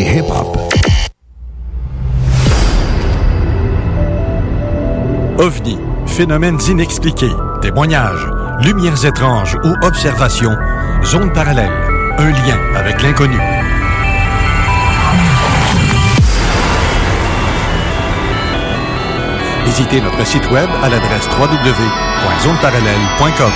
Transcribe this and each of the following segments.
hip-hop. OVNI, phénomènes inexpliqués, témoignages, lumières étranges ou observations, zone parallèle, un lien avec l'inconnu. Visitez notre site web à l'adresse www.zoneparallèle.com.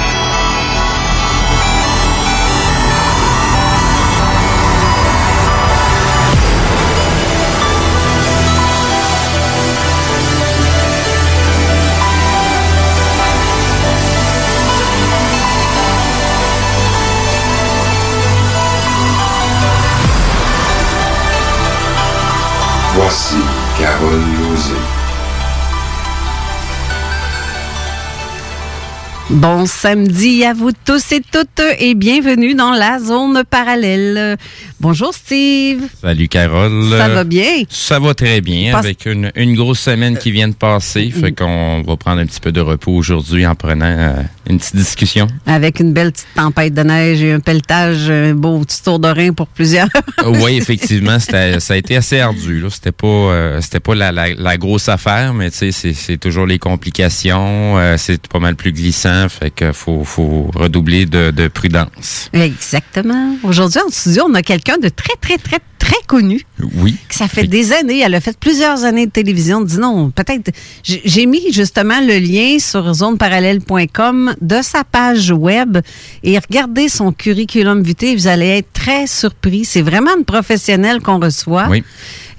Bon samedi à vous tous et toutes et bienvenue dans la zone parallèle. Bonjour Steve. Salut Carole. Ça va bien? Ça va très bien avec une, une grosse semaine qui vient de passer. Fait qu'on va prendre un petit peu de repos aujourd'hui en prenant euh, une petite discussion. Avec une belle petite tempête de neige et un pelletage, un beau petit tour de rein pour plusieurs. oui, effectivement, ça a été assez ardu. C'était pas, euh, c'était pas la, la- la grosse affaire, mais tu sais, c'est- toujours les complications. euh, c'est pas mal plus glissant, fait faut, faut redoubler de, de prudence. Exactement. Aujourd'hui en studio, on a quelqu'un de très, très, très, très connu. Oui. que Ça fait des années, elle a fait plusieurs années de télévision. Dis non, peut-être. J'ai mis justement le lien sur zoneparallèle.com de sa page web et regardez son curriculum vitae. Vous allez être très surpris. C'est vraiment une professionnelle qu'on reçoit. Oui.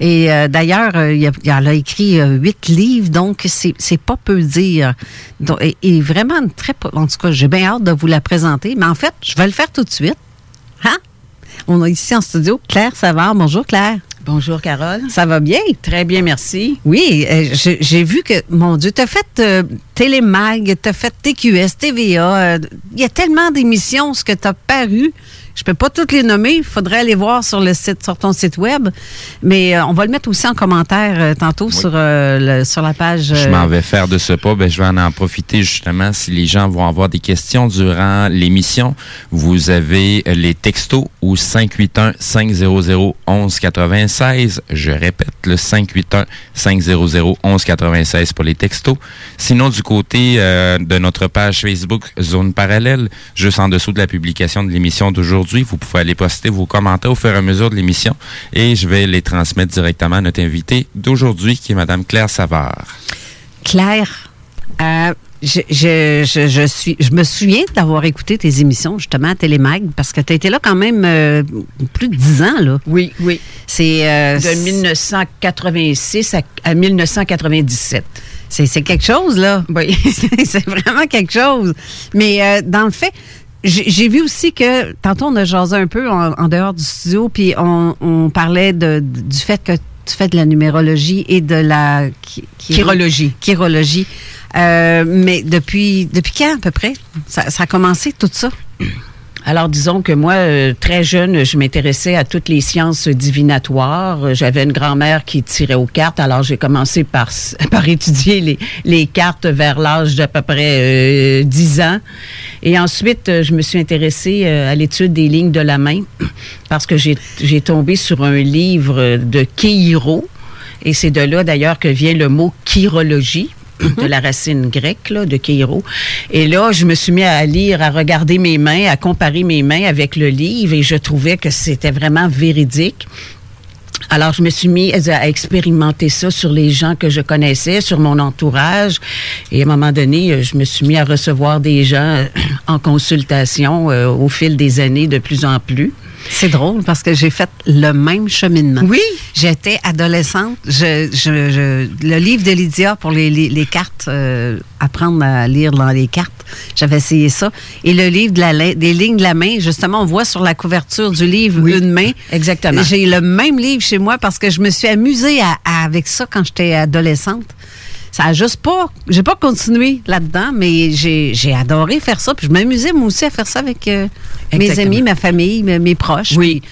Et euh, d'ailleurs, euh, il a- elle a écrit euh, huit livres, donc c'est pas peu dire. Donc, et, et vraiment une très. En tout cas, j'ai bien hâte de vous la présenter. Mais en fait, je vais le faire tout de suite. Hein? On a ici en studio Claire Savard. Bonjour Claire. Bonjour Carole. Ça va bien? Très bien, merci. Oui, euh, j'ai vu que, mon Dieu, t'as fait euh, Télémag, t'as fait TQS, TVA. euh, Il y a tellement d'émissions, ce que t'as paru. Je peux pas toutes les nommer. Il faudrait aller voir sur le site, sur ton site web. Mais euh, on va le mettre aussi en commentaire euh, tantôt sur, euh, le- sur la page. Je m'en vais faire de ce pas. Ben, je vais en, en profiter justement si les gens vont avoir des questions durant l'émission. Vous avez les textos au 581-500-1196. Je répète, le 581-500-1196 pour les textos. Sinon, du côté euh, de notre page Facebook Zone Parallèle, juste en dessous de la publication de l'émission d'aujourd'hui, vous pouvez aller poster vos commentaires au fur et à mesure de l'émission et je vais les transmettre directement à notre invité d'aujourd'hui qui est Madame Claire Savard. Claire, euh, je, je, je, je suis, je me souviens d'avoir écouté tes émissions, justement, à Télémag, parce que tu as été là quand même euh, plus de dix ans, là. Oui, oui. C'est. euh, De 1986 à, à 1997. C'est c'est quelque chose, là. Oui. C'est- vraiment quelque chose. Mais euh, dans le fait, j'ai j'ai vu aussi que, tantôt, on a jasé un peu en, en dehors du studio, puis on, on parlait de, du fait que tu fais de la numérologie et de la chi- chiro- Chirologie. chirologie. Euh, mais depuis, depuis quand à peu près? Ça, a commencé tout ça? Alors, disons que moi, euh, très jeune, je m'intéressais à toutes les sciences divinatoires. Euh, J'avais une grand-mère qui tirait aux cartes, alors j'ai commencé par, par étudier les, les cartes vers l'âge d'à peu près euh, 10 ans. Et ensuite, euh, je me suis intéressée euh, à l'étude des lignes de la main parce que j'ai j'ai tombé sur un livre de Keiro. Et c'est de là, d'ailleurs, que vient le mot chirologie de la racine grecque là, de Keiro. Et là, je me suis mis à lire, à regarder mes mains, à comparer mes mains avec le livre et je trouvais que c'était vraiment véridique. Alors, je me suis mis à expérimenter ça sur les gens que je connaissais, sur mon entourage. Et à un moment donné, euh, je me suis mis à recevoir des gens euh, en consultation euh, au fil des années de plus en plus. C'est drôle parce que j'ai fait le même cheminement. Oui. J'étais adolescente. Je, je, je- le livre de Lydia pour les, les, les cartes, euh, apprendre à lire dans les cartes, j'avais essayé ça. Et le livre de la, la- des lignes de la main, justement, on voit sur la couverture du livre une main. Exactement. J'ai le même livre chez moi parce que je me suis amusée à- à- avec ça quand j'étais adolescente. Ça a juste pas, j'ai pas continué là-dedans, mais j'ai j'ai adoré faire ça. Puis je m'amusais moi aussi à faire ça avec euh, mes amis, ma famille, mes, mes proches. Oui.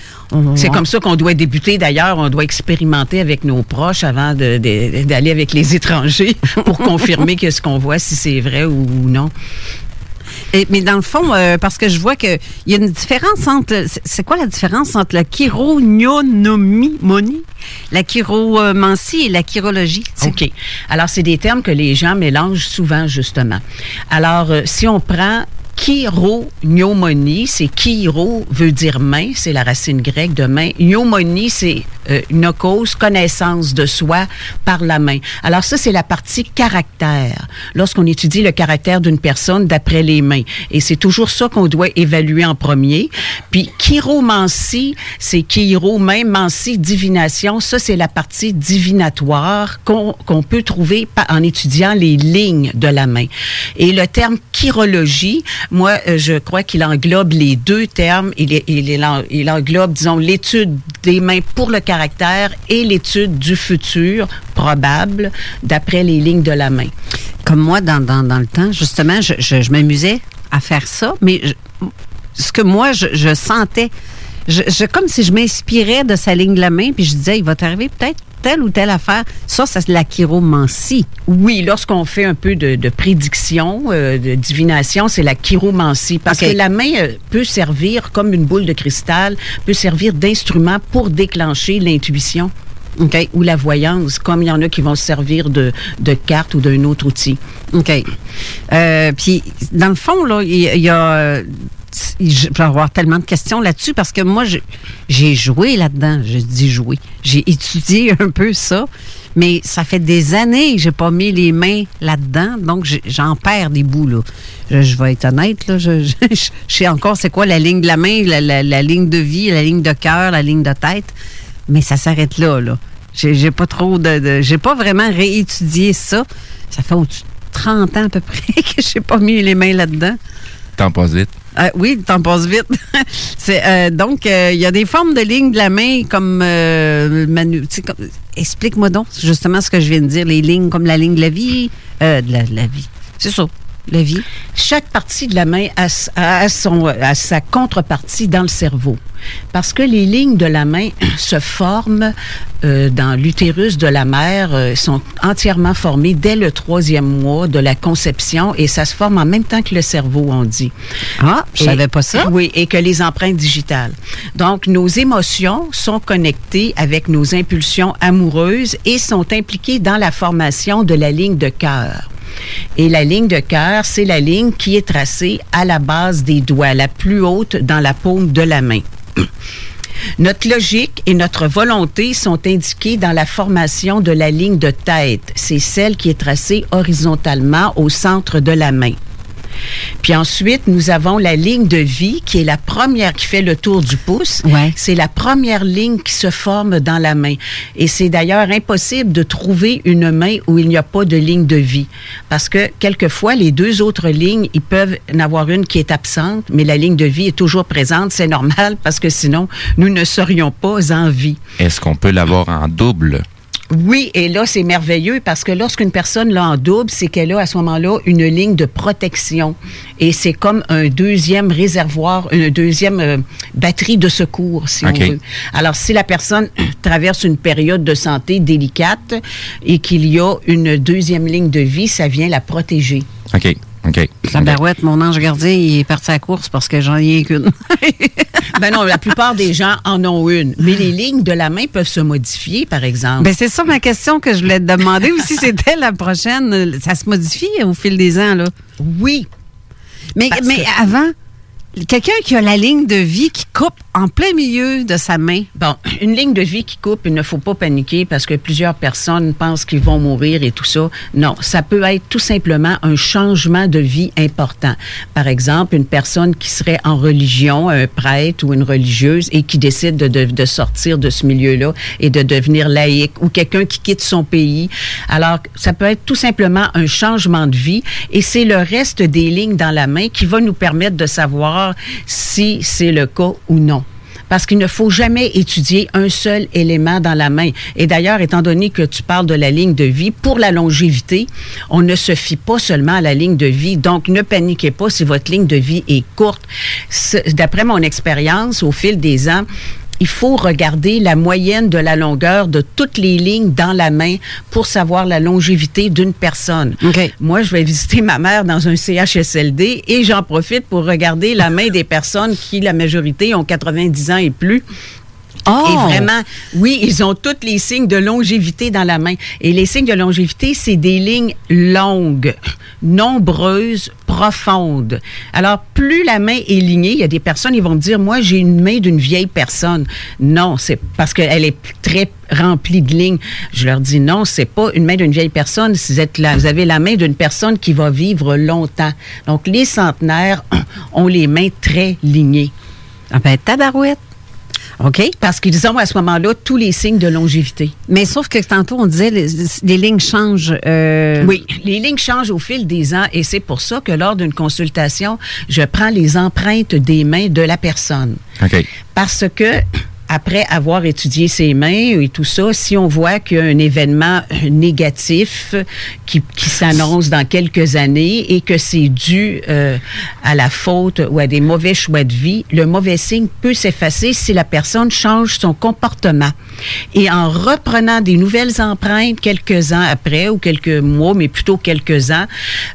C'est comme ça qu'on doit débuter. D'ailleurs, on doit expérimenter avec nos proches avant d'aller avec les étrangers pour confirmer que ce qu'on voit, si c'est vrai ou non. Et- mais dans le fond, euh, parce que je vois qu'il y a une différence entre. c'est- quoi la différence entre la chironyonomie, la chiromancie et la chirologie? OK. Alors, c'est des termes que les gens mélangent souvent, justement. Alors, euh, si on prend chirognomonie, c'est chiro veut dire main, c'est la racine grecque de main. Gnomonie, c'est euh, nokos, connaissance de soi par la main. Alors ça, c'est la partie caractère. Lorsqu'on étudie le caractère d'une personne d'après les mains. Et c'est toujours ça qu'on doit évaluer en premier. Puis chiromancie, c'est chiro, main, mancie, divination. Ça, c'est la partie divinatoire qu'on peut trouver en étudiant les lignes de la main. Et le terme chirologie, moi, euh, je crois qu'il englobe les deux termes. Il, englobe, disons, l'étude des mains pour le caractère et l'étude du futur probable d'après les lignes de la main. Comme moi, dans, le temps, justement, je, m'amusais à faire ça, mais ce que moi, je, sentais, je- comme si je m'inspirais de sa ligne de la main, puis je disais, il va t'arriver peut-être telle ou telle affaire. Ça, c'est la chiromancie. Oui, lorsqu'on fait un peu de, de prédiction, euh, de divination, c'est la chiromancie. Parce que la main euh, peut servir comme une boule de cristal, peut servir d'instrument pour déclencher l'intuition. OK. Ou la voyance, comme il y en a qui vont se servir de, de carte ou d'un autre outil. OK. Euh, puis, dans le fond, là, il y, il y a. Je vais avoir tellement de questions là-dessus parce que moi, j'ai joué là-dedans. Je dis joué. J'ai étudié un peu ça, mais ça fait des années que j'ai pas mis les mains là-dedans, donc j'en perds des bouts, là. Je, vais être honnête, là. Je, sais encore c'est quoi la ligne de la main, la, ligne de vie, la ligne de cœur, la ligne de tête, mais ça s'arrête là, là. J'ai pas trop de. de- j'ai pas vraiment réétudié ça. Ça fait au-dessus de 30 ans à peu près que j'ai pas mis les mains là-dedans. T'en passes vite. Euh, oui, le temps passe vite. Euh, donc, euh, il y a des formes de lignes de la main comme... euh, manu- Explique-moi donc justement ce que je viens de dire. Les lignes comme la ligne de la vie. de la vie. C'est ça, la vie? Chaque partie de la main a, son, a sa contrepartie dans le cerveau. Parce que les lignes de la main se forment euh, dans l'utérus de la mère, euh, sont entièrement formées dès le troisième mois de la conception et ça se forme en même temps que le cerveau, on dit. Ah, je savais pas ça. Oui, et que les empreintes digitales. Donc, nos émotions sont connectées avec nos impulsions amoureuses et sont impliquées dans la formation de la ligne de cœur. Et la ligne de cœur, c'est la ligne qui est tracée à la base des doigts, la plus haute dans la paume de la main. Notre logique et notre volonté sont indiquées dans la formation de la ligne de tête. C'est celle qui est tracée horizontalement au centre de la main. Puis ensuite, nous avons la ligne de vie qui est la première qui fait le tour du pouce. Ouais. C'est la première ligne qui se forme dans la main. Et c'est d'ailleurs impossible de trouver une main où il n'y a pas de ligne de vie. Parce que quelquefois, les deux autres lignes, ils peuvent en avoir une qui est absente, mais la ligne de vie est toujours présente. C'est normal parce que sinon, nous ne serions pas en vie. Est-ce qu'on peut l'avoir en double? Oui, et là, c'est merveilleux parce que lorsqu'une personne l'a en double, c'est qu'elle a à ce moment-là une ligne de protection. Et c'est comme un deuxième réservoir, une deuxième euh, batterie de secours, si on veut. Alors, si la personne traverse une période de santé délicate et qu'il y a une deuxième ligne de vie, ça vient la protéger. OK. OK. La barouette, mon ange gardien, il est parti à la course parce que j'en ai qu'une. ben non, la plupart des gens en ont une. Mais les lignes de la main peuvent se modifier, par exemple. Ben, c'est ça ma question que je voulais te demander aussi. C'était la prochaine. Ça se modifie au fil des ans, là? Oui. Mais, Parce mais que- avant, quelqu'un qui a la ligne de vie qui coupe en plein milieu de sa main. Bon, une ligne de vie qui coupe, il ne faut pas paniquer parce que plusieurs personnes pensent qu'ils vont mourir et tout ça. Non, ça peut être tout simplement un changement de vie important. Par exemple, une personne qui serait en religion, un prêtre ou une religieuse et qui décide de, de- de sortir de ce milieu-là et de devenir laïque ou quelqu'un qui quitte son pays. Alors, ça peut être tout simplement un changement de vie et c'est le reste des lignes dans la main qui va nous permettre de savoir si c'est le cas ou non parce qu'il ne faut jamais étudier un seul élément dans la main. Et d'ailleurs, étant donné que tu parles de la ligne de vie, pour la longévité, on ne se fie pas seulement à la ligne de vie. Donc, ne paniquez pas si votre ligne de vie est courte. D'après mon expérience, au fil des ans, il faut regarder la moyenne de la longueur de toutes les lignes dans la main pour savoir la longévité d'une personne. Moi, je vais visiter ma mère dans un CHSLD et j'en profite pour regarder la main des personnes qui, la majorité, ont 90 ans et plus. Oh! Et vraiment, oui, ils ont tous les signes de longévité dans la main. Et les signes de longévité, c'est des lignes longues, nombreuses, profondes. Alors, plus la main est lignée, il y a des personnes, ils vont me dire, moi, j'ai une main d'une vieille personne. Non, c'est parce qu'elle est très remplie de lignes. Je leur dis, non, c'est pas une main d'une vieille personne. Vous, vous avez la main d'une personne qui va vivre longtemps. Donc, les centenaires ont les mains très lignées. Ah ben, tabarouette. OK? Parce qu'ils ont à ce moment-là tous les signes de longévité. Mais sauf que tantôt, on disait, les, les lignes changent. euh, Oui, les lignes changent au fil des ans et c'est pour ça que lors d'une consultation, je prends les empreintes des mains de la personne. OK. Parce que après avoir étudié ses mains et tout ça, si on voit qu'il y a un événement négatif qui, s'annonce dans quelques années et que c'est dû euh, à la faute ou à des mauvais choix de vie, le mauvais signe peut s'effacer si la personne change son comportement. Et en reprenant des nouvelles empreintes quelques ans après ou quelques mois, mais plutôt quelques ans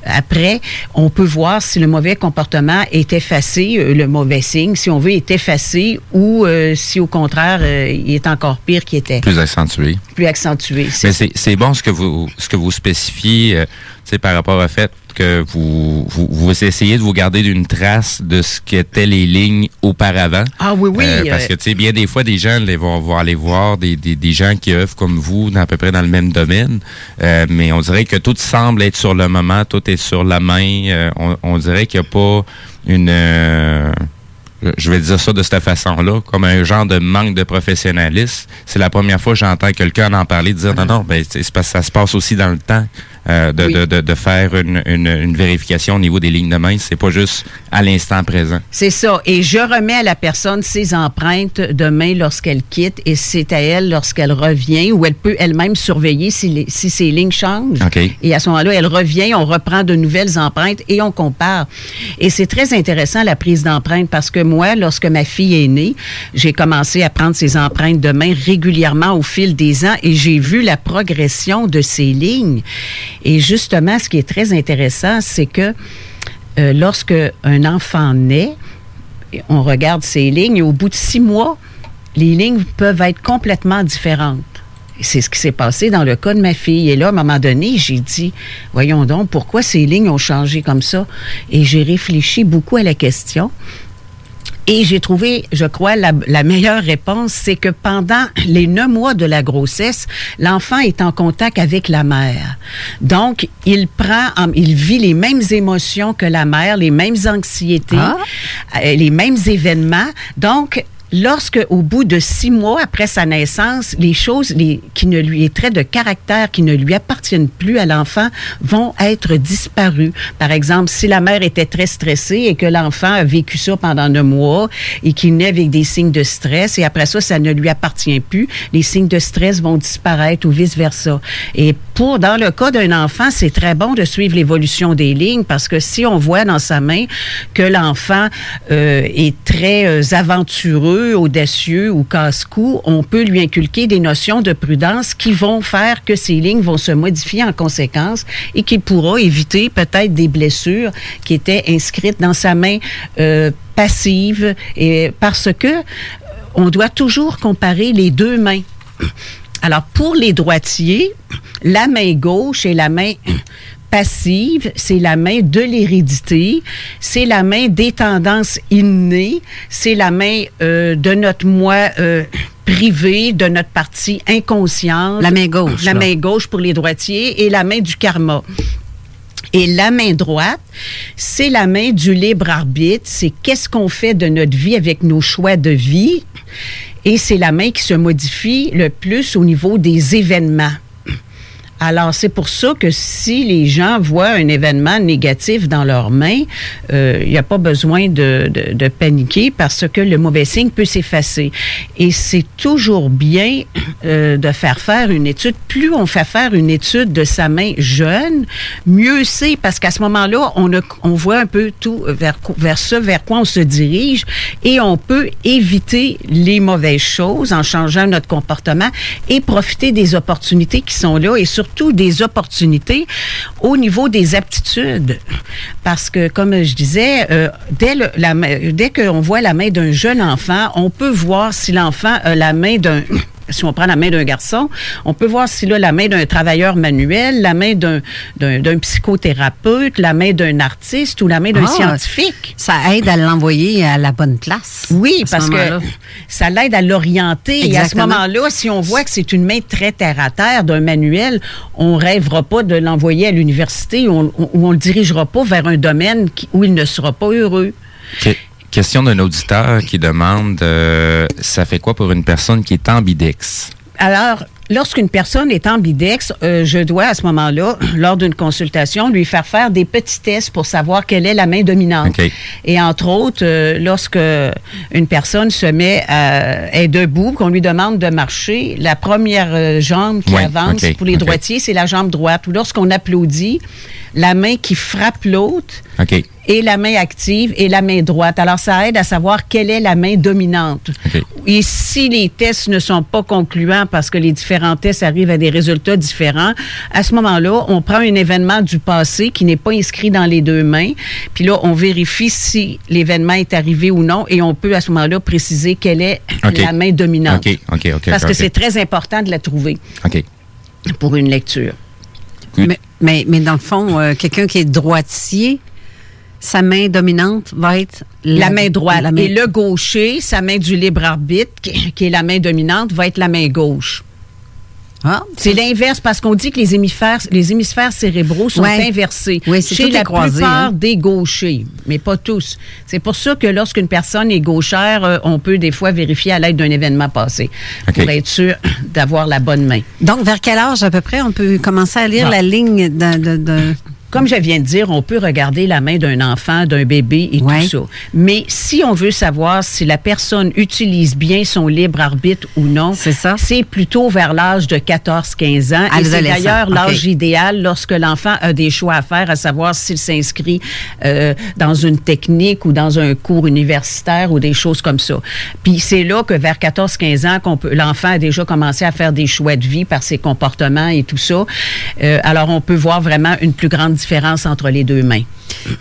après, on peut voir si le mauvais comportement est effacé, euh, le mauvais signe, si on veut, est effacé ou euh, si au contraire, euh, il est encore pire qu'il était, Plus accentué. plus accentué. C'est Mais c'est c'est bon ce que vous ce que vous spécifiez euh, par rapport au fait que vous, vous, vous essayez de vous garder d'une trace de ce qu'étaient les lignes auparavant. Ah oui, oui. Euh, parce euh, que, tu sais, bien des fois, des gens les vont, vont aller voir des, des, des gens qui œuvrent comme vous, dans, à peu près dans le même domaine. Euh, mais on dirait que tout semble être sur le moment, tout est sur la main. Euh, on, on dirait qu'il n'y a pas une... je vais dire ça de cette façon-là, comme un genre de manque de professionnalisme. C'est la première fois que j'entends quelqu'un en parler, dire non, non, ben, c'est parce que ça se passe aussi dans le temps euh, de, Oui. de, de, de faire une, une, une vérification au niveau des lignes de main. C'est pas juste à l'instant présent. C'est ça. Et je remets à la personne ses empreintes de main lorsqu'elle quitte et c'est à elle lorsqu'elle revient ou elle peut elle-même surveiller si, les- si ses lignes changent. OK. Et à ce moment-là, elle revient, on reprend de nouvelles empreintes et on compare. Et c'est très intéressant la prise d'empreintes parce que moi, lorsque ma fille est née, j'ai commencé à prendre ses empreintes de main régulièrement au fil des ans et j'ai vu la progression de ses lignes. Et justement, ce qui est très intéressant, c'est que euh, lorsque un enfant naît, on regarde ses lignes et au bout de six mois, les lignes peuvent être complètement différentes. C'est ce qui s'est passé dans le cas de ma fille. Et là, à un moment donné, j'ai dit, voyons donc, pourquoi ces lignes ont changé comme ça? Et j'ai réfléchi beaucoup à la question. Et j'ai trouvé, je crois, la, la meilleure réponse, c'est que pendant les neuf mois de la grossesse, l'enfant est en contact avec la mère. Donc, il prend, en- il vit les mêmes émotions que la mère, les mêmes anxiétés, Ah. euh, les mêmes événements. Donc, Lorsque, au bout de six mois après sa naissance, les choses les, qui ne lui, les traits de caractère qui ne lui appartiennent plus à l'enfant vont être disparus. Par exemple, si la mère était très stressée et que l'enfant a vécu ça pendant un mois et qu'il naît avec des signes de stress et après ça, ça ne lui appartient plus, les signes de stress vont disparaître ou vice versa. Et pour, dans le cas d'un enfant, c'est très bon de suivre l'évolution des lignes parce que si on voit dans sa main que l'enfant euh, est très euh, aventureux, audacieux ou casse-cou, on peut lui inculquer des notions de prudence qui vont faire que ses lignes vont se modifier en conséquence et qu'il pourra éviter peut-être des blessures qui étaient inscrites dans sa main euh, passive et parce que euh, on doit toujours comparer les deux mains. Alors, pour les droitiers, la main gauche et la main passive, c'est la main de l'hérédité, c'est la main des tendances innées, c'est la main euh, de notre moi euh, privé, de notre partie inconsciente. La main gauche, La là. main gauche pour les droitiers et la main du karma. Et la main droite, c'est la main du libre arbitre. C'est qu'est-ce qu'on fait de notre vie avec nos choix de vie. Et c'est la main qui se modifie le plus au niveau des événements. Alors, c'est pour ça que si les gens voient un événement négatif dans leurs mains, euh, il n'y a pas besoin de, de- de paniquer parce que le mauvais signe peut s'effacer. Et c'est toujours bien euh, de faire faire une étude. Plus on fait faire une étude de sa main jeune, mieux c'est parce qu'à ce moment-là, on, on voit un peu tout vers, vers ce vers quoi on se dirige et on peut éviter les mauvaises choses en changeant notre comportement et profiter des opportunités qui sont là et surtout des opportunités au niveau des aptitudes. Parce que, comme je disais, euh, dès, dès qu'on voit la main d'un jeune enfant, on peut voir si l'enfant a la main d'un si on prend la main d'un garçon, on peut voir s'il a la main d'un travailleur manuel, la main d'un, d'un, d'un psychothérapeute, la main d'un artiste ou la main d'un Ah, scientifique. Ça aide à l'envoyer à la bonne place. Oui, parce que ça l'aide à l'orienter. Et à ce Exactement. moment-là, si on voit que c'est une main très terre à terre d'un manuel, on rêvera pas de l'envoyer à l'université ou on, ou on le dirigera pas vers un domaine qui- où il ne sera pas heureux. Question d'un auditeur qui demande euh, ça fait quoi pour une personne qui est ambidex? Alors, lorsqu'une personne est ambidex, euh, je dois à ce moment-là, lors d'une consultation, lui faire faire des petits tests pour savoir quelle est la main dominante. Et entre autres, euh, lorsque une personne se met à, est debout, qu'on lui demande de marcher, la première euh, jambe qui Oui, avance pour les droitiers, c'est la jambe droite. Ou lorsqu'on applaudit, la main qui frappe l'autre. Et la main active et la main droite. Alors, ça aide à savoir quelle est la main dominante. Et si les tests ne sont pas concluants parce que les différents tests arrivent à des résultats différents, à ce moment-là, on prend un événement du passé qui n'est pas inscrit dans les deux mains, puis là, on vérifie si l'événement est arrivé ou non, et on peut à ce moment-là préciser quelle est la main dominante. OK, OK, OK. Parce que c'est très important de la trouver pour une lecture. Mais, mais, mais dans le fond, euh, quelqu'un qui est droitier, sa main dominante va être La main droite. la main- Et le gaucher, sa main du libre arbitre, qui, qui est la main dominante, va être la main gauche. Ah, C'est l'inverse parce qu'on dit que les hémisphères, les hémisphères cérébraux sont Ouais. inversés c'est chez la croisées, plupart hein. des gauchers, mais pas tous. C'est pour ça que lorsqu'une personne est gauchère, euh, on peut des fois vérifier à l'aide d'un événement passé pour être sûr d'avoir la bonne main. Donc, vers quel âge à peu près on peut commencer à lire Ah. la ligne de, de- de- Comme je viens de dire, on peut regarder la main d'un enfant, d'un bébé et Ouais. tout ça. Mais si on veut savoir si la personne utilise bien son libre arbitre ou non, C'est ça. c'est plutôt vers l'âge de 14-15 ans. Et c'est d'ailleurs l'âge idéal lorsque l'enfant a des choix à faire, à savoir s'il s'inscrit euh, dans une technique ou dans un cours universitaire ou des choses comme ça. Puis c'est là que vers 14-15 ans, qu'on peut, l'enfant a déjà commencé à faire des choix de vie par ses comportements et tout ça. Euh, alors on peut voir vraiment une plus grande différence entre les deux mains.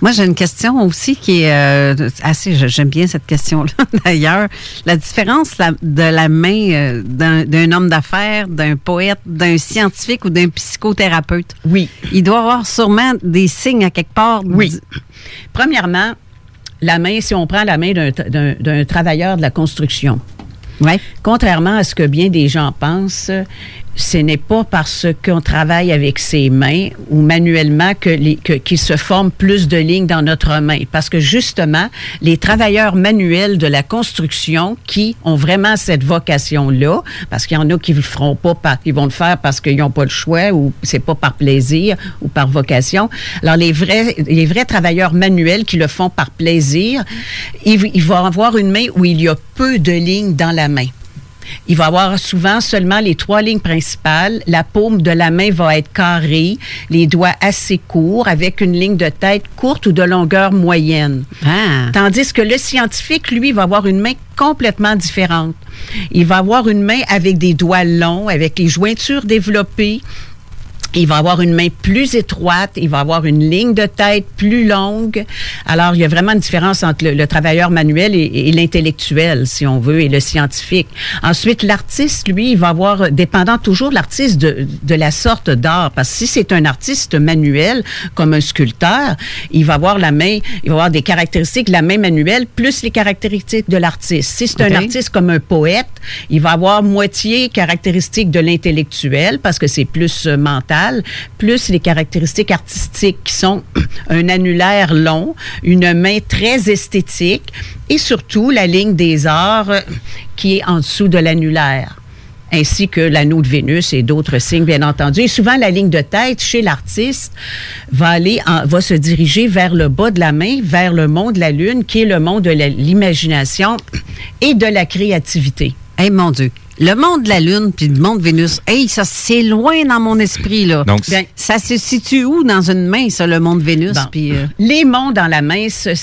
Moi, j'ai une question aussi qui est euh, assez. J'aime bien cette question-là, d'ailleurs. La différence la- de la main euh, d'un homme d'affaires, d'un poète, d'un scientifique ou d'un psychothérapeute. Oui. Il doit avoir sûrement des signes à quelque part. Oui. Premièrement, la main, si on prend la main d'un travailleur de la construction, Ouais. Contrairement à ce que bien des gens pensent, ce n'est pas parce qu'on travaille avec ses mains ou manuellement que que- qu'il se forme plus de lignes dans notre main. Parce que justement, les travailleurs manuels de la construction qui ont vraiment cette vocation-là, parce qu'il y en a qui le feront pas, par, qui vont le faire parce qu'ils n'ont pas le choix ou c'est pas par plaisir ou par vocation. Alors les vrais, les vrais travailleurs manuels qui le font par plaisir, ils, ils vont avoir une main où il y a peu de lignes dans la main. Il va avoir souvent seulement les trois lignes principales. La paume de la main va être carrée, les doigts assez courts, avec une ligne de tête courte ou de longueur moyenne. Ah. Tandis que le scientifique, lui, va avoir une main complètement différente. Il va avoir une main avec des doigts longs, avec les jointures développées. Il va avoir une main plus étroite, il va avoir une ligne de tête plus longue. Alors, il y a vraiment une différence entre le, le travailleur manuel et, et l'intellectuel, si on veut, et le scientifique. Ensuite, l'artiste, lui, il va avoir, dépendant toujours de l'artiste de, de la sorte d'art, parce que si c'est un artiste manuel, comme un sculpteur, il va avoir la main, il va avoir des caractéristiques de la main manuelle plus les caractéristiques de l'artiste. Si c'est un artiste comme un poète, il va avoir moitié caractéristiques de l'intellectuel parce que c'est plus euh, plus les caractéristiques artistiques qui sont un annulaire long, une main très esthétique et surtout la ligne des arts euh, qui est en dessous de l'annulaire ainsi que l'anneau de Vénus et d'autres signes, bien entendu. Et souvent, la ligne de tête chez l'artiste va aller, va se diriger vers le bas de la main, vers le monde de la Lune, qui est le monde de l'imagination et de la créativité. Hey, mon Dieu. Le monde de la Lune puis le monde de Vénus, hey, ça, c'est loin dans mon esprit, là. Donc, Bien, Ça se situe où dans une main, ça, le monde de Vénus? Bon. Puis, euh, Les mondes dans la main, c'est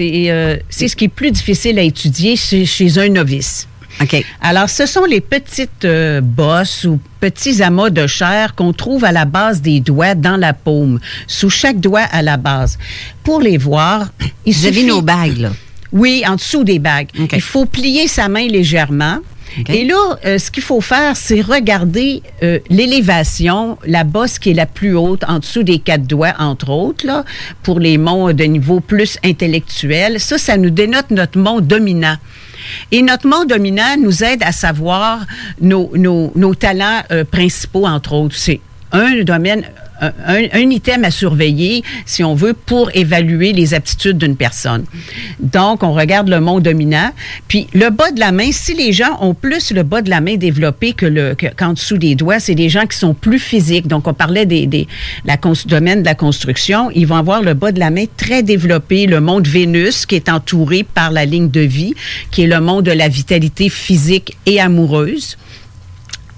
euh, c'est ce qui est plus difficile à étudier chez, chez un novice. OK. Alors, ce sont les petites euh, bosses ou petits amas de chair qu'on trouve à la base des doigts dans la paume, sous chaque doigt à la base. Pour les voir, il Vous avez nos bagues, là. Oui, en dessous des bagues. Il faut plier sa main légèrement. Et là, euh, ce qu'il faut faire, c'est regarder euh, l'élévation, la bosse qui est la plus haute, en dessous des quatre doigts, entre autres, là, pour les monts de niveau plus intellectuel. Ça, ça nous dénote notre mont dominant. Et notre mont dominant nous aide à savoir nos, nos, nos talents euh, principaux, entre autres. C'est un domaine, un, un- item à surveiller, si on veut, pour évaluer les aptitudes d'une personne. Donc, on regarde le mont dominant. Puis, le bas de la main, si les gens ont plus le bas de la main développé que le que- qu'en dessous des doigts, c'est des gens qui sont plus physiques. Donc, on parlait des, des la domaine de la construction. Ils vont avoir le bas de la main très développé, le mont de Vénus, qui est entouré par la ligne de vie, qui est le mont de la vitalité physique et amoureuse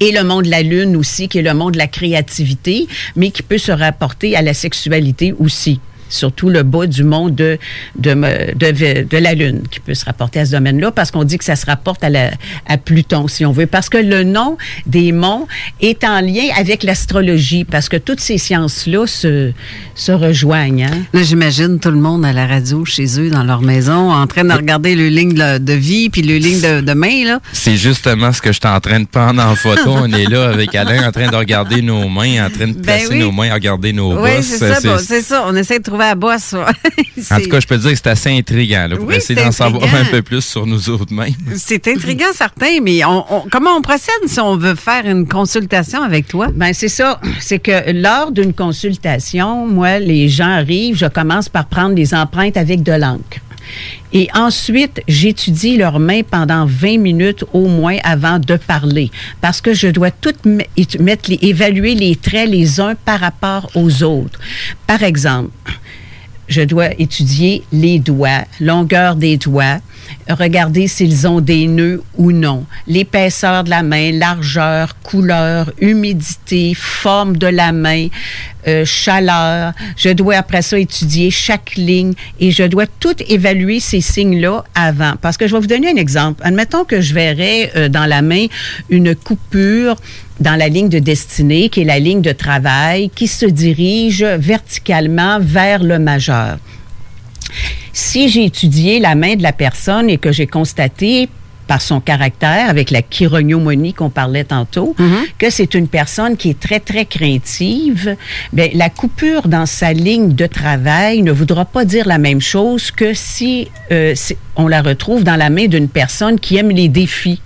et le monde de la lune aussi, qui est le monde de la créativité, mais qui peut se rapporter à la sexualité aussi. Surtout le bas du monde de, de, de, de la Lune, qui peut se rapporter à ce domaine-là, parce qu'on dit que ça se rapporte à, la, à Pluton, si on veut. Parce que le nom des monts est en lien avec l'astrologie, parce que toutes ces sciences-là se, se rejoignent. Hein? Là, j'imagine tout le monde à la radio chez eux, dans leur maison, en train de regarder le ligne de, de vie puis le ligne de, de main, là. C'est justement ce que je suis en train de prendre en photo. On est là avec Alain en train de regarder nos mains, en train de Ben placer oui. nos mains, à regarder nos Oui, bosses. c'est ça, bon, ça. On essaie de trouver bosse. En C'est- tout cas, je peux te dire que c'est assez intriguant. Là, pour Oui, essayer d'en savoir un peu plus sur nous autres mains. C'est intriguant, certain, mais on- on- comment on procède si on veut faire une consultation avec toi? Ben c'est ça. C'est que lors d'une consultation, moi, les gens arrivent, je commence par prendre des empreintes avec de l'encre. Et ensuite, j'étudie leurs mains pendant 20 minutes au moins avant de parler. Parce que je dois tout mettre évaluer les traits les uns par rapport aux autres. Par exemple, je dois étudier les doigts, longueur des doigts, regarder s'ils ont des nœuds ou non, l'épaisseur de la main, largeur, couleur, humidité, forme de la main, euh, chaleur. Je dois après ça étudier chaque ligne et je dois tout évaluer ces signes-là avant. Parce que je vais vous donner un exemple. Admettons que je verrais euh, dans la main une coupure dans la ligne de destinée, qui est la ligne de travail, qui se dirige verticalement vers le majeur. Si j'ai étudié la main de la personne et que j'ai constaté par son caractère, avec la chirognomonie qu'on parlait tantôt, que c'est une personne qui est très, très craintive, bien, la coupure dans sa ligne de travail ne voudra pas dire la même chose que si euh, on la retrouve dans la main d'une personne qui aime les défis.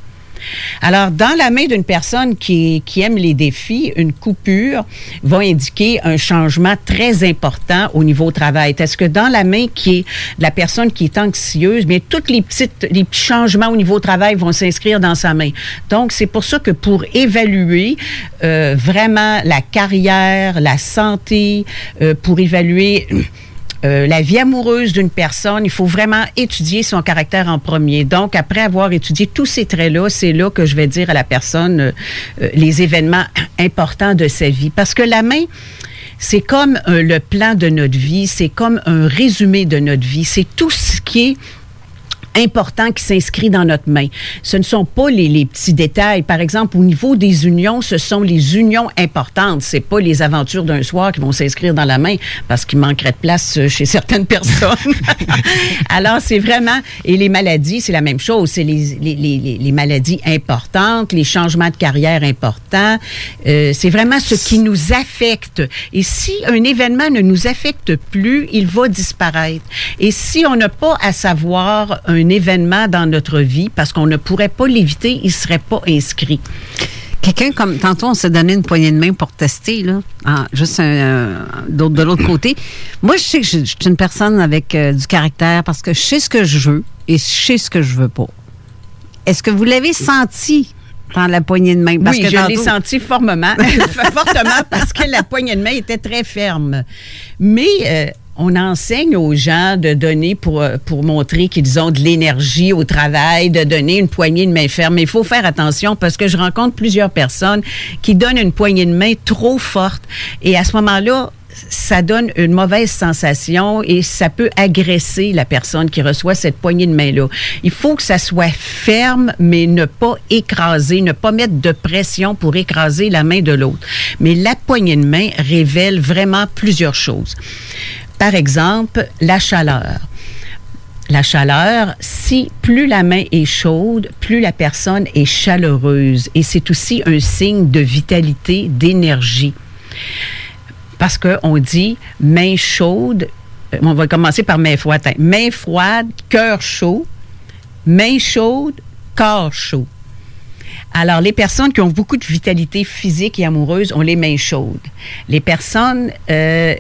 Alors, dans la main d'une personne qui, qui aime les défis, une coupure va indiquer un changement très important au niveau travail. Est-ce que dans la main qui est de la personne qui est anxieuse, bien, tous les, petites, les petits changements au niveau travail vont s'inscrire dans sa main. Donc, c'est pour ça que pour évaluer euh, vraiment la carrière, la santé, euh, pour évaluer euh, la vie amoureuse d'une personne, il faut vraiment étudier son caractère en premier. Donc, après avoir étudié tous ces traits-là, c'est là que je vais dire à la personne euh, euh, les événements importants de sa vie. Parce que la main, c'est comme le plan de notre vie, c'est comme un résumé de notre vie, c'est tout ce qui est important qui s'inscrit dans notre main. Ce ne sont pas les, les petits détails. Par exemple, au niveau des unions, ce sont les unions importantes. C'est pas les aventures d'un soir qui vont s'inscrire dans la main parce qu'il manquerait de place euh, chez certaines personnes. Alors, c'est vraiment... Et les maladies, c'est la même chose. C'est les, les, les, maladies importantes, les changements de carrière importants. Euh, c'est vraiment ce qui nous affecte. Et si un événement ne nous affecte plus, il va disparaître. Et si on n'a pas à savoir un événement dans notre vie, parce qu'on ne pourrait pas l'éviter, il ne serait pas inscrit. Quelqu'un comme tantôt, on s'est donné une poignée de main pour tester, là, en- juste un, euh, de l'autre côté. Moi, je sais que je, je suis une personne avec euh, du caractère parce que je sais ce que je veux et je sais ce que je veux pas. Est-ce que vous l'avez senti dans la poignée de main? Parce oui, que je l'ai senti formement, fortement, parce que la poignée de main était très ferme. Mais euh, on enseigne aux gens de donner pour, euh, pour montrer qu'ils ont de l'énergie au travail, de donner une poignée de main ferme. Mais il faut faire attention parce que je rencontre plusieurs personnes qui donnent une poignée de main trop forte. Et à ce moment-là, ça donne une mauvaise sensation et ça peut agresser la personne qui reçoit cette poignée de main-là. Il faut que ça soit ferme, mais ne pas écraser, ne pas mettre de pression pour écraser la main de l'autre. Mais la poignée de main révèle vraiment plusieurs choses. Par exemple, la chaleur. La chaleur, si plus la main est chaude, plus la personne est chaleureuse. Et c'est aussi un signe de vitalité, d'énergie. Parce qu'on dit main chaude, euh, on va commencer par main froide. Main froide, cœur chaud. Main chaude, corps chaud. Alors, les personnes qui ont beaucoup de vitalité physique et amoureuse ont les mains chaudes. Les personnes euh,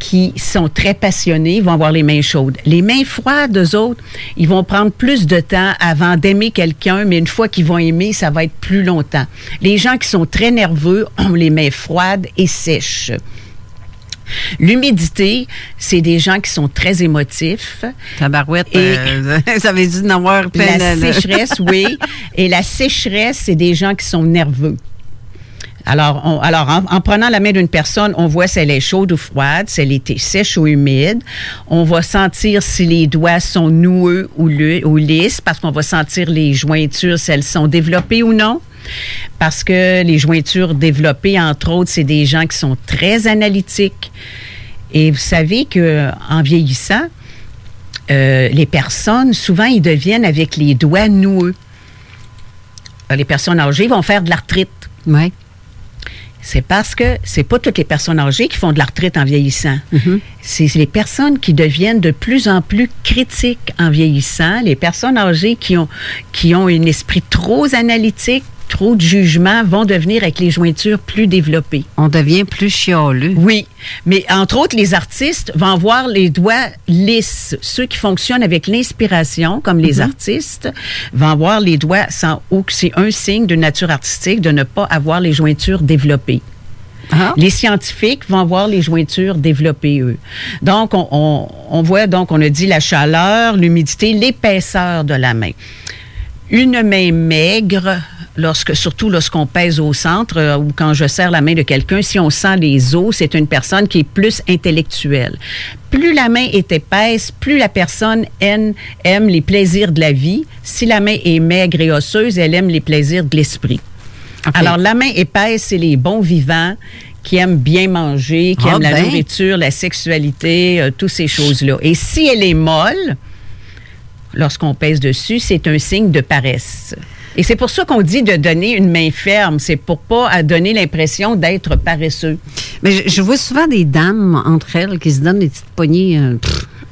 qui sont très passionnées vont avoir les mains chaudes. Les mains froides, eux autres, ils vont prendre plus de temps avant d'aimer quelqu'un, mais une fois qu'ils vont aimer, ça va être plus longtemps. Les gens qui sont très nerveux ont les mains froides et sèches. L'humidité, c'est des gens qui sont très émotifs. Tabarouette, Et- euh, ça avait dit d'en avoir plein La sécheresse, oui. Et la sécheresse, c'est des gens qui sont nerveux. Alors, alors en, en prenant la main d'une personne, on voit si elle est chaude ou froide, si elle était sèche ou humide. On va sentir si les doigts sont noueux ou lisses, parce qu'on va sentir les jointures, si elles sont développées ou non. Parce que les jointures développées, entre autres, c'est des gens qui sont très analytiques. Et vous savez que en vieillissant, euh, les personnes, souvent, ils deviennent avec les doigts noueux. Euh, Les personnes âgées vont faire de l'arthrite. Ouais. C'est parce que c'est pas toutes les personnes âgées qui font de l'arthrite en vieillissant. C'est les personnes qui deviennent de plus en plus critiques en vieillissant, les personnes âgées qui ont qui ont un esprit trop analytique, trop de jugement vont devenir avec les jointures plus développées. On devient plus chialeux. Oui, mais entre autres, les artistes vont avoir les doigts lisses. Ceux qui fonctionnent avec l'inspiration, comme les artistes, vont avoir les doigts sans ou c'est un signe de nature artistique de ne pas avoir les jointures développées. Ah. Les scientifiques vont avoir les jointures développées, eux. Donc, on, on- on voit, donc, on a dit la chaleur, l'humidité, l'épaisseur de la main. Une main maigre, lorsque, surtout lorsqu'on pèse au centre euh, ou quand je serre la main de quelqu'un, si on sent les os, c'est une personne qui est plus intellectuelle. Plus la main est épaisse, plus la personne aime, aime les plaisirs de la vie. Si la main est maigre et osseuse, elle aime les plaisirs de l'esprit. Alors, la main épaisse, c'est les bons vivants qui aiment bien manger, qui Ah aiment la ben. nourriture, la sexualité, euh, toutes ces choses-là. Et si elle est molle, lorsqu'on pèse dessus, c'est un signe de paresse. Et c'est pour ça qu'on dit de donner une main ferme. C'est pour pas donner l'impression d'être paresseux. Mais je, je vois souvent des dames entre elles qui se donnent des petites poignées. euh,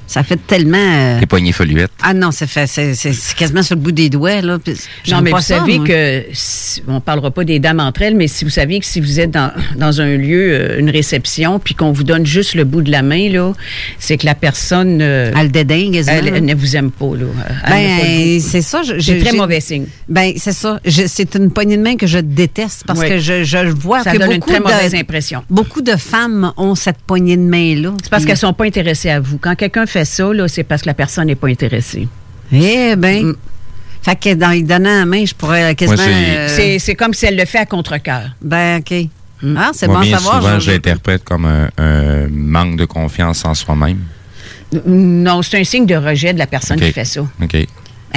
ça fait tellement. euh, Les poignées foluettes. Ah non, ça fait, c'est, quasiment sur le bout des doigts. Là. Non, mais vous ça, savez moi. que, si- on parlera pas des dames entre elles, mais si vous saviez que si vous êtes dans, dans un lieu, euh, une réception, puis qu'on vous donne juste le bout de la main, là, c'est que la personne, euh, Elle quasiment. elle, elle ne vous aime pas. Là. Ben, c'est ça. C'est très mauvais signe. Ben, c'est ça. C'est une poignée de main que je déteste parce Oui. que je, je vois Ça que donne une beaucoup très mauvaise de, impression. beaucoup de femmes ont cette poignée de main-là. C'est parce qu'elles sont pas intéressées à vous. Quand quelqu'un fait ça, là, c'est parce que la personne n'est pas intéressée. Eh ben. Mm. Fait que dans lui donnant la main, je pourrais quasiment. Euh, C'est- comme si elle le fait à contre-cœur. Ben, OK. Mm. Ah, c'est bon à bien savoir. souvent, je- l'interprète comme un, un manque de confiance en soi-même. Non, c'est un signe de rejet de la personne OK. qui fait ça. OK.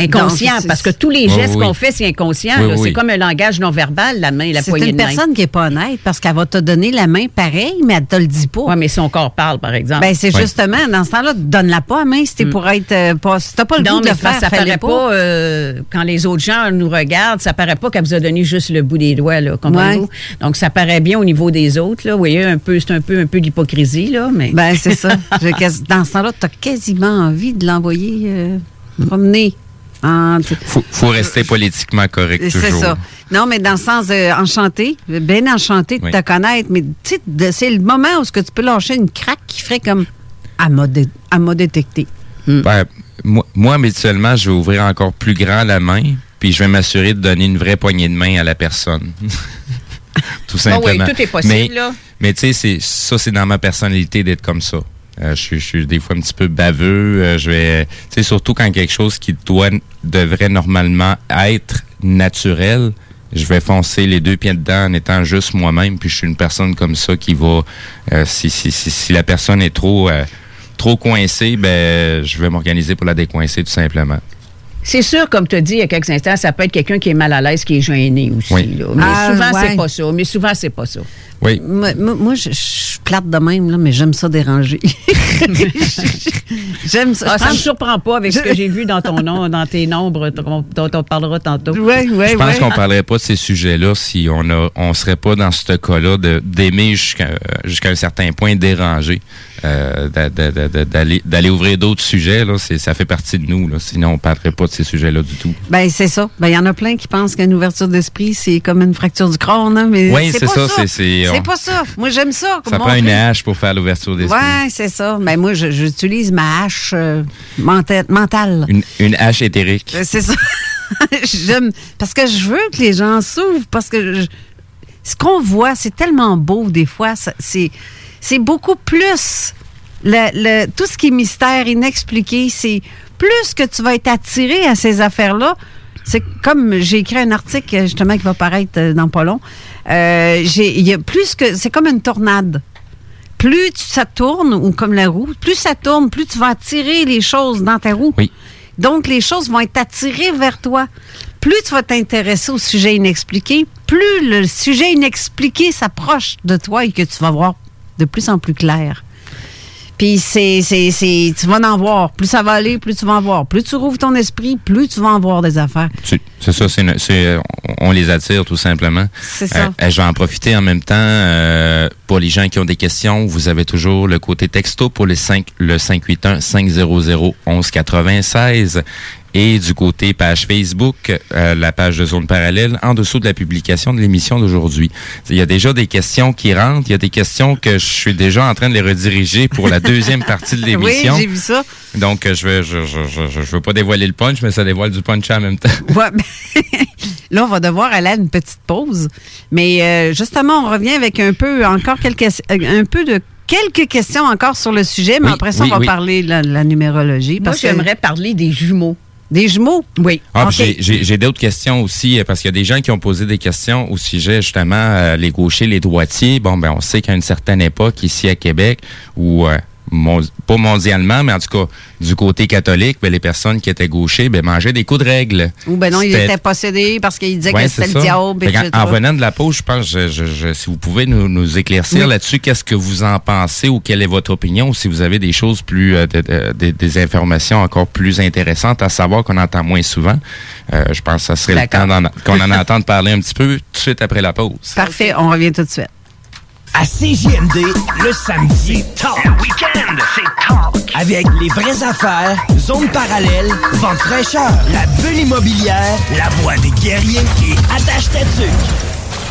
Inconscient, Donc, c'est- parce que tous les gestes oui. qu'on fait, c'est inconscient. Oui, là. oui. C'est comme un langage non verbal, la main, la C'est poignée une de main. personne qui est pas honnête parce qu'elle va te donner la main pareil, mais elle te le dit pas. Oui, mais son corps parle, par exemple. Ben, c'est justement, dans ce temps-là, donne-la pas la main si t'es pour être. euh, pas, si t'as pas le non, goût de le faire, ça paraît pas, euh, quand les autres gens nous regardent, ça paraît pas qu'elle vous a donné juste le bout des doigts, là, comprenez-vous? Donc, ça paraît bien au niveau des autres, là. Vous voyez, un peu, c'est un peu, un peu d'hypocrisie, là, mais. Ben, c'est ça. Dans ce temps-là, t'as quasiment envie de l'envoyer euh, promener. En, Faut, faut rester politiquement correct toujours. c'est ça. Non, mais dans le sens euh, enchanté, bien enchanté de Oui. te connaître, mais tu sais, de- c'est le moment où ce que tu peux lâcher une craque qui ferait comme à m'a dé- détecté. Ben, moi, moi, habituellement, je vais ouvrir encore plus grand la main, puis je vais m'assurer de donner une vraie poignée de main à la personne. tout Ah oui, simplement. tout est possible, mais, là. Mais tu sais, c'est- ça, c'est dans ma personnalité d'être comme ça. Euh, je, suis- je suis des fois un petit peu baveux. euh, je vais, tu sais, surtout quand quelque chose qui doit, devrait normalement être naturel, je vais foncer les deux pieds dedans en étant juste moi-même. Puis je suis une personne comme ça qui va, euh, si, si, si, si la personne est trop, euh, trop coincée, ben, je vais m'organiser pour la décoincer tout simplement. C'est sûr, comme tu as dit il y a quelques instants, ça peut être quelqu'un qui est mal à l'aise, qui est gêné aussi. Oui. là. Mais Ah, souvent, ouais. c'est pas ça. Mais souvent, c'est pas ça. Oui. Moi, moi- moi, je, je suis plate de même, là, mais j'aime ça déranger. j'aime ça. Ah, Je ça me surprend pas avec ce que j'ai vu dans ton nom, dans tes nombres dont on parlera tantôt. Ouais, ouais, Je pense ouais. qu'on parlerait pas de ces sujets-là si on a, on serait pas dans ce cas-là de- d'aimer jusqu'à jusqu'à un certain point déranger, euh, d'a- d'a- d'a- d'a- d'aller d'aller ouvrir d'autres sujets là, c'est ça fait partie de nous là. Sinon on parlerait pas de ces sujets-là du tout. Ben, c'est ça. Ben, il y en a plein qui pensent qu'une ouverture d'esprit, c'est comme une fracture du crâne, hein, mais Oui, c'est ça, ça. c'est- c'est- on- pas ça. Moi, j'aime ça. Ça prend une hache pour faire l'ouverture d'esprit. Ouais, c'est ça. Ben, moi, j'utilise ma hache euh, menta- mentale. Une, une hache éthérique. Euh, C'est ça. J'aime. Parce que je veux que les gens s'ouvrent. Parce que je- ce qu'on voit, c'est tellement beau des fois. C'est c'est beaucoup plus. Le, le- tout ce qui est mystère, inexpliqué, c'est plus que tu vas être attiré à ces affaires-là. C'est comme j'ai écrit un article justement qui va paraître euh, dans pas long. Euh, y a plus que c'est comme une tornade. Plus tu- ça tourne ou comme la roue, plus ça tourne, plus tu vas attirer les choses dans ta roue. Oui. Donc, les choses vont être attirées vers toi. Plus tu vas t'intéresser au sujet inexpliqué, plus le sujet inexpliqué s'approche de toi et que tu vas voir de plus en plus clair. Puis c'est, c'est, c'est, tu vas en voir. Plus ça va aller, plus tu vas en voir. Plus tu rouvres ton esprit, plus tu vas en voir des affaires. C'est ça, c'est c'est, euh, on on les attire tout simplement. C'est ça. Euh, je vais en profiter en même temps euh, pour les gens qui ont des questions. Vous avez toujours le côté texto pour les 5, le 581 500 1196 et du côté page Facebook, euh, la page de zone parallèle en dessous de la publication de l'émission d'aujourd'hui. Il y a déjà des questions qui rentrent. Il y a des questions que je suis déjà en train de les rediriger pour la deuxième partie de Oui, l'émission. j'ai vu ça. Donc, je veux, je, je, je, je- je veux pas dévoiler le punch, mais ça dévoile du punch en même temps. Ouais, ben, là, on va devoir aller à une petite pause. Mais euh, justement, on revient avec un peu, encore quelques, euh, un peu de quelques questions encore sur le sujet, mais Oui, après ça, oui, on va oui. parler de la, la numérologie. Moi, parce que- j'aimerais parler des jumeaux. Des jumeaux? Oui. Ah, j'ai- J'ai j'ai d'autres questions aussi, euh, parce qu'il y a des gens qui ont posé des questions au sujet, justement, euh, les gauchers, les droitiers. Bon, ben, on sait qu'à une certaine époque, ici à Québec, où, euh, mon- pas mondialement, mais en tout cas du côté catholique, ben, les personnes qui étaient gauchers ben, mangeaient des coups de règle. Ou ben non, il C'était- était possédé parce qu'il disait Ouais, que c'était le diable, en venant de la pause, je pense, je, je- je- si vous pouvez nous, nous éclaircir Oui. là-dessus, qu'est-ce que vous en pensez ou quelle est votre opinion, ou si vous avez des choses plus, euh, de- de- des- des informations encore plus intéressantes à savoir qu'on entend moins souvent, euh, je pense que ça serait le temps qu'on en entende parler un petit peu tout de suite après la pause. Parfait, on revient tout de suite. À CJMD, le samedi, talk. Le week-end, c'est talk. Avec les vraies affaires, zone parallèle, vente fraîcheur, la bulle immobilière, la voix des guerriers et attache tatuc.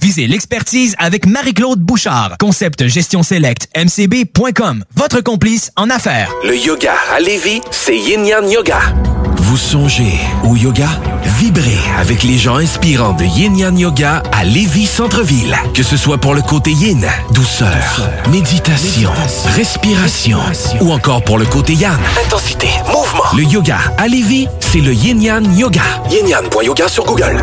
Visez l'expertise avec Marie-Claude Bouchard. Concept gestion select mcb.com. Votre complice en affaires. Le yoga à Lévis, c'est Yin Yang Yoga. Vous songez au yoga? Vibrez avec les gens inspirants de Yin Yang Yoga à Lévis Centre-Ville. Que ce soit pour le côté yin, douceur, méditation, respiration, ou encore pour le côté yang, Intensité, mouvement. le yoga à Lévis, c'est le Yin Yang Yoga. Yin Yang.yoga sur Google.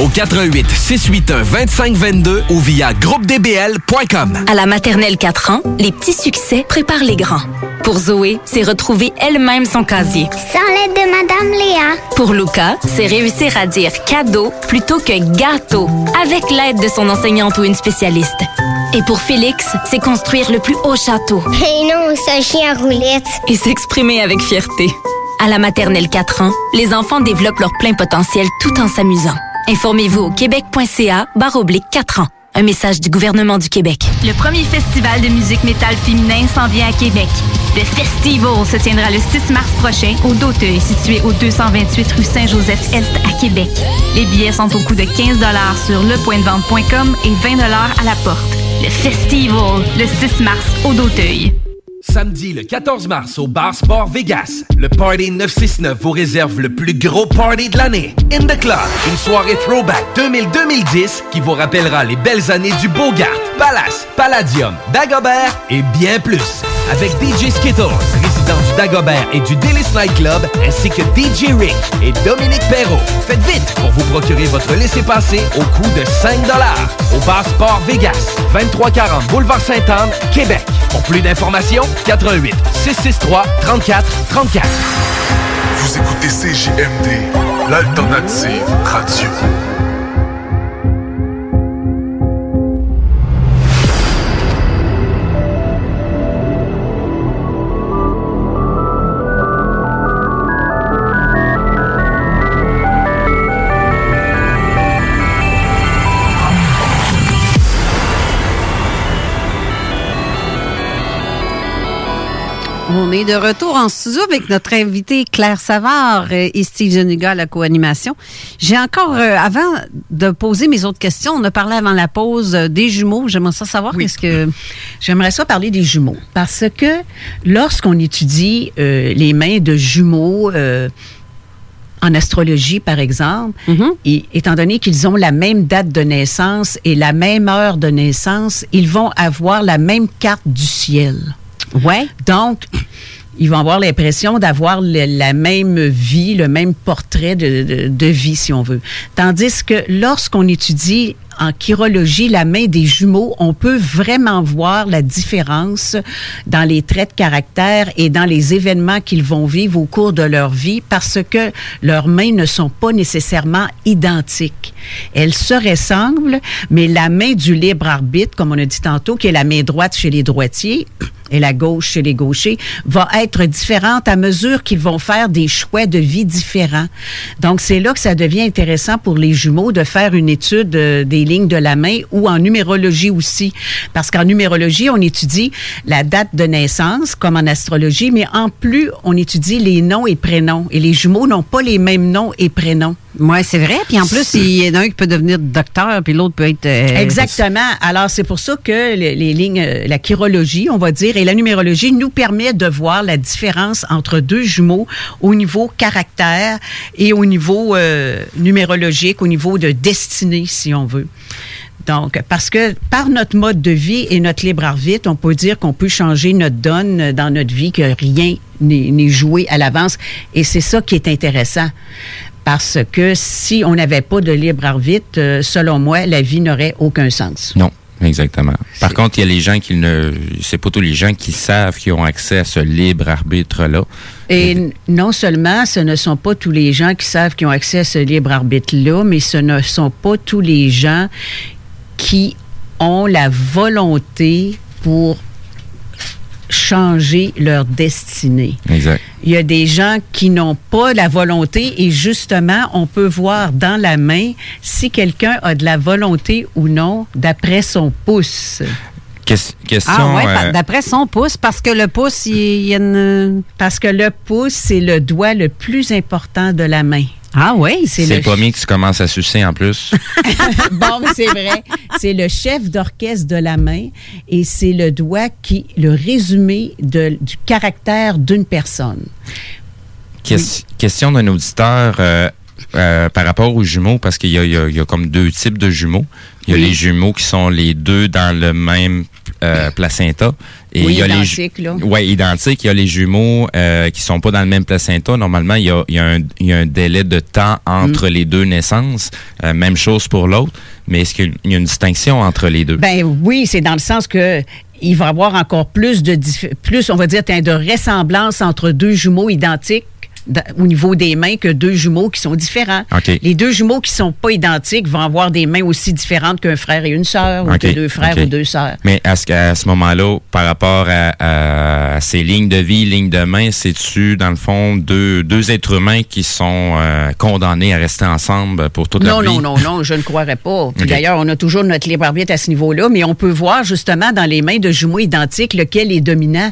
au 88 681 2522 ou via groupedbl.com. À la maternelle 4 ans, les petits succès préparent les grands. Pour Zoé, c'est retrouver elle-même son casier. Sans l'aide de Madame Léa. Pour Luca, c'est réussir à dire cadeau plutôt que gâteau, avec l'aide de son enseignante ou une spécialiste. Et pour Félix, c'est construire le plus haut château. Et non, ce chien roulette. Et s'exprimer avec fierté. À la maternelle 4 ans, les enfants développent leur plein potentiel tout en s'amusant. Informez-vous au québec.ca oblique 4 ans. Un message du gouvernement du Québec. Le premier festival de musique métal féminin s'en vient à Québec. Le Festival se tiendra le 6 mars prochain au Doteuil, situé au 228 rue Saint-Joseph-Est à Québec. Les billets sont au coût de 15 sur lepointdevente.com et 20 à la porte. Le Festival, le 6 mars au Doteuil. Samedi le 14 mars au Bar Sport Vegas, le Party 969 vous réserve le plus gros party de l'année. In the Club, une soirée throwback 2000-2010 qui vous rappellera les belles années du Bogart, Palace, Palladium, Dagobert et bien plus. Avec DJ Skittles, du Dagobert et du Délice Night Club, ainsi que DJ Rick et Dominique Perrault. Faites vite pour vous procurer votre laissez-passer au coût de 5 au Bar Sport Vegas, 2340 Boulevard Sainte-Anne, Québec. Pour plus d'informations, 88 663 34 34. Vous écoutez CJMD, l'alternative radio. On est de retour en studio avec notre invité Claire Savard euh, et Steve Zuniga à la co-animation. J'ai encore, euh, avant de poser mes autres questions, on a parlé avant la pause euh, des jumeaux. J'aimerais ça savoir qu'est-ce que... J'aimerais ça parler des jumeaux parce que lorsqu'on étudie euh, les mains de jumeaux euh, en astrologie, par exemple, et, étant donné qu'ils ont la même date de naissance et la même heure de naissance, ils vont avoir la même carte du ciel. Ouais. Donc, ils vont avoir l'impression d'avoir la même vie, le même portrait de, de- de vie, si on veut. Tandis que lorsqu'on étudie en chirologie la main des jumeaux, on peut vraiment voir la différence dans les traits de caractère et dans les événements qu'ils vont vivre au cours de leur vie parce que leurs mains ne sont pas nécessairement identiques. Elles se ressemblent, mais la main du libre arbitre, comme on a dit tantôt, qui est la main droite chez les droitiers, et la gauche chez les gauchers va être différente à mesure qu'ils vont faire des choix de vie différents. Donc, c'est là que ça devient intéressant pour les jumeaux de faire une étude euh, des lignes de la main ou en numérologie aussi. Parce qu'en numérologie, on étudie la date de naissance, comme en astrologie, mais en plus, on étudie les noms et prénoms. Et les jumeaux n'ont pas les mêmes noms et prénoms. Oui, c'est vrai. Puis en plus, il y en a un qui peut devenir docteur, puis l'autre peut être... euh, Exactement. Alors, c'est pour ça que les, les lignes, euh, la chirologie, on va dire, et la numérologie nous permet de voir la différence entre deux jumeaux au niveau caractère et au niveau euh, numérologique, au niveau de destinée, si on veut. Donc, parce que par notre mode de vie et notre libre arbitre, on peut dire qu'on peut changer notre donne dans notre vie, que rien n'est joué à l'avance. Et c'est ça qui est intéressant. Parce que si on n'avait pas de libre arbitre, euh, selon moi, la vie n'aurait aucun sens. Non, exactement. Par contre, il y a les gens qui ne. C'est pas tous les gens qui savent qui ont accès à ce libre arbitre-là. Et non seulement ce ne sont pas tous les gens qui savent qu'ils ont accès à ce libre arbitre-là, mais ce ne sont pas tous les gens qui ont la volonté pour changer leur destinée. Exact. Il y a des gens qui n'ont pas la volonté et justement, on peut voir dans la main si quelqu'un a de la volonté ou non d'après son pouce. Ques- question. Ah ouais, euh, d'après son pouce, parce que le pouce, il il y a une... Parce que le pouce, c'est le doigt le plus important de la main. Ah oui, c'est c'est le pas mieux que tu commences à sucer en plus. bon, mais c'est vrai. C'est le chef d'orchestre de la main et c'est le doigt qui, le résumé de- du caractère d'une personne. Ques- Question d'un auditeur euh, euh, par rapport aux jumeaux, parce qu'il y a, il y y a comme deux types de jumeaux. Il y a Oui. les jumeaux qui sont les deux dans le même euh, placenta. Et Oui, il y a les identiques, là. Oui, identiques. Il y a les jumeaux euh, qui sont pas dans le même placenta. Normalement, il y a, il y a un, il y a un délai de temps entre Mm. les deux naissances. Euh, même chose pour l'autre. Mais est-ce qu'il y a une distinction entre les deux? Ben oui, c'est dans le sens que il va y avoir encore plus de plus, on va dire, de ressemblance entre deux jumeaux identiques au niveau des mains que deux jumeaux qui sont différents. Les deux jumeaux qui sont pas identiques vont avoir des mains aussi différentes qu'un frère et une sœur, ou que deux frères ou deux sœurs. Mais à ce, à ce moment-là, par rapport à, à- à ces lignes de vie, lignes de main, c'est-tu, dans le fond, deux, deux êtres humains qui sont euh, condamnés à rester ensemble pour toute Non, leur vie? non, non, non, je ne croirais pas. D'ailleurs, on a toujours notre libre arbitre à ce niveau-là, mais on peut voir justement dans les mains de jumeaux identiques lequel est dominant,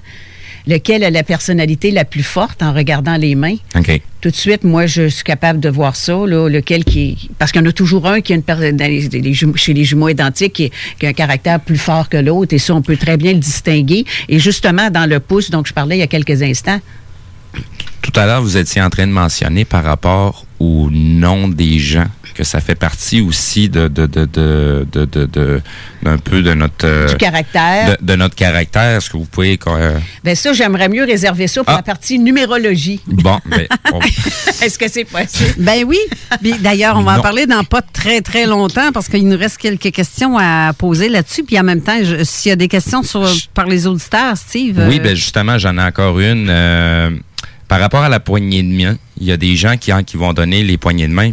lequel a la personnalité la plus forte en regardant les mains. Tout de suite, moi, je suis capable de voir ça, là, lequel qui. Parce qu'il y en a toujours un qui a une les- les jumeaux- chez les jumeaux identiques qui, qui a un caractère plus fort que l'autre, et ça, on peut très bien le distinguer. Et justement, dans le pouce, dont je parlais il y a quelques instants, Tout à l'heure, vous étiez en train de mentionner par rapport au nom des gens que ça fait partie aussi de de de de de, de- de- d'un peu de notre euh, du caractère. de, de notre caractère. Est-ce que vous pouvez euh, Ben ça, j'aimerais mieux réserver ça pour Ah. la partie numérologie. bon ben, on- Est-ce que c'est possible? Ben oui. D'ailleurs, on va en parler dans pas très, très longtemps parce qu'il nous reste quelques questions à poser là-dessus. Puis en même temps, je- s'il y a des questions sur, par les auditeurs, Steve. Oui, euh, ben justement, j'en ai encore une. Euh, par rapport à la poignée de main, il y a des gens qui, hein, qui vont donner les poignées de main.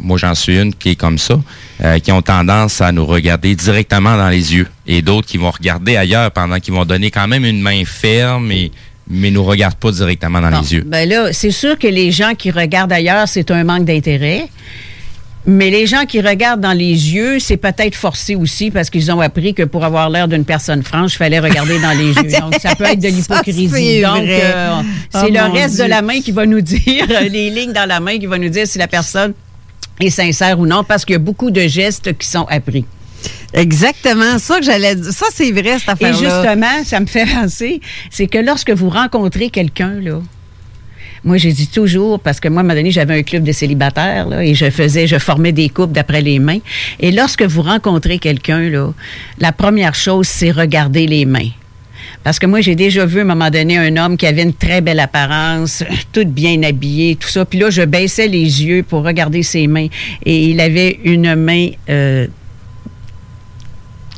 Moi, j'en suis une qui est comme ça, euh, qui ont tendance à nous regarder directement dans les yeux. Et d'autres qui vont regarder ailleurs pendant qu'ils vont donner quand même une main ferme, et, mais nous regardent pas directement dans les yeux. Ben là, c'est sûr que les gens qui regardent ailleurs, c'est un manque d'intérêt. Mais les gens qui regardent dans les yeux, c'est peut-être forcé aussi parce qu'ils ont appris que pour avoir l'air d'une personne franche, il fallait regarder dans les yeux. Donc, ça peut être de l'hypocrisie. Donc, euh, Oh, c'est le reste Dieu. de la main qui va nous dire, les lignes dans la main qui va nous dire si la personne est sincère ou non parce qu'il y a beaucoup de gestes qui sont appris. Exactement, ça que j'allais dire. Ça, c'est vrai, cette Et affaire-là. justement, ça me fait penser, c'est que lorsque vous rencontrez quelqu'un, là, moi, j'ai dit toujours, parce que moi, à un moment donné, j'avais un club de célibataires, là, et je faisais, je formais des couples d'après les mains. Et lorsque vous rencontrez quelqu'un, là, la première chose, c'est regarder les mains. Parce que moi, j'ai déjà vu à un moment donné un homme qui avait une très belle apparence, tout bien habillé, tout ça. Puis là, je baissais les yeux pour regarder ses mains. Et il avait une main euh,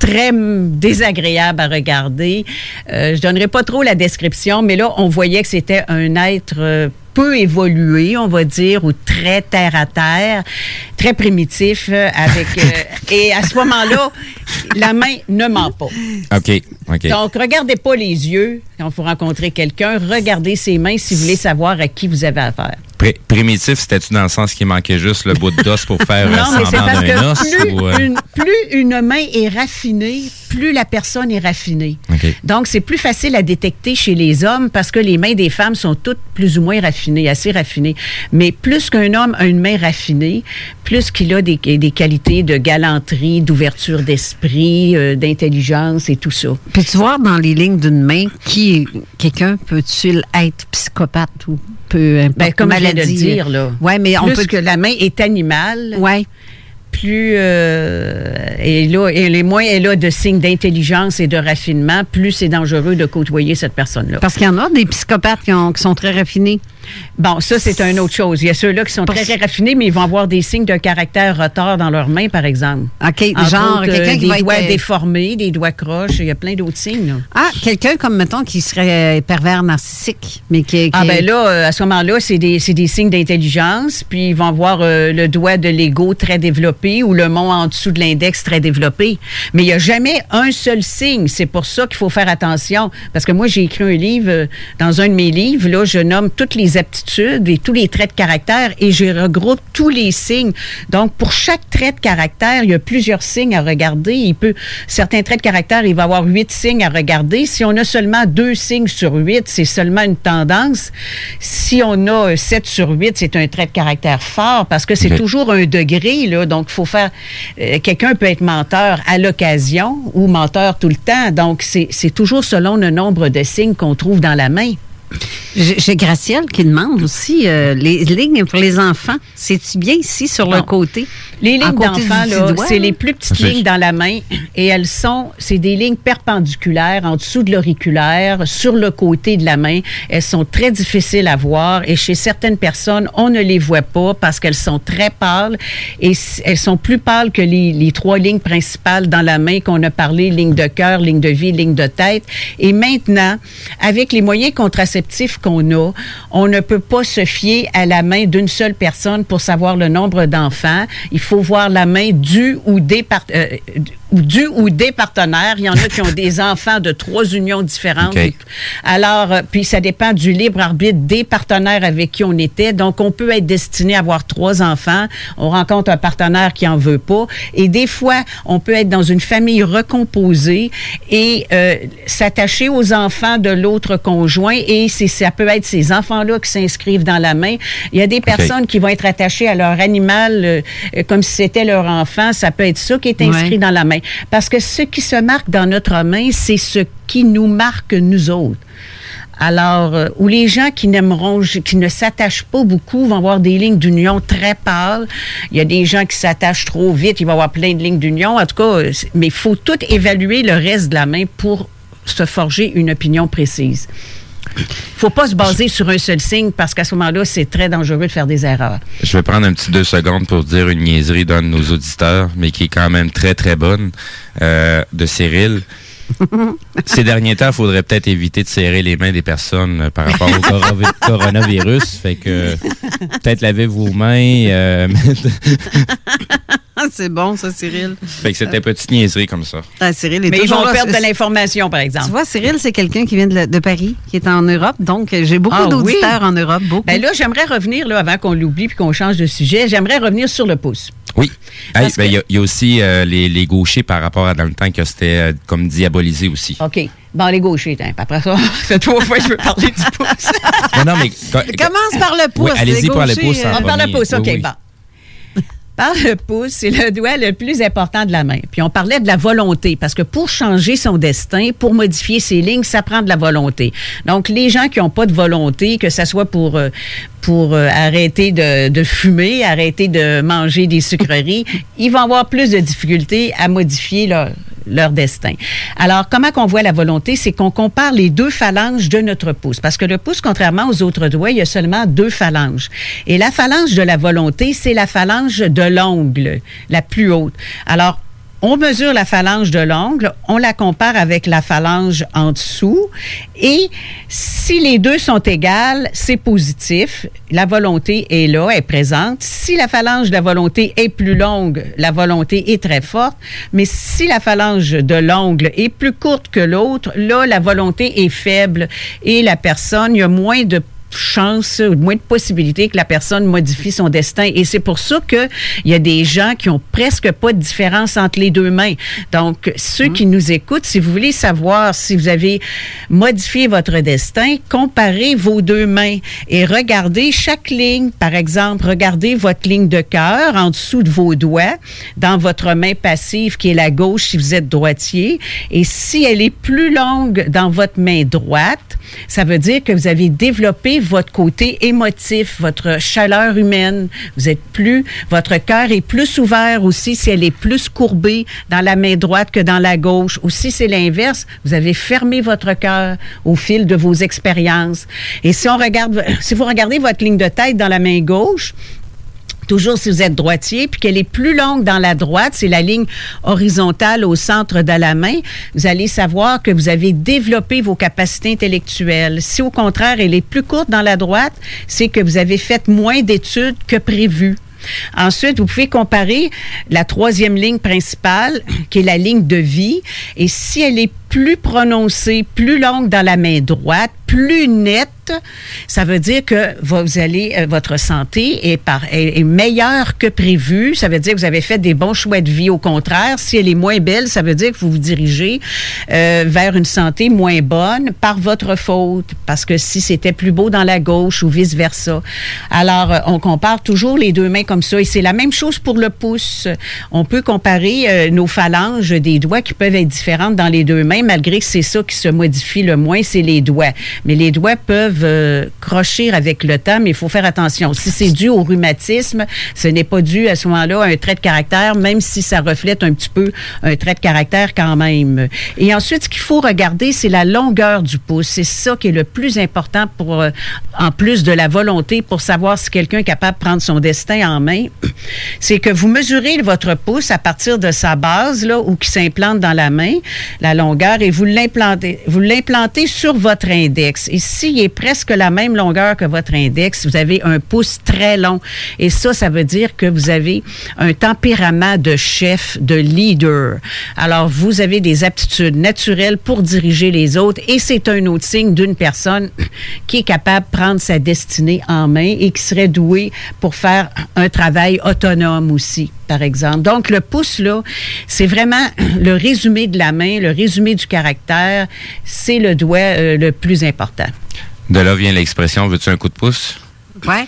très désagréable à regarder. Euh, je donnerai pas trop la description, mais là, on voyait que c'était un être euh, peu évolué, on va dire, ou très terre à terre, très primitif, euh, avec euh, et à ce moment-là, la main ne ment pas. OK, OK. Donc, regardez pas les yeux quand vous rencontrez quelqu'un. Regardez ses mains si vous voulez savoir à qui vous avez affaire. Pré- primitif, c'était-tu dans le sens qu'il manquait juste le bout d'os pour faire Non, mais c'est parce os? que plus, ou, euh, une, plus une main est raffinée, plus la personne est raffinée. Donc, c'est plus facile à détecter chez les hommes parce que les mains des femmes sont toutes plus ou moins raffinées, assez raffinées. Mais plus qu'un homme a une main raffinée, plus qu'il a des, des qualités de galanterie, d'ouverture d'esprit, euh, d'intelligence et tout ça. Peux-tu voir dans les lignes d'une main qui quelqu'un peut-il être psychopathe ou peu importe Ben, comme je viens de le maladie? dire, là. Ouais, mais on peut que la main est animale, ouais. plus euh, elle, a, elle est moins elle a de signes d'intelligence et de raffinement, plus c'est dangereux de côtoyer cette personne-là. Parce qu'il y en a des psychopathes qui, ont- qui sont très raffinés. Bon, ça, c'est une autre chose. Il y a ceux-là qui sont très, très raffinés, mais ils vont avoir des signes de caractère retard dans leurs mains, par exemple. OK, Entre genre quelqu'un euh, qui des va doigts être... euh, déformés, des doigts croches, il y a plein d'autres signes. là. Ah, quelqu'un comme, mettons, qui serait euh, pervers narcissique, mais qui... qui Ah ben là, à ce moment-là, c'est des, c'est des signes d'intelligence, puis ils vont avoir euh, le doigt de l'ego très développé ou le mont en dessous de l'index très développé. Mais il n'y a jamais un seul signe. C'est pour ça qu'il faut faire attention. Parce que moi, j'ai écrit un livre, dans un de mes livres, là, je nomme toutes les aptitudes et tous les traits de caractère et je regroupe tous les signes. Donc, pour chaque trait de caractère, il y a plusieurs signes à regarder. Il peut, certains traits de caractère, il va y avoir huit signes à regarder. Si on a seulement deux signes sur huit, c'est seulement une tendance. Si on a sept sur huit, c'est un trait de caractère fort parce que c'est toujours un degré, là. Donc, il faut faire, euh, quelqu'un peut être menteur à l'occasion ou menteur tout le temps. Donc, c'est toujours selon le nombre de signes qu'on trouve dans la main. J'ai Gracielle qui demande aussi euh, les lignes pour les enfants. C'est-tu bien ici sur le côté? Les lignes d'enfants, c'est les plus petites lignes dans la main et elles sont, c'est des lignes perpendiculaires en dessous de l'auriculaire, sur le côté de la main. Elles sont très difficiles à voir et chez certaines personnes, on ne les voit pas parce qu'elles sont très pâles et elles sont plus pâles que les, les trois lignes principales dans la main qu'on a parlé, ligne de cœur, ligne de vie, ligne de tête. Et maintenant, avec les moyens contraceptifs qu'on a, on ne peut pas se fier à la main d'une seule personne pour savoir le nombre d'enfants. Il faut voir la main du ou des euh, du ou des partenaires. Il y en a qui ont des enfants de trois unions différentes. Alors, euh, puis ça dépend du libre arbitre des partenaires avec qui on était. Donc, on peut être destiné à avoir trois enfants. On rencontre un partenaire qui en veut pas. Et des fois, on peut être dans une famille recomposée et euh, s'attacher aux enfants de l'autre conjoint. Et ça peut être ces enfants-là qui s'inscrivent dans la main. Il y a des personnes qui vont être attachées à leur animal euh, euh, comme si c'était leur enfant. Ça peut être ça qui est inscrit Ouais. dans la main. Parce que ce qui se marque dans notre main, c'est ce qui nous marque nous autres. Alors, euh, où les gens qui n'aimeront, qui ne s'attachent pas beaucoup vont avoir des lignes d'union très pâles. Il y a des gens qui s'attachent trop vite, il va y avoir plein de lignes d'union. En tout cas, euh, mais il faut tout évaluer le reste de la main pour se forger une opinion précise. Faut pas se baser sur un seul signe parce qu'à ce moment-là, c'est très dangereux de faire des erreurs. Je vais prendre un petit deux secondes pour dire une niaiserie d'un de nos auditeurs, mais qui est quand même très, très bonne, euh, de Cyril. Ces derniers temps, il faudrait peut-être éviter de serrer les mains des personnes euh, par rapport au coronavi- coronavirus. Fait que euh, peut-être laver vos mains. euh, c'est bon, ça, Cyril. fait que c'était petite niaiserie comme ça. Ah, Cyril est Mais ils vont là. perdre de l'information, par exemple. Tu vois, Cyril, c'est quelqu'un qui vient de, la- de Paris, qui est en Europe. Donc, j'ai beaucoup Ah, d'auditeurs oui? en Europe. Beaucoup. Ben là, j'aimerais revenir, là, avant qu'on l'oublie puis qu'on change de sujet, j'aimerais revenir sur le pouce. Oui. Hey, ben, Il que- y, a- il y a aussi euh, les, les gauchers par rapport à dans le temps que c'était euh, comme diabolisé aussi. OK. Bon, les gauchers, après ça, ça fait trois fois que je veux parler du pouce. Non, non, mais Commence par le pouce. Oui, allez-y les par le gauchers, pouce, euh, en On parle le pouce, OK, Oui, oui. bon. Par le pouce, c'est le doigt le plus important de la main. Puis on parlait de la volonté, parce que pour changer son destin, pour modifier ses lignes, ça prend de la volonté. Donc, les gens qui n'ont pas de volonté, que ce soit pour, euh, pour euh, arrêter de, de fumer, arrêter de manger des sucreries, ils vont avoir plus de difficultés à modifier leur, leur destin. Alors, comment qu'on voit la volonté? C'est qu'on compare les deux phalanges de notre pouce. Parce que le pouce, contrairement aux autres doigts, il y a seulement deux phalanges. Et la phalange de la volonté, c'est la phalange de l'ongle, la plus haute. Alors, on mesure la phalange de l'ongle, on la compare avec la phalange en dessous et si les deux sont égales, c'est positif. La volonté est là, est présente. Si la phalange de la volonté est plus longue, la volonté est très forte. Mais si la phalange de l'ongle est plus courte que l'autre, là, la volonté est faible et la personne, il y a moins de chance, moins de possibilités que la personne modifie son destin. Et c'est pour ça que il y a des gens qui ont presque pas de différence entre les deux mains. Donc, ceux qui nous écoutent, si vous voulez savoir si vous avez modifié votre destin, comparez vos deux mains et regardez chaque ligne. Par exemple, regardez votre ligne de cœur en dessous de vos doigts, dans votre main passive qui est la gauche si vous êtes droitier. Et si elle est plus longue dans votre main droite, ça veut dire que vous avez développé votre côté émotif, votre chaleur humaine. Vous êtes plus, votre cœur est plus ouvert aussi si elle est plus courbée dans la main droite que dans la gauche. Ou si c'est l'inverse, vous avez fermé votre cœur au fil de vos expériences. Et si on regarde, si vous regardez votre ligne de tête dans la main gauche, toujours si vous êtes droitier, puis qu'elle est plus longue dans la droite, c'est la ligne horizontale au centre de la main, vous allez savoir que vous avez développé vos capacités intellectuelles. Si au contraire, elle est plus courte dans la droite, c'est que vous avez fait moins d'études que prévu. Ensuite, vous pouvez comparer la troisième ligne principale, qui est la ligne de vie, et si elle est plus prononcée, plus longue dans la main droite, plus nette, ça veut dire que vous allez, euh, votre santé est, par, est, meilleure que prévu. Ça veut dire que vous avez fait des bons choix de vie. Au contraire, si elle est moins belle, ça veut dire que vous vous dirigez euh, vers une santé moins bonne par votre faute. Parce que si c'était plus beau dans la gauche ou vice versa. Alors, euh, on compare toujours les deux mains comme ça. Et c'est la même chose pour le pouce. On peut comparer euh, nos phalanges des doigts qui peuvent être différentes dans les deux mains, malgré que c'est ça qui se modifie le moins, c'est les doigts. Mais les doigts peuvent euh, crochir avec le temps, mais il faut faire attention. Si c'est dû au rhumatisme, ce n'est pas dû à ce moment-là à un trait de caractère, même si ça reflète un petit peu un trait de caractère quand même. Et ensuite, ce qu'il faut regarder, c'est la longueur du pouce. C'est ça qui est le plus important pour, euh, en plus de la volonté, pour savoir si quelqu'un est capable de prendre son destin en main. C'est que vous mesurez votre pouce à partir de sa base, là, ou qui s'implante dans la main, la longueur, et vous l'implantez, vous l'implantez sur votre index. Et s'il est presque la même longueur que votre index, vous avez un pouce très long. Et ça, ça veut dire que vous avez un tempérament de chef, de leader. Alors, vous avez des aptitudes naturelles pour diriger les autres et c'est un autre signe d'une personne qui est capable de prendre sa destinée en main et qui serait douée pour faire un travail autonome aussi par exemple. Donc, le pouce, là, c'est vraiment le résumé de la main, le résumé du caractère. C'est le doigt euh, le plus important. De là vient l'expression veux-tu un coup de pouce? Ouais.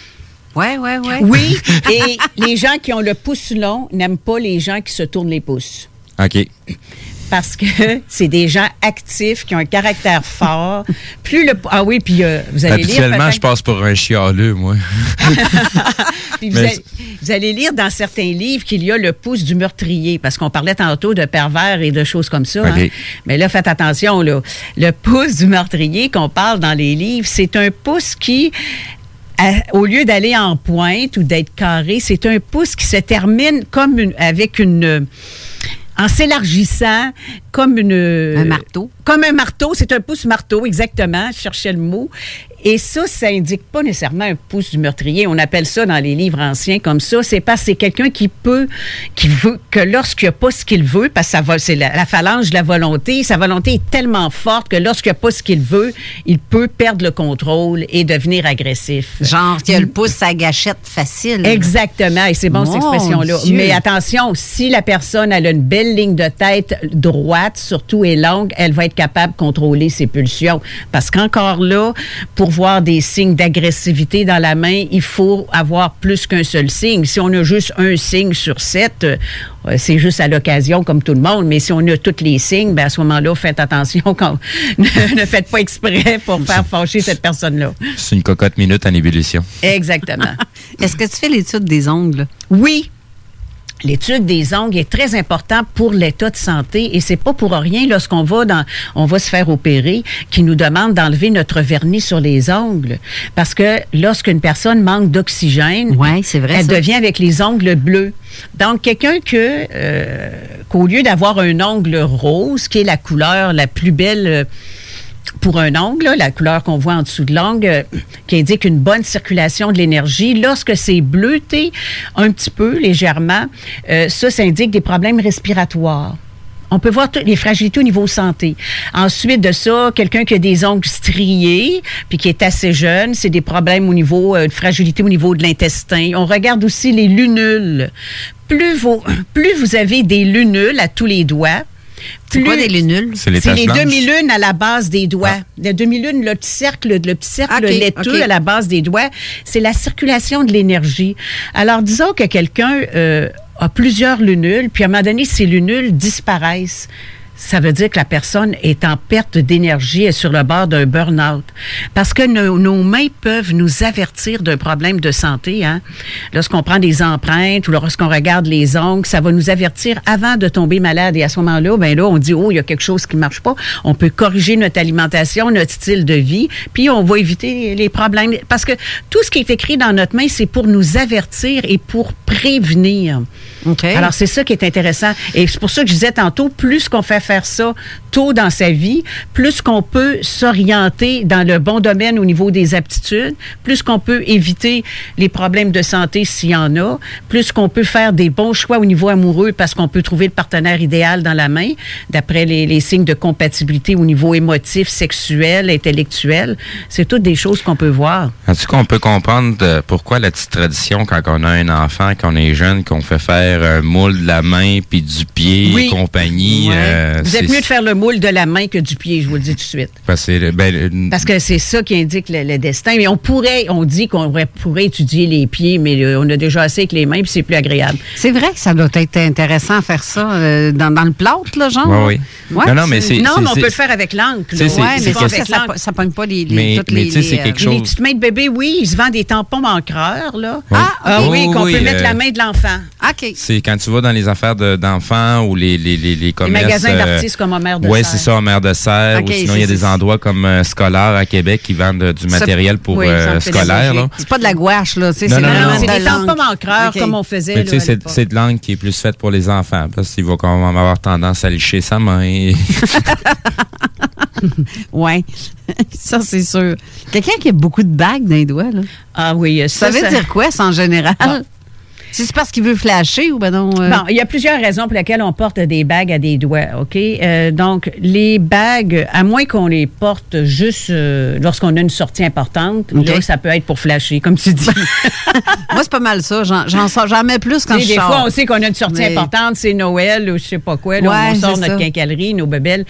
Ouais, ouais, ouais. Oui, et les gens qui ont le pouce long n'aiment pas les gens qui se tournent les pouces. OK. Parce que c'est des gens actifs qui ont un caractère fort. Plus le ah oui, puis euh, vous allez lire Habituellement, je passe pour un chialeux, moi. Puis vous, allez, vous allez lire dans certains livres qu'il y a le pouce du meurtrier, parce qu'on parlait tantôt de pervers et de choses comme ça. Hein. Mais là, faites attention, là. Le pouce du meurtrier qu'on parle dans les livres, c'est un pouce qui, au lieu d'aller en pointe ou d'être carré, c'est un pouce qui se termine comme une, avec une en s'élargissant comme une... Un marteau. Comme un marteau. C'est un pouce marteau, exactement. Je cherchais le mot. Et ça, ça indique pas nécessairement un pouce du meurtrier. On appelle ça dans les livres anciens comme ça. C'est parce que c'est quelqu'un qui peut, qui veut, que lorsqu'il n'a pas ce qu'il veut, parce que ça va, c'est la, la phalange de la volonté, sa volonté est tellement forte que lorsqu'il n'a pas ce qu'il veut, il peut perdre le contrôle et devenir agressif. Genre, il y a le pouce à gâchette facile. Exactement, et c'est bon cette expression-là. Mais attention, si la personne elle a une belle ligne de tête droite, surtout et longue, elle va être capable de contrôler ses pulsions. Parce qu'encore là, pour voir des signes d'agressivité dans la main, il faut avoir plus qu'un seul signe. Si on a juste un signe sur sept, euh, c'est juste à l'occasion comme tout le monde. Mais si on a tous les signes, ben à ce moment-là, faites attention quand ne, ne faites pas exprès pour faire fâcher cette personne-là. C'est une cocotte minute en ébullition. Exactement. Est-ce que tu fais l'étude des ongles? Oui. L'étude des ongles est très importante pour l'état de santé et c'est pas pour rien lorsqu'on va dans, on va se faire opérer, qui nous demande d'enlever notre vernis sur les ongles, parce que lorsqu'une personne manque d'oxygène, c'est vrai, elle ça. devient avec les ongles bleus. Donc quelqu'un que euh, qu'au lieu d'avoir un ongle rose, qui est la couleur la plus belle. Pour un ongle, la couleur qu'on voit en dessous de l'ongle, euh, qui indique une bonne circulation de l'énergie. Lorsque c'est bleuté un petit peu, légèrement, euh, ça, ça indique des problèmes respiratoires. On peut voir les fragilités au niveau santé. Ensuite de ça, quelqu'un qui a des ongles striés, puis qui est assez jeune, c'est des problèmes au niveau euh, de fragilité au niveau de l'intestin. On regarde aussi les lunules. Plus plus vous avez des lunules à tous les doigts, C'est quoi des lunules? C'est les les demi-lunes à la base des doigts. Le demi-lune, le petit cercle, le petit cercle laiteux à la base des doigts, c'est la circulation de l'énergie. Alors, disons que quelqu'un euh, a plusieurs lunules, puis à un moment donné, ces lunules disparaissent. Ça veut dire que la personne est en perte d'énergie et sur le bord d'un burn-out. Parce que nos, nos mains peuvent nous avertir d'un problème de santé. Hein? Lorsqu'on prend des empreintes ou lorsqu'on regarde les ongles, ça va nous avertir avant de tomber malade. Et à ce moment-là, ben là, on dit, oh, il y a quelque chose qui marche pas. On peut corriger notre alimentation, notre style de vie, puis on va éviter les problèmes. Parce que tout ce qui est écrit dans notre main, c'est pour nous avertir et pour prévenir. Alors, c'est ça qui est intéressant. Et c'est pour ça que je disais tantôt, plus qu'on fait faire ça tôt dans sa vie, plus qu'on peut s'orienter dans le bon domaine au niveau des aptitudes, plus qu'on peut éviter les problèmes de santé s'il y en a, plus qu'on peut faire des bons choix au niveau amoureux parce qu'on peut trouver le partenaire idéal dans la main, d'après les, les signes de compatibilité au niveau émotif, sexuel, intellectuel. C'est toutes des choses qu'on peut voir. En tout cas, on peut comprendre euh, pourquoi la petite tradition, quand on a un enfant, qu'on est jeune, qu'on fait faire un moule de la main puis du pied Oui. et compagnie. Ouais. euh, Vous êtes mieux de faire le moule de la main que du pied, je vous le dis tout de suite. parce que, ben, euh, Parce que c'est ça qui indique le, le destin. Mais on pourrait, on dit qu'on pourrait étudier les pieds, mais euh, on a déjà assez avec les mains, puis c'est plus agréable. C'est vrai que ça doit être intéressant à faire ça euh, dans, dans le plâtre, là, genre. Oui. Ouais, Non, non, mais c'est- Non, mais on peut le faire avec l'encre. C'est mais pas Ça, avec ça, pogne pas les, les- Mais- toutes mais les... tu sais, c'est les, quelque euh, chose- Les petites mains de bébé, oui, ils se vendent des tampons encreurs, là. Oui. Ah, ah Oui, oui, oui, qu'on oui, peut mettre euh, la main de l'enfant. OK. C'est quand tu vas dans les affaires de- d'enfants ou les, les, les, les commerces. magasins euh, d'artistes comme Homer de Oui, Serre. c'est ça, Homer de Serre. Ou sinon, il y a c'est- des c'est- endroits comme euh, Scolaire à Québec qui vendent euh, du matériel pour oui, euh, scolaire. C'est pas de la gouache, là. C'est non, vraiment C'est la des langue. tampons encreurs OK. comme on faisait. Mais tu sais, là, à c'est c'est de langue qui est plus faite pour les enfants parce qu'il va quand même avoir tendance à licher sa main. Oui, ça, c'est sûr. Quelqu'un qui a beaucoup de bagues dans les doigts, là. Ah oui, Ça, ça, veut ça- dire quoi, ça, en général? Bon. Si c'est parce qu'il veut flasher ou ben non? euh, Bon, il y a plusieurs raisons pour lesquelles on porte des bagues à des doigts, OK? Euh, donc, les bagues, à moins qu'on les porte juste euh, lorsqu'on a une sortie importante, OK. là, ça peut être pour flasher, comme tu dis. Moi, c'est pas mal ça. J'en, sors jamais plus quand Tu sais, je des sors. fois, on sait qu'on a une sortie Mais- importante, c'est Noël ou je sais pas quoi. là, Ouais, on sort notre ça. quincaillerie, nos bebelles.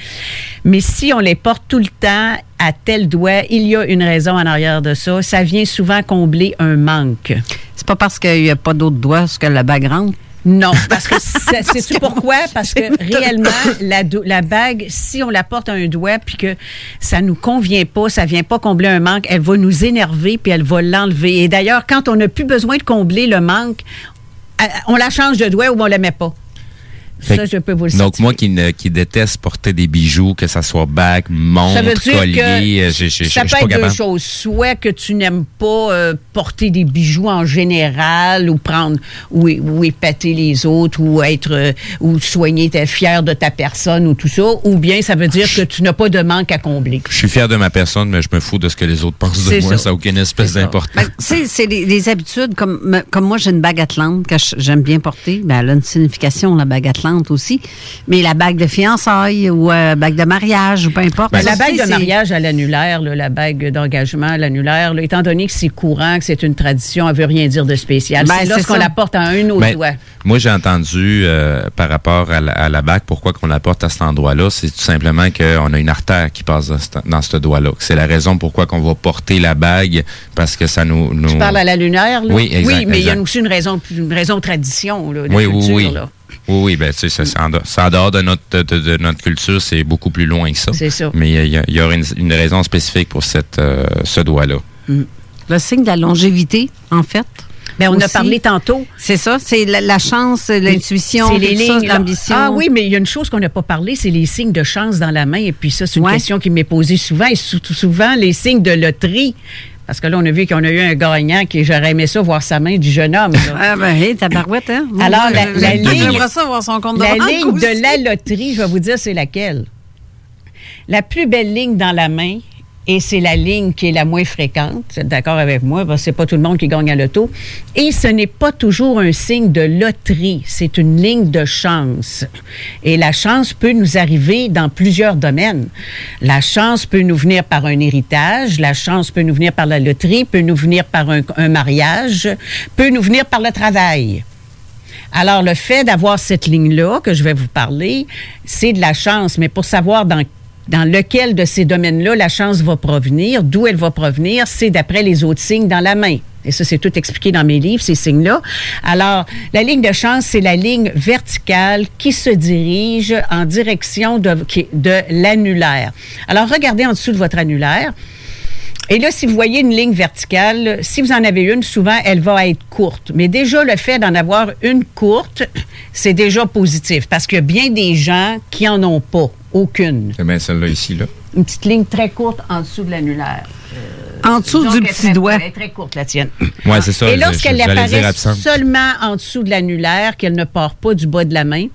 Mais si on les porte tout le temps à tel doigt, il y a une raison en arrière de ça. Ça vient souvent combler un manque. C'est pas parce qu'il n'y a pas d'autres doigts que la bague rentre? Non, parce que c'est- pourquoi? Parce que réellement, la bague, si on la porte à un doigt puis que ça nous convient pas, ça vient pas combler un manque, elle va nous énerver puis elle va l'enlever. Et d'ailleurs, quand on n'a plus besoin de combler le manque, euh, on la change de doigt ou on la met pas. Fait Ça, je peux vous le Donc, moi qui, ne, qui déteste porter des bijoux, que ça soit bague, Ça montre, veut dire collier, euh, que je je- je- je ça suis peut pas être deux choses. Soit que tu n'aimes pas euh, porter des bijoux en général ou prendre ou, ou épater les autres ou être euh, ou soigner, t'es fier de ta personne ou tout ça. Ou bien ça veut dire que tu n'as pas de manque à combler. Je suis fier de ma personne, mais je me fous de ce que les autres pensent de moi. ça. N'a aucune espèce d'importance. Ben, c'est, des, des habitudes. Comme, me- comme moi, j'ai une bague atlante que j'aime bien porter. Ben, elle a une signification, la bague atlante aussi. Mais la bague de fiançailles ou euh, bague de mariage ou peu importe. Ben, la bague de mariage à l'annulaire, la bague d'engagement à l'annulaire, étant donné que c'est courant, que c'est une tradition, elle veut rien dire de spécial. Ben, c'est c'est lorsqu'on la porte à un autre Ben, doigt. moi, j'ai entendu euh, par rapport à la, à la bague, pourquoi qu'on la porte à cet endroit-là, c'est tout simplement qu'on a une artère qui passe dans ce, dans ce doigt-là. C'est la raison pourquoi qu'on va porter la bague, parce que ça nous... nous... Tu parles à la lunaire, là? Oui, exact, Oui, mais il y a aussi une raison, une raison de tradition, là, de oui, culture, oui, oui. là. Oui, oui, ben, tu sais, ça, c'est en, dehors- de notre, de, de- de notre culture, c'est beaucoup plus loin que ça. C'est ça. Mais il y, y aurait une, une raison spécifique pour cette, euh, ce doigt-là. Le signe de la longévité, en fait. Ben, on a parlé tantôt. C'est ça, c'est la, la chance, l'intuition, C'est les ça, l'ambition. Ah oui, mais il y a une chose qu'on n'a pas parlé, c'est les signes de chance dans la main. Et puis ça, c'est une Ouais. question qui m'est posée souvent. Et sou- souvent, les signes de loterie. Parce que là, on a vu qu'on a eu un gagnant qui, j'aurais aimé ça, voir sa main du jeune homme. là. Ah ben, hé, tabarouette, hein? Alors, la, la ligne, J'aimerais ça voir son compte de la ligne aussi. de la loterie, je vais vous dire, c'est laquelle? La plus belle ligne dans la main, et c'est la ligne qui est la moins fréquente. D'accord avec moi? C'est pas tout le monde qui gagne à l'auto. Et ce n'est pas toujours un signe de loterie. C'est une ligne de chance. Et la chance peut nous arriver dans plusieurs domaines. La chance peut nous venir par un héritage. La chance peut nous venir par la loterie, peut nous venir par un, un mariage, peut nous venir par le travail. Alors, le fait d'avoir cette ligne-là que je vais vous parler, c'est de la chance. Mais pour savoir dans, dans lequel de ces domaines-là la chance va provenir, d'où elle va provenir, c'est d'après les autres signes dans la main. Et ça, c'est tout expliqué dans mes livres, ces signes-là. Alors, la ligne de chance, c'est la ligne verticale qui se dirige en direction de, l'annulaire. Alors, regardez en dessous de votre annulaire. Et là, si vous voyez une ligne verticale, si vous en avez une, souvent, elle va être courte. Mais déjà, le fait d'en avoir une courte, c'est déjà positif parce qu'il y a bien des gens qui en ont pas, aucune. C'est bien celle-là ici, là. Une petite ligne très courte en dessous de l'annulaire. En dessous du petit très- doigt. Elle est très courte, la tienne. Ouais, c'est ça. Et lorsqu'elle apparaît seulement en dessous de l'annulaire, qu'elle ne part pas du bas de la main,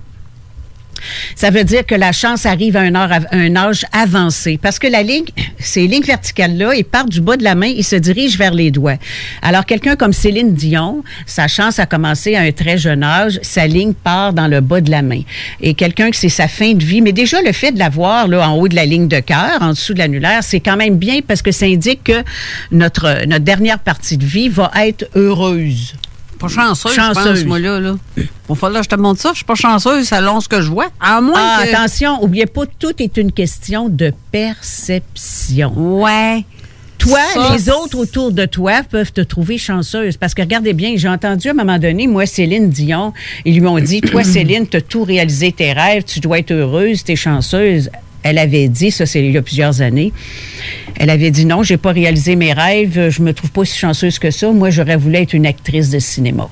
ça veut dire que la chance arrive à un âge, avancé. Parce que la ligne, ces lignes verticales-là, ils partent du bas de la main, ils se dirigent vers les doigts. Alors, quelqu'un comme Céline Dion, sa chance a commencé à un très jeune âge, sa ligne part dans le bas de la main. Et quelqu'un que c'est sa fin de vie, mais déjà le fait de l'avoir là, en haut de la ligne de cœur, en dessous de l'annulaire, c'est quand même bien parce que ça indique que notre, notre dernière partie de vie va être heureuse. Pas chanceuse, Chanceuse. je pense, moi, là. là. Bon, falloir que je te montre ça. Je suis pas chanceuse selon ce que je vois. À moins Ah, que... attention, oubliez pas, tout est une question de perception. Ouais. Toi, Ça, les autres autour de toi peuvent te trouver chanceuse. Parce que regardez bien, j'ai entendu à un moment donné, moi, Céline Dion, ils lui ont dit, toi, Céline, tu as tout réalisé tes rêves, tu dois être heureuse, tu es chanceuse. Elle avait dit, ça c'est il y a plusieurs années, elle avait dit non, j'ai pas réalisé mes rêves, je me trouve pas si chanceuse que ça. Moi, j'aurais voulu être une actrice de cinéma.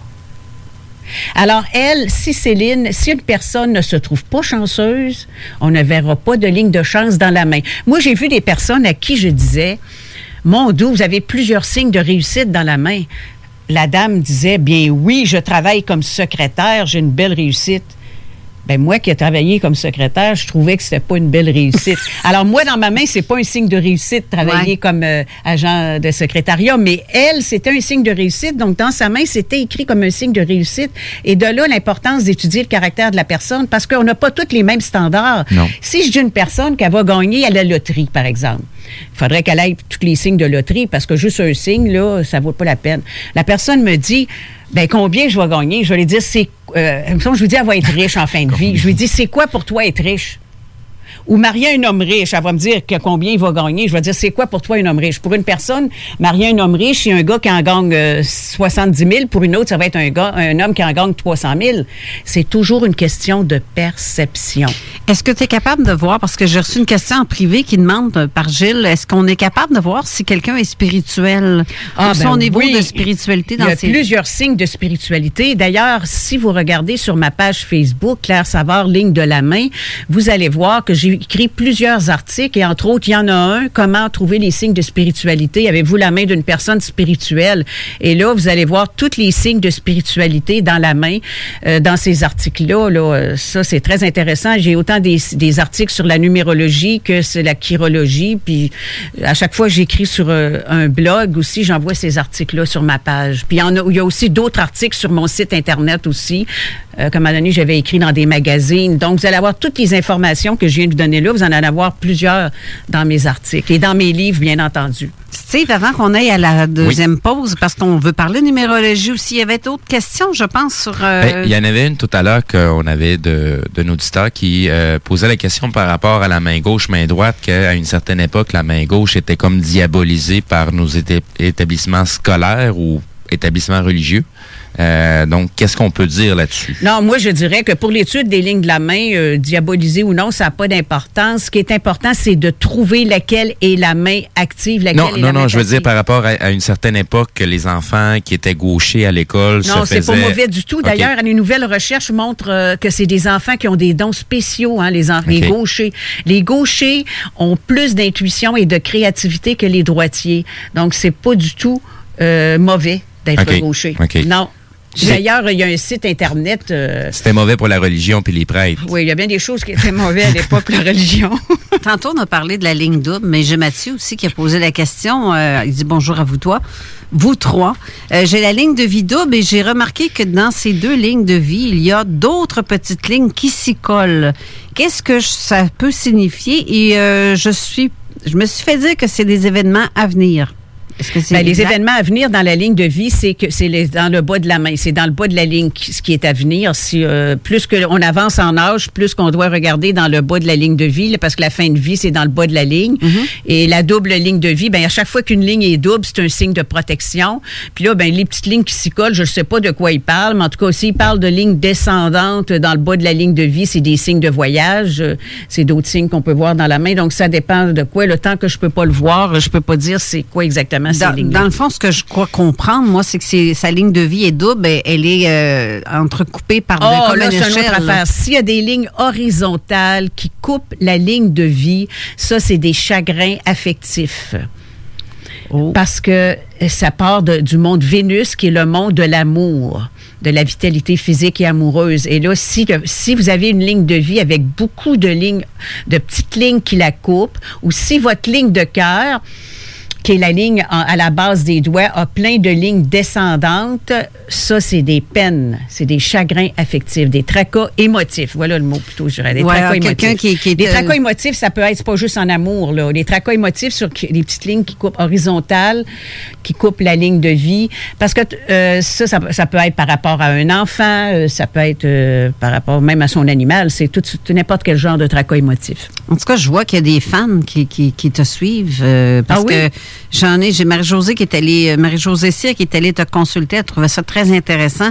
Alors, elle, si Céline, si une personne ne se trouve pas chanceuse, on ne verra pas de ligne de chance dans la main. Moi, j'ai vu des personnes à qui je disais, mon Dieu, vous avez plusieurs signes de réussite dans la main. La dame disait, bien oui, je travaille comme secrétaire, j'ai une belle réussite. Ben moi qui ai travaillé comme secrétaire, je trouvais que c'était pas une belle réussite. Alors moi dans ma main, c'est pas un signe de réussite travailler Ouais. comme euh, agent de secrétariat, mais elle, c'était un signe de réussite. Donc dans sa main, c'était écrit comme un signe de réussite. Et de là l'importance d'étudier le caractère de la personne parce qu'on n'a pas tous les mêmes standards. Non. Si je dis une personne qu'elle va gagner à la loterie, par exemple, il faudrait qu'elle ait tous les signes de loterie parce que juste un signe, là, ça vaut pas la peine. La personne me dit, ben combien je vais gagner? Je vais lui dire, c'est... Euh, je lui dis, elle va être riche en fin de vie. Je lui dis, c'est quoi pour toi être riche? Ou marier un homme riche, elle va me dire que combien il va gagner. Je vais dire, c'est quoi pour toi un homme riche? Pour une personne, marier un homme riche, il y a un gars qui en gagne euh, 70 000. Pour une autre, ça va être un, gars, un homme qui en gagne 300 000. C'est toujours une question de perception. Est-ce que tu es capable de voir, parce que j'ai reçu une question en privé qui demande euh, par Gilles, est-ce qu'on est capable de voir si quelqu'un est spirituel? Ah, ben son niveau oui. de spiritualité Il dans y a ses... plusieurs signes de spiritualité. D'ailleurs, si vous regardez sur ma page Facebook, Claire Savard, ligne de la main, vous allez voir que j'ai écrit plusieurs articles et entre autres, il y en a un, comment trouver les signes de spiritualité? Avez-vous la main d'une personne spirituelle? Et là, vous allez voir tous les signes de spiritualité dans la main, euh, dans ces articles-là. Là, Euh, ça, c'est très intéressant. J'ai autant des, des articles sur la numérologie que sur la chirologie. Puis à chaque fois, j'écris sur euh, un blog aussi, j'envoie ces articles-là sur ma page. Puis il y, en a, il y a aussi d'autres articles sur mon site Internet aussi. Euh, comme à un moment donné, j'avais écrit dans des magazines. Donc, vous allez avoir toutes les informations que je viens de vous donner là. Vous en allez avoir plusieurs dans mes articles et dans mes livres, bien entendu. Steve, avant qu'on aille à la deuxième pause, parce qu'on veut parler de numérologie aussi, il y avait d'autres questions, je pense, sur... euh, Ben, il y en avait une tout à l'heure qu'on avait de, d'un auditeur qui euh, posait la question par rapport à la main gauche, main droite, qu'à une certaine époque, la main gauche était comme diabolisée par nos éta- établissements scolaires ou établissements religieux. Euh, donc, qu'est-ce qu'on peut dire là-dessus? Non, moi, je dirais que pour l'étude des lignes de la main, euh, diabolisées ou non, ça n'a pas d'importance. Ce qui est important, c'est de trouver laquelle est la main active, laquelle Non, est non, la non, main je veux dire par rapport à, à une certaine époque que les enfants qui étaient gauchers à l'école se Non, c'est pas faisaient- mauvais du tout. D'ailleurs, les nouvelles recherches montrent euh, que c'est des enfants qui ont des dons spéciaux, hein, les, en- les gauchers. Les gauchers ont plus d'intuition et de créativité que les droitiers. Donc, c'est pas du tout euh, mauvais d'être gaucher. Non. D'ailleurs, il y a un site Internet. euh, C'était mauvais pour la religion puis les prêtres. oui, il y a bien des choses qui étaient mauvaises à l'époque, la religion. Tantôt, on a parlé de la ligne double, mais j'ai Mathieu aussi qui a posé la question. Euh, il dit bonjour à vous toi. Vous trois. Euh, j'ai la ligne de vie double et j'ai remarqué que dans ces deux lignes de vie, il y a d'autres petites lignes qui s'y collent. Qu'est-ce que ça peut signifier? Et euh, je suis, je me suis fait dire que c'est des événements à venir. Que Ben, les événements à venir dans la ligne de vie, c'est que c'est dans le bas de la main, c'est dans le bas de la ligne ce qui est à venir. Si, euh, plus qu'on avance en âge, plus qu'on doit regarder dans le bas de la ligne de vie, là, parce que la fin de vie, c'est dans le bas de la ligne. Mm-hmm. Et la double ligne de vie, ben, à chaque fois qu'une ligne est double, c'est un signe de protection. Puis là, ben, les petites lignes qui s'y collent, je ne sais pas de quoi ils parlent, mais en tout cas, s'ils parlent de lignes descendantes dans le bas de la ligne de vie, c'est des signes de voyage. C'est d'autres signes qu'on peut voir dans la main. Donc, ça dépend de quoi. Le temps que je peux pas le voir, je peux pas dire c'est quoi exactement ces Dans, le fond, ce que je crois comprendre, moi, c'est que sa ligne de vie est double. Elle, elle est euh, entrecoupée par de, Oh, comme là, une c'est une autre affaire. S'il y a des lignes horizontales qui coupent la ligne de vie, ça, c'est des chagrins affectifs. Oh. Parce que ça part de- du monde Vénus, qui est le monde de l'amour, de la vitalité physique et amoureuse. Et là, si, si vous avez une ligne de vie avec beaucoup de lignes, de petites lignes qui la coupent, ou si votre ligne de cœur, qui est la ligne en- à la base des doigts, a plein de lignes descendantes. Ça, c'est des peines, c'est des chagrins affectifs, des tracas émotifs. Voilà le mot plutôt, je dirais. Des Ouais, tracas émotifs. qui- les euh, tracas émotifs, ça peut être pas juste en amour. Là. Les tracas émotifs sur les petites lignes qui coupent horizontales, qui coupent la ligne de vie. Parce que euh, ça, ça, ça peut être par rapport à un enfant, euh, ça peut être par rapport même à son animal. C'est tout, tout- n'importe quel genre de tracas émotif. En tout cas, je vois qu'il y a des fans qui, qui, qui te suivent. parce Ah oui? que j'en ai, j'ai Marie-Josée qui est allée, euh, Marie-Josée Cyr qui est allée te consulter. Elle trouvait ça très intéressant.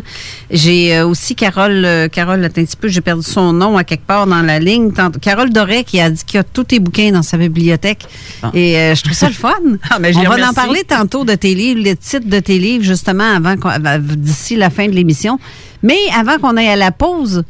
J'ai euh, aussi Carole, euh, Carole, attends un petit peu, j'ai perdu son nom à quelque part dans la ligne. Carole Doré qui a dit qu'il y a tous tes bouquins dans sa bibliothèque. Et euh, je trouve ça le fun. Ah, ben, je On va en parler tantôt de tes livres, les titres de tes livres, justement, avant qu'on- avant- d'ici la fin de l'émission. Mais avant qu'on aille à la pause,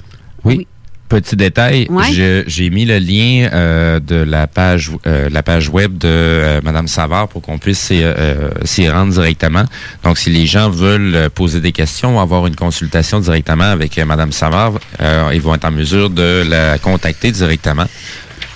Oui. Petit détail, Ouais. j'ai mis le lien euh, de la page euh, la page web de euh, Madame Savard pour qu'on puisse s'y euh, s'y rendre directement. Donc, si les gens veulent euh, poser des questions ou avoir une consultation directement avec euh, Madame Savard, euh, ils vont être en mesure de la contacter directement.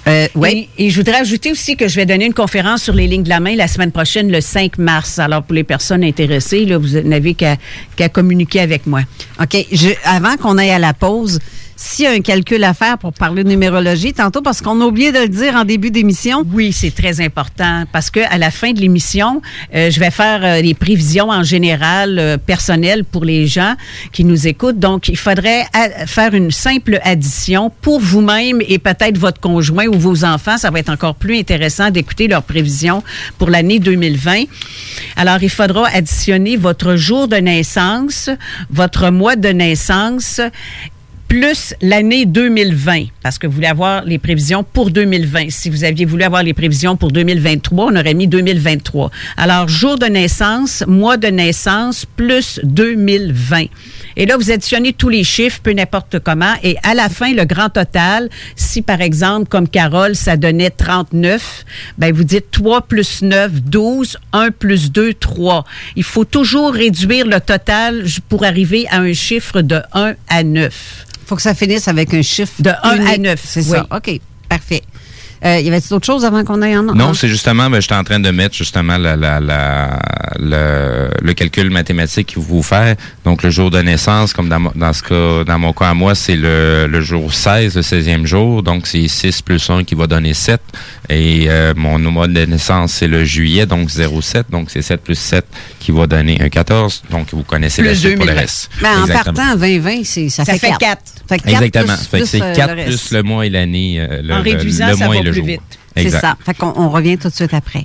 Et, et je voudrais ajouter aussi que je vais donner une conférence sur les lignes de la main la semaine prochaine, le 5 mars. Alors, pour les personnes intéressées, là, vous n'avez qu'à qu'à communiquer avec moi. OK? Je- avant qu'on aille à la pause, s'il y a un calcul à faire pour parler de numérologie, tantôt, parce qu'on a oublié de le dire en début d'émission. Oui, c'est très important parce que à la fin de l'émission, euh, je vais faire euh, les prévisions en général euh, personnelles pour les gens qui nous écoutent. Donc, il faudrait faire une simple addition pour vous-même et peut-être votre conjoint ou vos enfants. Ça va être encore plus intéressant d'écouter leurs prévisions pour l'année 2020. Alors, il faudra additionner votre jour de naissance, votre mois de naissance plus l'année 2020, parce que vous voulez avoir les prévisions pour 2020. Si vous aviez voulu avoir les prévisions pour 2023, on aurait mis 2023. Alors, jour de naissance, mois de naissance, plus 2020. Et là, vous additionnez tous les chiffres, peu n'importe comment, et à la fin, le grand total, si par exemple, comme Carole, ça donnait 39, ben vous dites 3 plus 9, 12, 1 plus 2, 3. Il faut toujours réduire le total pour arriver à un chiffre de 1 à 9. Faut que ça finisse avec un chiffre de 1 à unique. 9. C'est ça. OK. Parfait. Euh, y avait-il d'autres choses avant qu'on aille en Non, c'est justement, ben, j'étais en train de mettre justement la, la, la, le, le calcul mathématique qu'il faut vous faire. Donc, le jour de naissance, comme dans, mo- dans ce cas, dans mon cas à moi, c'est le, le jour 16, le 16e jour. Donc, c'est 6 plus 1 qui va donner 7. Et euh, mon mois de naissance, c'est le juillet, donc 0,7. Donc, c'est 7 plus 7 qui va donner un 14. Donc, vous connaissez la Plus suite pour le 2020. reste. Ben, en Exactement. partant 2020, c'est, ça, Ça fait fait 4. quatre. Fait que quatre Exactement. plus- fait que c'est plus, euh, 4 le plus le mois et l'année. euh, le, En le- réduisant, le ça mois va et le plus jour. vite. C'est Exact. ça. Fait qu'on on revient tout de suite après.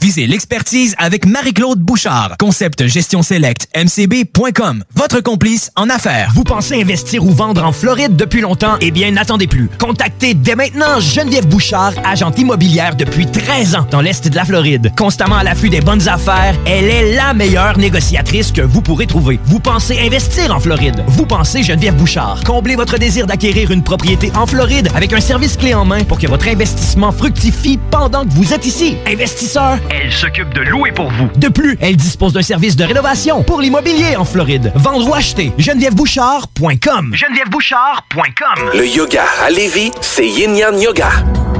Visez l'expertise avec Marie-Claude Bouchard. Concept Gestion Select, mcb.com. Votre complice en affaires. Vous pensez investir ou vendre en Floride depuis longtemps? Eh bien, n'attendez plus. Contactez dès maintenant Geneviève Bouchard, agente immobilière depuis 13 ans dans l'Est de la Floride. Constamment à l'affût des bonnes affaires, elle est la meilleure négociatrice que vous pourrez trouver. Vous pensez investir en Floride? Vous pensez Geneviève Bouchard? Comblez votre désir d'acquérir une propriété en Floride avec un service clé en main pour que votre investissement fructifie pendant que vous êtes ici. Investisseur, elle s'occupe de louer pour vous. De plus, elle dispose d'un service de rénovation pour l'immobilier en Floride. Vendre ou acheter, genevièvebouchard.com. genevièvebouchard.com. Le yoga à Lévis, c'est Yin Yang Yoga.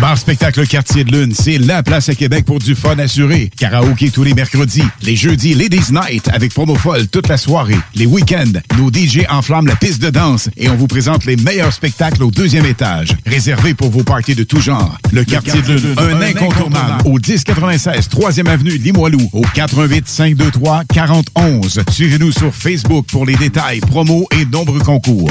Bar Spectacle Quartier de Lune, c'est la place à Québec pour du fun assuré. Karaoké tous les mercredis, les jeudis Ladies Night avec promo folle toute la soirée. Les week-ends, nos DJ enflamment la piste de danse et on vous présente les meilleurs spectacles au deuxième étage. Réservé pour vos parties de tout genre. Le Quartier de Lune, un incontournable au 1096 3e avenue Limoilou au 88 523 4011. Suivez-nous sur Facebook pour les détails, promos et nombreux concours.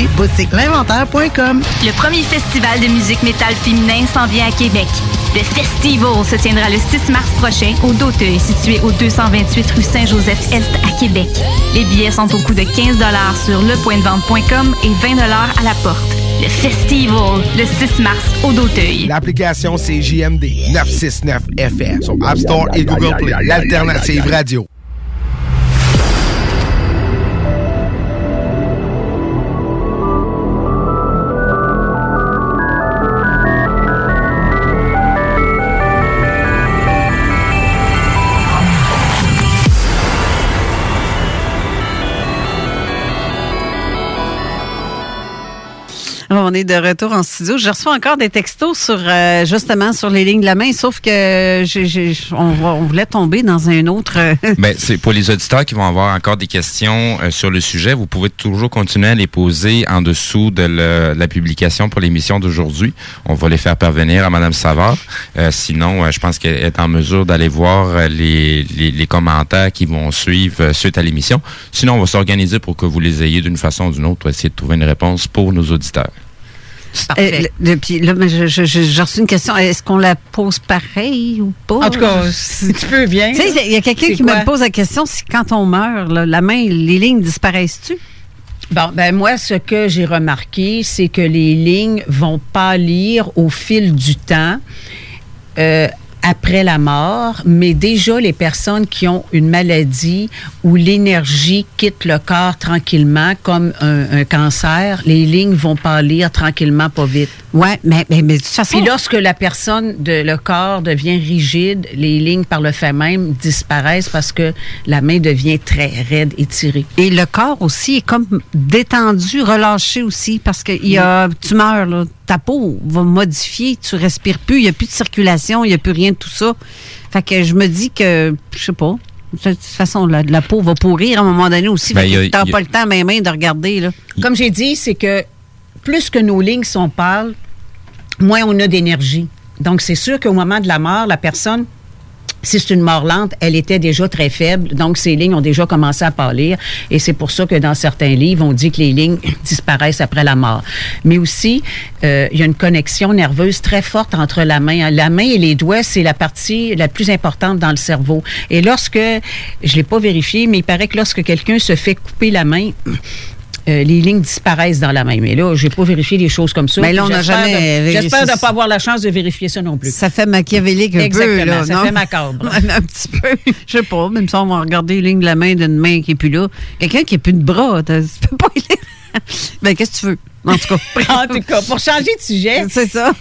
www.boutiquelinventaire.com. Le premier festival de musique métal féminin s'en vient à Québec. Le Festival se tiendra le 6 mars prochain au Doteuil, situé au 228 rue Saint-Joseph-Est à Québec. Les billets sont au coût de 15 sur lepointdevente.com et 20 à la porte. Le Festival, le 6 mars au Doteuil. L'application c'est JMD 969 FM sur App Store et Google Play. L'alternative radio. On est de retour en studio. Je reçois encore des textos sur euh, justement sur les lignes de la main, sauf que j'ai- on, voulait tomber dans un autre. euh, Ben, c'est pour les auditeurs qui vont avoir encore des questions euh, sur le sujet. Vous pouvez toujours continuer à les poser en dessous de la publication pour l'émission d'aujourd'hui. On va les faire parvenir à Madame Savard. Sinon, je pense qu'elle est en mesure d'aller voir les, les, commentaires qui vont suivre suite à l'émission. Sinon, on va s'organiser pour que vous les ayez d'une façon ou d'une autre, essayer de trouver une réponse pour nos auditeurs. Euh, le- puis là, mais je- je- je- j'ai reçu une question. Est-ce qu'on la pose pareil ou pas? En tout cas, si tu peux bien. Tu sais, il y a quelqu'un qui quoi? me pose la question si quand on meurt, là, la main, les lignes disparaissent-tu? Bon, ben moi, ce que j'ai remarqué, c'est que les lignes vont pâlir au fil du temps. Euh, après la mort, mais déjà les personnes qui ont une maladie où l'énergie quitte le corps tranquillement, comme un, un cancer, les lignes vont pâlir tranquillement, pas vite. Ouais, mais, mais, mais de toute façon. Puis lorsque la personne, de, le corps devient rigide, les lignes par le fait même disparaissent parce que la main devient très raide et tirée. Et le corps aussi est comme détendu, relâché aussi, parce que il y a, tu meurs, là, ta peau va modifier, tu respires plus, il n'y a plus de circulation, il n'y a plus rien de tout ça. Fait que je me dis que, je sais pas, de toute façon, la, la peau va pourrir à un moment donné aussi. Ben, y a- pas le temps, même, de regarder, là. Comme j'ai dit, c'est que plus que nos lignes sont pâles, moins on a d'énergie. Donc, c'est sûr qu'au moment de la mort, la personne, si c'est une mort lente, elle était déjà très faible. Donc, ces lignes ont déjà commencé à pâlir. Et c'est pour ça que dans certains livres, on dit que les lignes disparaissent après la mort. Mais aussi, euh, il y a une connexion nerveuse très forte entre la main. La main et les doigts, c'est la partie la plus importante dans le cerveau. Et lorsque, je l'ai pas vérifié, mais il paraît que lorsque quelqu'un se fait couper la main, euh, les lignes disparaissent dans la main. Mais là, j'ai pas vérifié des choses comme ça. Mais là, on n'a jamais de- vérifié J'espère ne pas avoir la chance de vérifier ça non plus. Ça fait machiavélique un Exactement, peu, là, ça non? fait macabre. un petit peu. Je sais pas, même si on va regarder les lignes de la main d'une main qui est plus là. Quelqu'un qui n'a plus de bras, t'as- tu peux pas. Ben, qu'est-ce que tu veux? En tout cas. en tout cas, pour changer de sujet, c'est ça.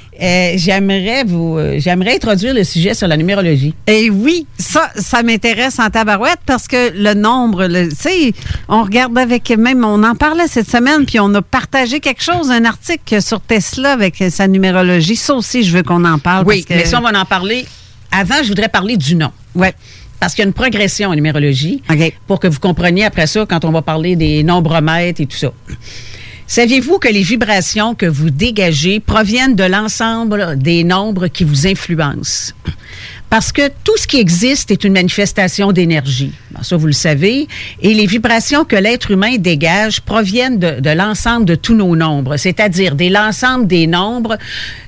j'aimerais vous, euh, j'aimerais introduire le sujet sur la numérologie. Et oui, ça, ça m'intéresse en tabarouette parce que le nombre, tu sais, on regarde avec même, on en parlait cette semaine, puis on a partagé quelque chose, un article sur Tesla avec sa numérologie. Ça aussi, je veux qu'on en parle. Oui, parce que- mais ça, on va en parler. Avant, je voudrais parler du nom. Ouais. Parce qu'il y a une progression en numérologie. Pour que vous compreniez après ça, quand on va parler des nombromètres et tout ça. Saviez-vous que les vibrations que vous dégagez proviennent de l'ensemble des nombres qui vous influencent? Parce que tout ce qui existe est une manifestation d'énergie. Ça, vous le savez. Et les vibrations que l'être humain dégage proviennent de, de l'ensemble de tous nos nombres, c'est-à-dire de l'ensemble des nombres,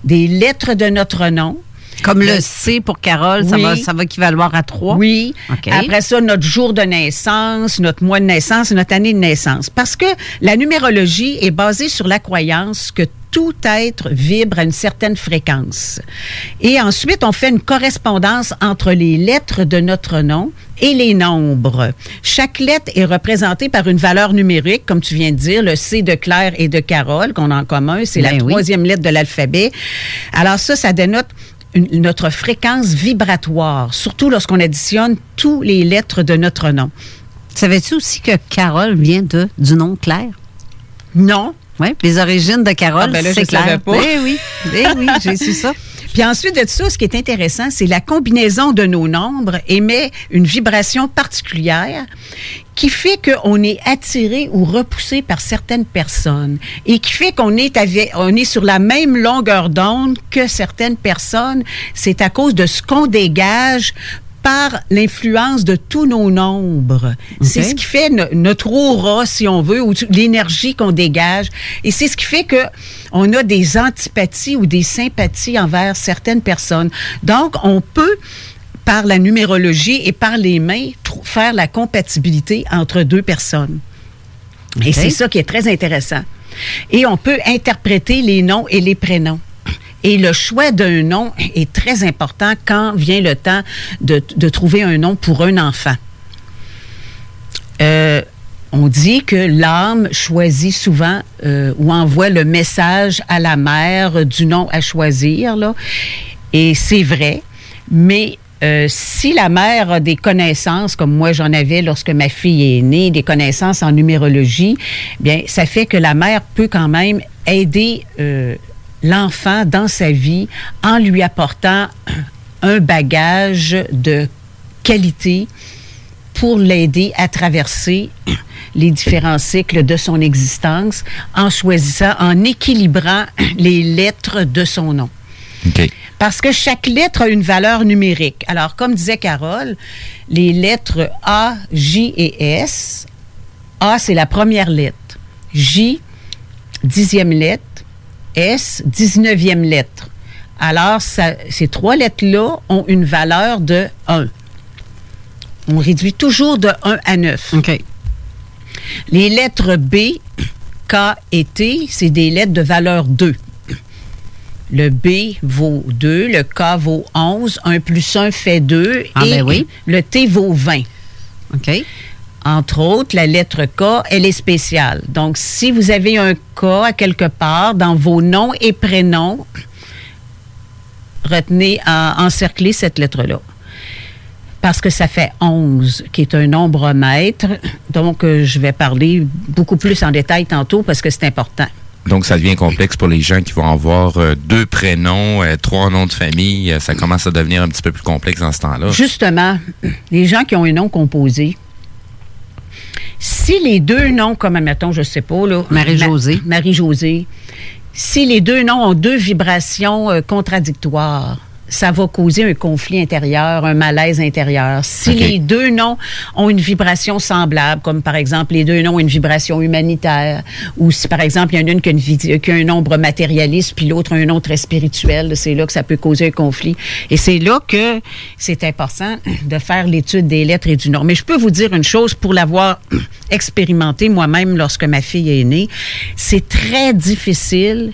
des lettres de notre nom. Comme le C pour Carole, ça, va, ça va équivaloir à 3. Oui. Après ça, notre jour de naissance, notre mois de naissance et notre année de naissance. Parce que la numérologie est basée sur la croyance que tout être vibre à une certaine fréquence. Et ensuite, on fait une correspondance entre les lettres de notre nom et les nombres. Chaque lettre est représentée par une valeur numérique, comme tu viens de dire, le C de Claire et de Carole qu'on a en commun, c'est la Ben oui. troisième lettre de l'alphabet. Alors ça, ça dénote une- notre fréquence vibratoire, surtout lorsqu'on additionne tous les lettres de notre nom. Savais-tu aussi que Carole vient de, du nom Claire? Non. Oui, les origines de Carole, Ah, ben c'est Claire. pas. Eh oui, eh oui, j'ai su ça. Puis ensuite de ça, ce qui est intéressant, c'est la combinaison de nos nombres émet une vibration particulière qui fait qu'on est attiré ou repoussé par certaines personnes et qui fait qu'on est, avec- on est sur la même longueur d'onde que certaines personnes. C'est à cause de ce qu'on dégage par l'influence de tous nos nombres. C'est ce qui fait no- notre aura, si on veut, ou l'énergie qu'on dégage. Et c'est ce qui fait que on a des antipathies ou des sympathies envers certaines personnes. Donc, on peut par la numérologie et par les mains, faire la compatibilité entre deux personnes. Et c'est ça qui est très intéressant. Et on peut interpréter les noms et les prénoms. Et le choix d'un nom est très important quand vient le temps de, de trouver un nom pour un enfant. Euh, on dit que l'âme choisit souvent euh, ou envoie le message à la mère du nom à choisir. Là. Et c'est vrai, mais euh, si la mère a des connaissances, comme moi j'en avais lorsque ma fille est née, des connaissances en numérologie, bien, ça fait que la mère peut quand même aider euh, l'enfant dans sa vie en lui apportant un bagage de qualité pour l'aider à traverser les différents cycles de son existence en choisissant, en équilibrant les lettres de son nom. Parce que chaque lettre a une valeur numérique. Alors, comme disait Carole, les lettres A, J et S, A, c'est la première lettre. J, dixième lettre. S, dix-neuvième lettre. Alors, ça- ces trois lettres-là ont une valeur de 1. On réduit toujours de 1 à 9. Les lettres B, K et T, c'est des lettres de valeur 2. Le B vaut 2, le K vaut 11, 1 plus 1 fait 2 Ah, et ben oui. le T vaut 20. OK. Entre autres, la lettre K, elle est spéciale. Donc, si vous avez un K à quelque part dans vos noms et prénoms, retenez, à encercler cette lettre-là. Parce que ça fait 11, qui est un nombre maître. Donc, euh, je vais parler beaucoup plus en détail tantôt parce que c'est important. Donc, ça devient complexe pour les gens qui vont avoir euh, deux prénoms, euh, trois noms de famille. Euh, ça commence à devenir un petit peu plus complexe dans ce temps-là. Justement, les gens qui ont un nom composé, si les deux noms, comme admettons, je sais pas, là, Marie-Josée. Ma- Marie-Josée, si les deux noms ont deux vibrations euh, contradictoires, ça va causer un conflit intérieur, un malaise intérieur. Si les deux noms ont une vibration semblable, comme par exemple les deux noms ont une vibration humanitaire, ou si par exemple il y en a une qui a, une vid- qui a un nombre matérialiste, puis l'autre un nom très spirituel, c'est là que ça peut causer un conflit. Et c'est là que c'est important de faire l'étude des lettres et du nom. Mais je peux vous dire une chose, pour l'avoir expérimenté moi-même lorsque ma fille est née, c'est très difficile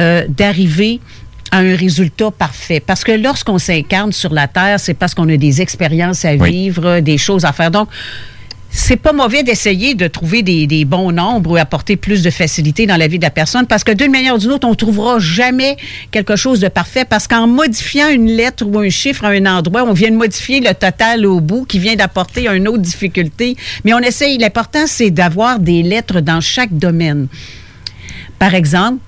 euh, d'arriver à un résultat parfait. Parce que lorsqu'on s'incarne sur la Terre, c'est parce qu'on a des expériences à Oui. vivre, des choses à faire. Donc, c'est pas mauvais d'essayer de trouver des, des bons nombres ou apporter plus de facilité dans la vie de la personne parce que d'une manière ou d'une autre, on trouvera jamais quelque chose de parfait parce qu'en modifiant une lettre ou un chiffre à un endroit, on vient de modifier le total au bout qui vient d'apporter une autre difficulté. Mais on essaye, l'important, c'est d'avoir des lettres dans chaque domaine. Par exemple,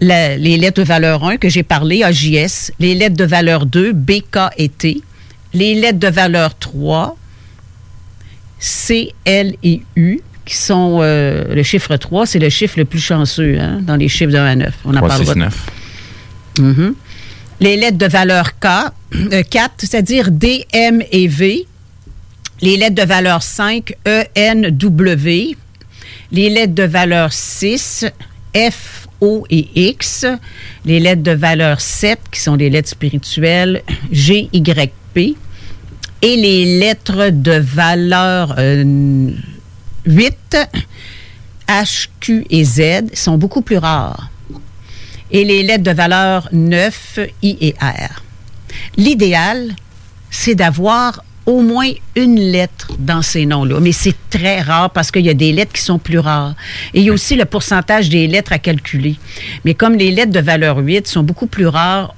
la- les lettres de valeur 1 que j'ai parlé, AJS, les lettres de valeur 2, BK et T, les lettres de valeur 3, C, L et U, qui sont euh, le chiffre 3, c'est le chiffre le plus chanceux hein, dans les chiffres de 1 à 9. On en 3, 6, parlera. 9. Mhm. Les lettres de valeur K, euh, 4, c'est-à-dire D, M et V. Les lettres de valeur 5, E, N, W. Les lettres de valeur 6, F, O et X. Les lettres de valeur 7, qui sont des lettres spirituelles, G, Y, P. Et les lettres de valeur euh, 8, H, Q et Z sont beaucoup plus rares et les lettres de valeur 9, I et R. L'idéal, c'est d'avoir au moins une lettre dans ces noms-là, mais c'est très rare parce qu'il y a des lettres qui sont plus rares. Et il y a aussi le pourcentage des lettres à calculer. Mais comme les lettres de valeur 8 sont beaucoup plus rares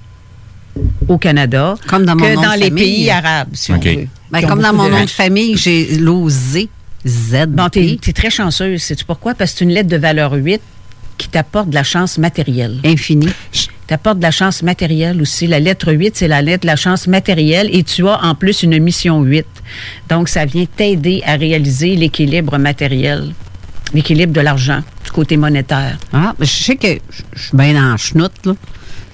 au Canada Comme dans mon que dans les famille. pays arabes, si OK. on veut. Ben, comme dans mon de- nom de famille, j'ai l'osé Z. Bon, t'es es très chanceuse. Sais-tu pourquoi? Parce que c'est une lettre de valeur 8 qui t'apporte de la chance matérielle. Infini. T'apporte de la chance matérielle aussi. La lettre 8, c'est la lettre de la chance matérielle et tu as en plus une mission 8. Donc, ça vient t'aider à réaliser l'équilibre matériel, l'équilibre de l'argent, du côté monétaire. Ah, je sais que je suis bien dans la chenoute, là.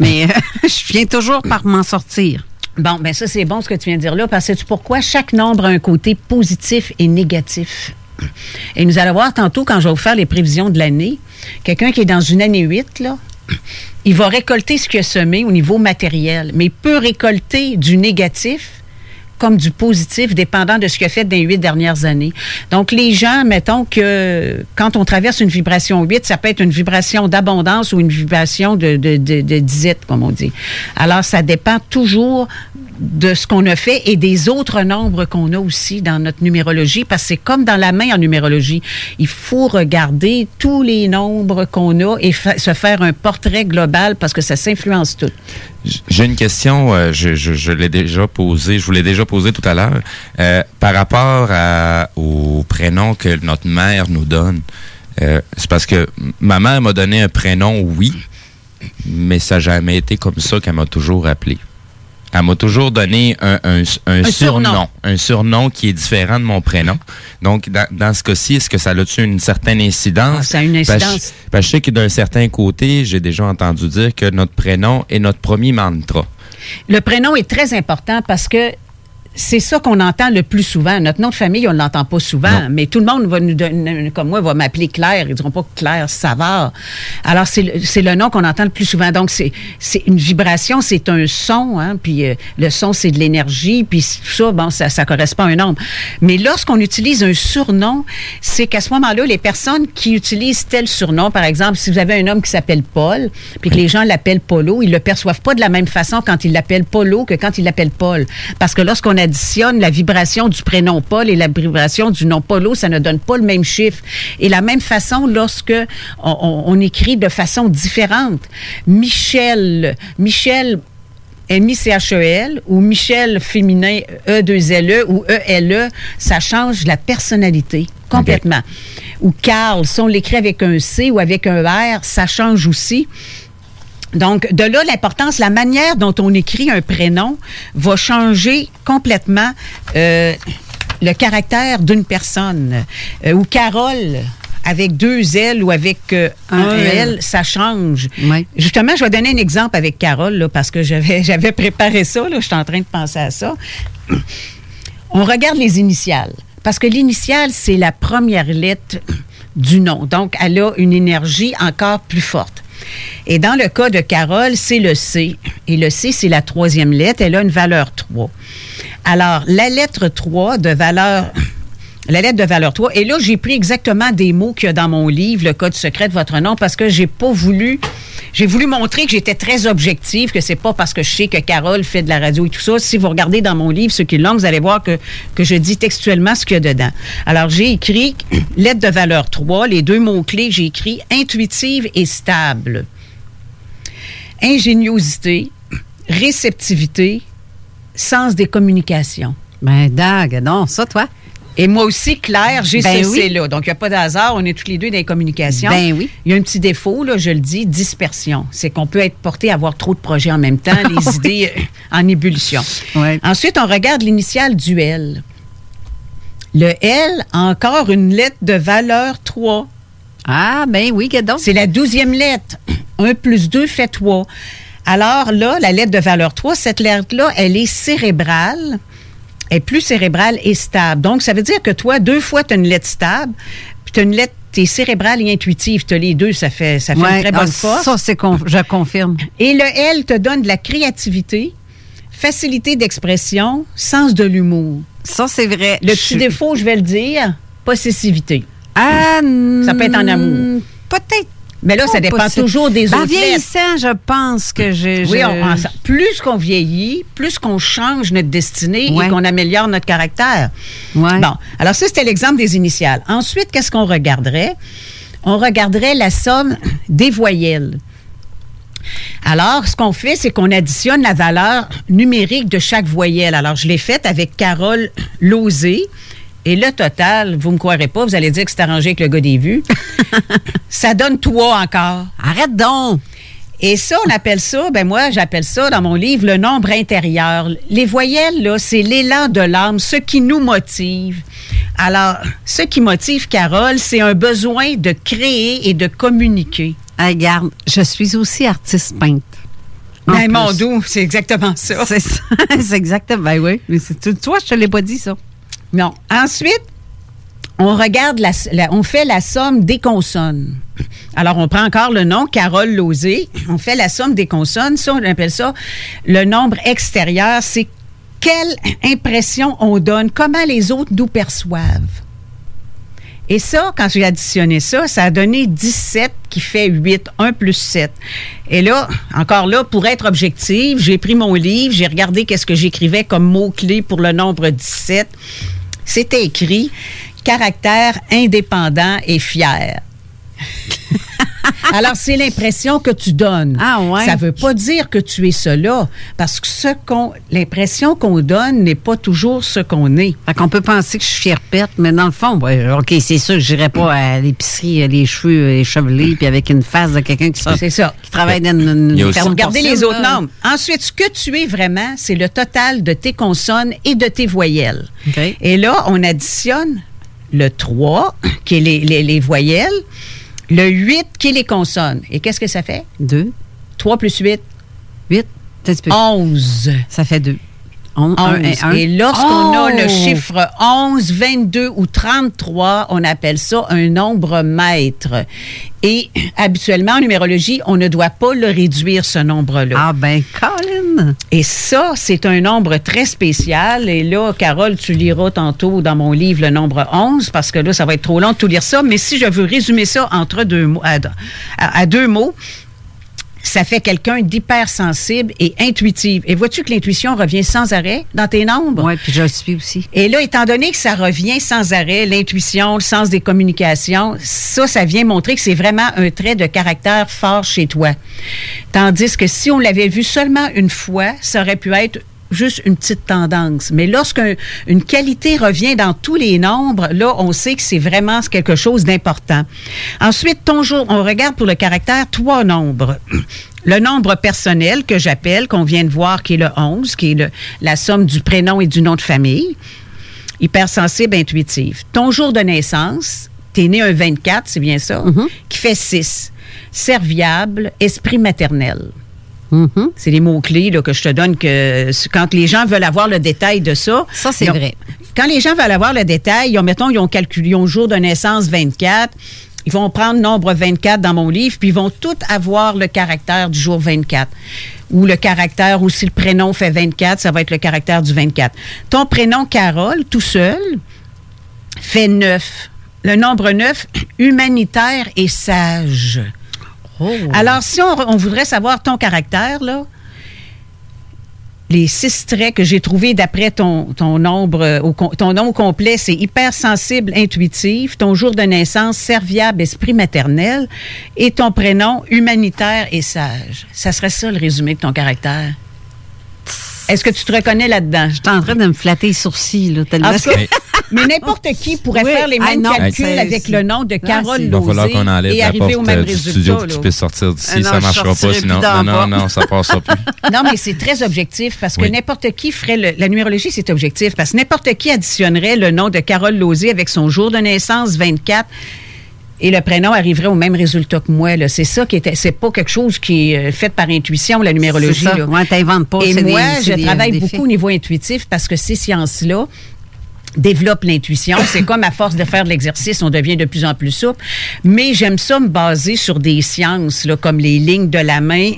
Mais je viens toujours par m'en sortir. Bon, ben ça, c'est bon ce que tu viens de dire là, parce que sais-tu pourquoi? Chaque nombre a un côté positif et négatif. Et nous allons voir tantôt, quand je vais vous faire les prévisions de l'année, quelqu'un qui est dans une année 8, là, il va récolter ce qu'il a semé au niveau matériel, mais il peut récolter du négatif comme du positif, dépendant de ce qu'il a fait dans les huit dernières années. Donc, les gens, mettons que quand on traverse une vibration 8, ça peut être une vibration d'abondance ou une vibration de, de, de, disette, comme on dit. Alors, ça dépend toujours de ce qu'on a fait et des autres nombres qu'on a aussi dans notre numérologie, parce que c'est comme dans la main en numérologie. Il faut regarder tous les nombres qu'on a et se faire un portrait global parce que ça s'influence tout. J'ai une question, euh, je, l'ai déjà posée, je vous l'ai déjà posée tout à l'heure, euh, par rapport au prénom que notre mère nous donne. Euh, c'est parce que ma mère m'a donné un prénom, oui, mais ça n'a jamais été comme ça qu'elle m'a toujours appelé. Elle m'a toujours donné un, un- un Un surnom, surnom. un surnom qui est différent de mon prénom. Donc, dans, dans ce cas-ci, est-ce que ça a-tu une certaine incidence? Ah, ça a une Parce- incidence. parce que je sais que d'un certain côté, j'ai déjà entendu dire que notre prénom est notre premier mantra. Le prénom est très important parce que c'est ça qu'on entend le plus souvent. Notre nom de famille, on ne l'entend pas souvent, mais tout le monde va nous donner, comme moi, va m'appeler Claire. Ils diront pas Claire Savard. Alors, c'est le, le nom qu'on entend le plus souvent. Donc, c'est, c'est une vibration, c'est un son, hein, puis euh, le son, c'est de l'énergie, puis tout ça, bon, ça, ça correspond à un nombre. Mais lorsqu'on utilise un surnom, c'est qu'à ce moment-là, les personnes qui utilisent tel surnom, par exemple, si vous avez un homme qui s'appelle Paul, puis que les gens l'appellent Polo, ils le perçoivent pas de la même façon quand ils l'appellent Polo que quand ils l'appellent Paul. Parce que lorsqu'on additionne la vibration du prénom Paul et la vibration du nom Polo, ça ne donne pas le même chiffre. Et la même façon lorsque on, on- on écrit de façon différente. Michel, Michel M-I-C-H-E-L ou Michel féminin E2-L-E ou E-L-E, ça change la personnalité complètement. Ou Carl, si on l'écrit avec un C ou avec un R, ça change aussi. Donc, de là, l'importance, la manière dont on écrit un prénom va changer complètement euh, le caractère d'une personne. Euh, ou Carole, avec deux L ou avec euh, un, Un L. L, ça change. Justement, je vais donner un exemple avec Carole, là, parce que j'avais, j'avais préparé ça. Là, je suis en train de penser à ça. On regarde les initiales. Parce que l'initiale, c'est la première lettre du nom. Donc, elle a une énergie encore plus forte. Et dans le cas de Carole, c'est le C. Et le C, c'est la troisième lettre. Elle a une valeur 3. Alors, la lettre 3 de valeur la lettre de valeur 3. Et là, j'ai pris exactement des mots qu'il y a dans mon livre, le code secret de votre nom, parce que j'ai pas voulu. J'ai voulu montrer que j'étais très objective, que c'est pas parce que je sais que Carole fait de la radio et tout ça. Si vous regardez dans mon livre, ce qui est long, vous allez voir que, que je dis textuellement ce qu'il y a dedans. Alors, j'ai écrit lettre de valeur 3, les deux mots-clés, j'ai écrit intuitive et stable. Ingéniosité, réceptivité, sens des communications. Ben, dague, non, ça, toi? Et moi aussi, Claire, j'ai Ben ce oui. C-là. Donc, il n'y a pas de hasard. On est tous les deux dans les communications. Ben oui. Il y a un petit défaut, là, je le dis, dispersion. C'est qu'on peut être porté à avoir trop de projets en même temps, les Oui. idées euh, en ébullition. Ensuite, on regarde l'initiale du L. Le L a encore une lettre de valeur 3. Ah, ben oui, donc. C'est la douzième lettre. 1 plus 2 fait 3. Alors là, la lettre de valeur 3, cette lettre-là, elle est cérébrale, est plus cérébrale et stable. Donc, ça veut dire que toi, deux fois, tu as une lettre stable, puis tu as une lettre, tu es cérébrale et intuitive. Tu as les deux, ça fait, ça fait Ouais, une très ah, bonne force. Ça, c'est con- je confirme. Et le L te donne de la créativité, facilité d'expression, sens de l'humour. Ça, c'est vrai. Le petit défaut, je vais le dire, possessivité. Ah, Ça peut être en amour. Peut-être. Mais là, ça dépend toujours des Ben, autres lettres. vieillissant, je pense que je. Oui, on- plus qu'on vieillit, plus qu'on change notre destinée Ouais. et qu'on améliore notre caractère. Bon, alors ça, c'était l'exemple des initiales. Ensuite, qu'est-ce qu'on regarderait? On regarderait la somme des voyelles. Alors, ce qu'on fait, c'est qu'on additionne la valeur numérique de chaque voyelle. Alors, je l'ai faite avec Carole Lozé. Et le total, vous me croirez pas, vous allez dire que c'est arrangé avec le gars des vues. ça donne toi encore. Arrête donc! Et ça, on appelle ça, ben moi, j'appelle ça dans mon livre le nombre intérieur. Les voyelles, là, c'est l'élan de l'âme, ce qui nous motive. Alors, ce qui motive Carole, c'est un besoin de créer et de communiquer. Regarde, je suis aussi artiste peintre. En Ben, mon doux, c'est exactement ça. C'est ça. c'est exactement. Ben oui. Mais c'est, tu- toi, je te l'ai pas dit, ça. Non. Ensuite, on regarde, la, on fait la somme des consonnes. Alors, on prend encore le nom, Carole Lozé. On fait la somme des consonnes. Ça, on appelle ça le nombre extérieur. C'est quelle impression on donne, comment les autres nous perçoivent. Et ça, quand j'ai additionné ça, ça a donné 17 qui fait 8, 1 plus 7. Et là, encore là, pour être objective, j'ai pris mon livre, j'ai regardé qu'est-ce que j'écrivais comme mot-clé pour le nombre 17. C'était écrit caractère indépendant et fier. Alors, c'est l'impression que tu donnes. Ah ouais. Ça veut pas dire que tu es cela, parce que ce qu'on, l'impression qu'on donne n'est pas toujours ce qu'on est. Fait qu'on peut penser que je suis fière perte, mais dans le fond, ouais, OK, c'est sûr que je n'irai pas à l'épicerie, euh, les cheveux euh, échevelés, puis avec une face de quelqu'un qui, C'est ça. qui travaille dans une, une ferme Regardez les autres là. nombres. Ensuite, ce que tu es vraiment, c'est le total de tes consonnes et de tes voyelles. OK. Et là, on additionne le 3, qui est les, les- les voyelles, le 8, qui est les consonnes. Et qu'est-ce que ça fait? 2. 3 plus 8, 8. 11. Ça fait 2. On- et 11. un. Et lorsqu'on a Oh! le chiffre 11, 22 ou 33, on appelle ça un nombre maître. Et habituellement, en numérologie, on ne doit pas le réduire, ce nombre-là. Ah ben, Colin! Et ça, c'est un nombre très spécial. Et là, Carole, tu liras tantôt dans mon livre le nombre 11, parce que là, ça va être trop long de tout lire ça. Mais si je veux résumer ça entre deux mots, à, à- à deux mots, ça fait quelqu'un d'hypersensible et intuitif. Et vois-tu que l'intuition revient sans arrêt dans tes nombres? Oui, puis je le suis aussi. Et là, étant donné que ça revient sans arrêt, l'intuition, le sens des communications, ça, ça vient montrer que c'est vraiment un trait de caractère fort chez toi. Tandis que si on l'avait vu seulement une fois, ça aurait pu être juste une petite tendance. Mais lorsqu'une qualité revient dans tous les nombres, là, on sait que c'est vraiment quelque chose d'important. Ensuite, ton jour, on regarde pour le caractère trois nombres. Le nombre personnel que j'appelle, qu'on vient de voir, qui est le 11, qui est le- la somme du prénom et du nom de famille hypersensible, intuitif. Ton jour de naissance, tu es né un 24, c'est bien ça, qui fait 6. Serviable, esprit maternel. C'est les mots-clés que je te donne que quand les gens veulent avoir le détail de ça. Ça, c'est vrai. Quand les gens veulent avoir le détail, ils ont, mettons, ils ont calculé, ils ont jour de naissance 24. Ils vont prendre nombre 24 dans mon livre, puis ils vont tous avoir le caractère du jour 24. Ou le caractère, ou si le prénom fait 24, ça va être le caractère du 24. Ton prénom, Carole, tout seul, fait 9. Le nombre 9, humanitaire et sage. Alors, si on, voudrait savoir ton caractère, là, les six traits que j'ai trouvés d'après ton, ton nombre, euh, ton nom complet, c'est hypersensible, intuitif, ton jour de naissance, serviable, esprit maternel, et ton prénom, humanitaire et sage. Ça serait ça le résumé de ton caractère. Est-ce que tu te reconnais là-dedans? Je suis en train de me flatter les sourcils, là, tellement En tout cas, que- mais n'importe qui pourrait Oui. faire les Ah, mêmes non, calculs avec le nom de Carole Il va falloir Lozé qu'on enlève et arriver au même euh, du résultat. studio pour que là. tu puisses sortir d'ici. Ah non, ça marchera pas, sinon. Non, bas. non, non, ça passera plus. Non, mais c'est très objectif parce que Oui. n'importe qui ferait le- la numérologie, c'est objectif parce que n'importe qui additionnerait le nom de Carole Lozé avec son jour de naissance 24 et le prénom arriverait au même résultat que moi. là. C'est ça qui était. C'est pas quelque chose qui est euh, fait par intuition, la numérologie. C'est ça. là. Ouais, t'inventes pas, Et moi, des- je des- travaille des beaucoup au niveau intuitif parce que ces sciences-là développent l'intuition. C'est comme à force de faire de l'exercice, on devient de plus en plus souple. Mais j'aime ça me baser sur des sciences, là, comme les lignes de la main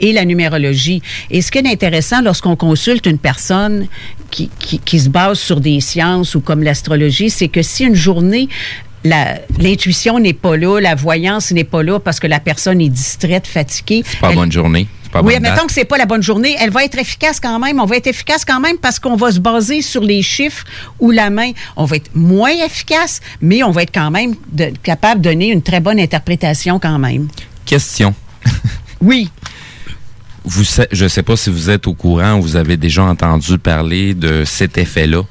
et la numérologie. Et ce qui est intéressant lorsqu'on consulte une personne qui, qui, qui se base sur des sciences ou comme l'astrologie, c'est que si une journée l'intuition n'est pas là, la voyance n'est pas là parce que la personne est distraite, fatiguée. C'est pas elle- bonne journée. Pas oui, bonne mettons date. que c'est pas la bonne journée, elle va être efficace quand même. On va être efficace quand même parce qu'on va se baser sur les chiffres ou la main. On va être moins efficace, mais on va être quand même de- capable de donner une très bonne interprétation quand même. Question. Oui. Vous, je ne sais pas si vous êtes au courant ou vous avez déjà entendu parler de cet effet-là.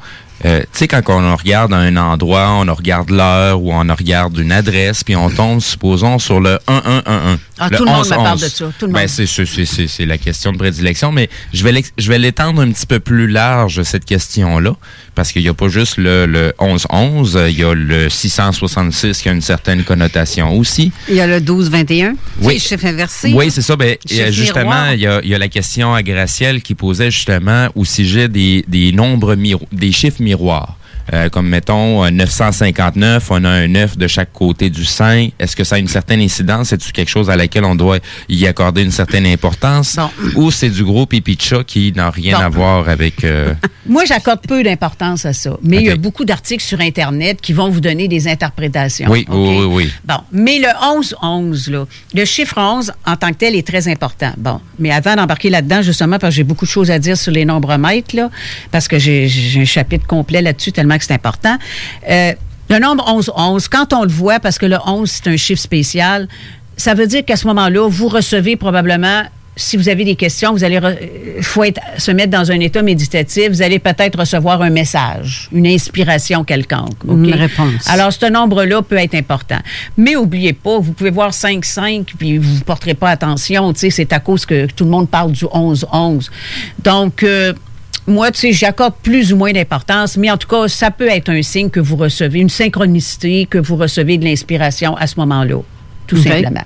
Euh, tu sais, quand on regarde un endroit, on regarde l'heure ou on regarde une adresse, puis on tombe, supposons, sur le 1111. Ah, le tout le monde me 11-11. parle de ça, tout le Ben, monde. c'est, c'est, c'est- c'est- c'est la question de prédilection, mais je vais, je vais l'étendre un petit peu plus large, cette question-là, parce qu'il n'y a pas juste le, le 1111, il y a le 666 qui a une certaine connotation aussi. Il y a le 12-21. Oui. Oui. Chiffre inversé. Oui, c'est ça. Ben, justement, il y a, il y a la question à Gracielle qui posait justement au sujet des, des nombres miro- des chiffres miroirs miroir. Euh, comme mettons euh, 959, on a un 9 de chaque côté du 5. Est-ce que ça a une certaine incidence? Est-ce quelque chose à laquelle on doit y accorder une certaine importance? Ou c'est du gros pipicha qui n'a rien à voir avec... euh, Moi, j'accorde peu d'importance à ça. Mais il y a beaucoup d'articles sur Internet qui vont vous donner des interprétations. Oui, oui, oui, oui. Bon, mais le 11-11, là, le chiffre 11 en tant que tel est très important. Bon, mais avant d'embarquer là-dedans, justement, parce que j'ai beaucoup de choses à dire sur les nombres mètres, là, parce que j'ai j'ai un chapitre complet là-dessus tellement que c'est important. Euh, le nombre 11-11, quand on le voit, parce que le 11, c'est un chiffre spécial, ça veut dire qu'à ce moment-là, vous recevez probablement si vous avez des questions, vous allez euh, faut être, se mettre dans un état méditatif, vous allez peut-être recevoir un message, une inspiration quelconque. Une OK? réponse. Alors, ce nombre-là peut être important. Mais oubliez pas, vous pouvez voir 5-5, puis vous ne porterez pas attention. C'est à cause que tout le monde parle du 11-11. Donc, euh, moi, tu sais, j'accorde plus ou moins d'importance, mais en tout cas, ça peut être un signe que vous recevez, une synchronicité, que vous recevez de l'inspiration à ce moment-là, tout OK. simplement.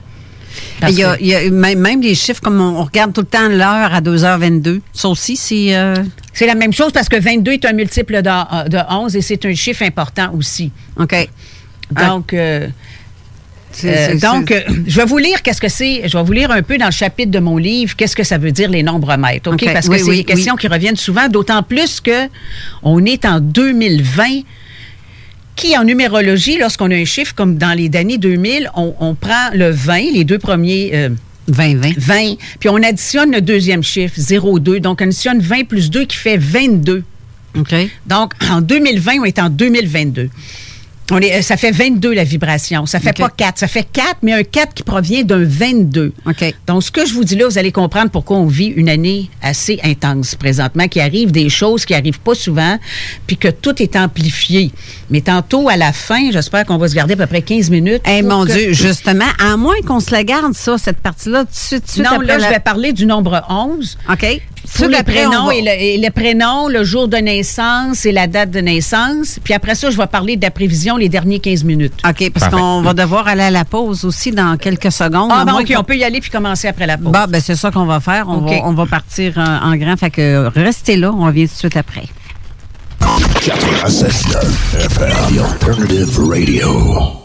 Il y a, que- il y a même, les chiffres, comme on, on regarde tout le temps l'heure à 2h22. Ça aussi, c'est. euh, C'est la même chose parce que 22 est un multiple de, de 11 et c'est un chiffre important aussi. OK. Donc, euh, euh, donc euh, je vais vous lire qu'est-ce que c'est. Je vais vous lire un peu dans le chapitre de mon livre qu'est-ce que ça veut dire les nombres mètres. OK? Parce que Oui, c'est oui, des questions oui. qui reviennent souvent, d'autant plus que on est en 2020 qui, en numérologie, lorsqu'on a un chiffre comme dans les années 2000, on, on prend le 20, les deux premiers... euh, 20, 20. 20, puis on additionne le deuxième chiffre, 0,2. Donc, on additionne 20 plus 2 qui fait 22. OK. Donc, en 2020, on est en 2022. On est, euh, ça fait 22 la vibration. Ça fait pas 4. Ça fait 4, mais un 4 qui provient d'un 22. OK. Donc, ce que je vous dis là, vous allez comprendre pourquoi on vit une année assez intense présentement, qui arrive des choses qui arrivent pas souvent, puis que tout est amplifié. Mais tantôt, à la fin, j'espère qu'on va se garder à peu près 15 minutes. Eh mon que- Dieu, justement, à moins qu'on se la garde, ça, cette partie-là, tout de suite, tout de suite Non, après là, la- je vais parler du nombre 11. OK. Pour Tout le prénom va- et le, et le prénom, le jour de naissance et la date de naissance. Puis après ça, je vais parler de la prévision les derniers 15 minutes. OK, parce qu'on va devoir aller à la pause aussi dans quelques secondes. Ah, bon, OK, on peut y aller puis commencer après la pause. Bon, ben c'est ça qu'on va faire. On, OK. va, on va partir en, en grand. Fait que restez là, on revient tout de suite après. 96.9 FM, The Alternative Radio.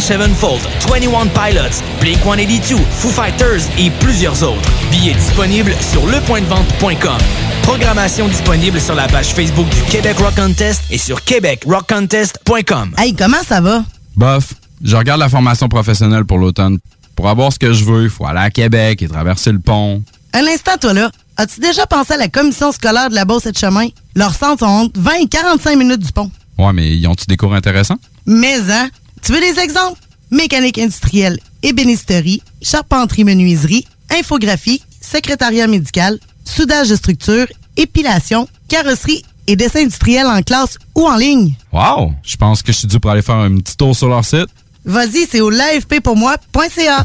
Sevenfold, 21 Pilots, Blink-182, Foo Fighters et plusieurs autres. Billets disponibles sur lepointdevente.com. Programmation disponible sur la page Facebook du Québec Rock Contest et sur québecrockcontest.com. Hey, comment ça va? Bof, je regarde la formation professionnelle pour l'automne. Pour avoir ce que je veux, il faut aller à Québec et traverser le pont. Un instant, toi là. As-tu déjà pensé à la commission scolaire de la Beauce et de Chemin? Leurs centres sont entre 20 et 45 minutes du pont. Ouais, mais ils ont-tu des cours intéressants? Mais, hein? Tu veux des exemples? Mécanique industrielle, ébénisterie, charpenterie-menuiserie, infographie, secrétariat médical, soudage de structure, épilation, carrosserie et dessin industriel en classe ou en ligne. Wow! Je pense que je suis dû pour aller faire un petit tour sur leur site. Vas-y, c'est au l'afppourmoi.ca.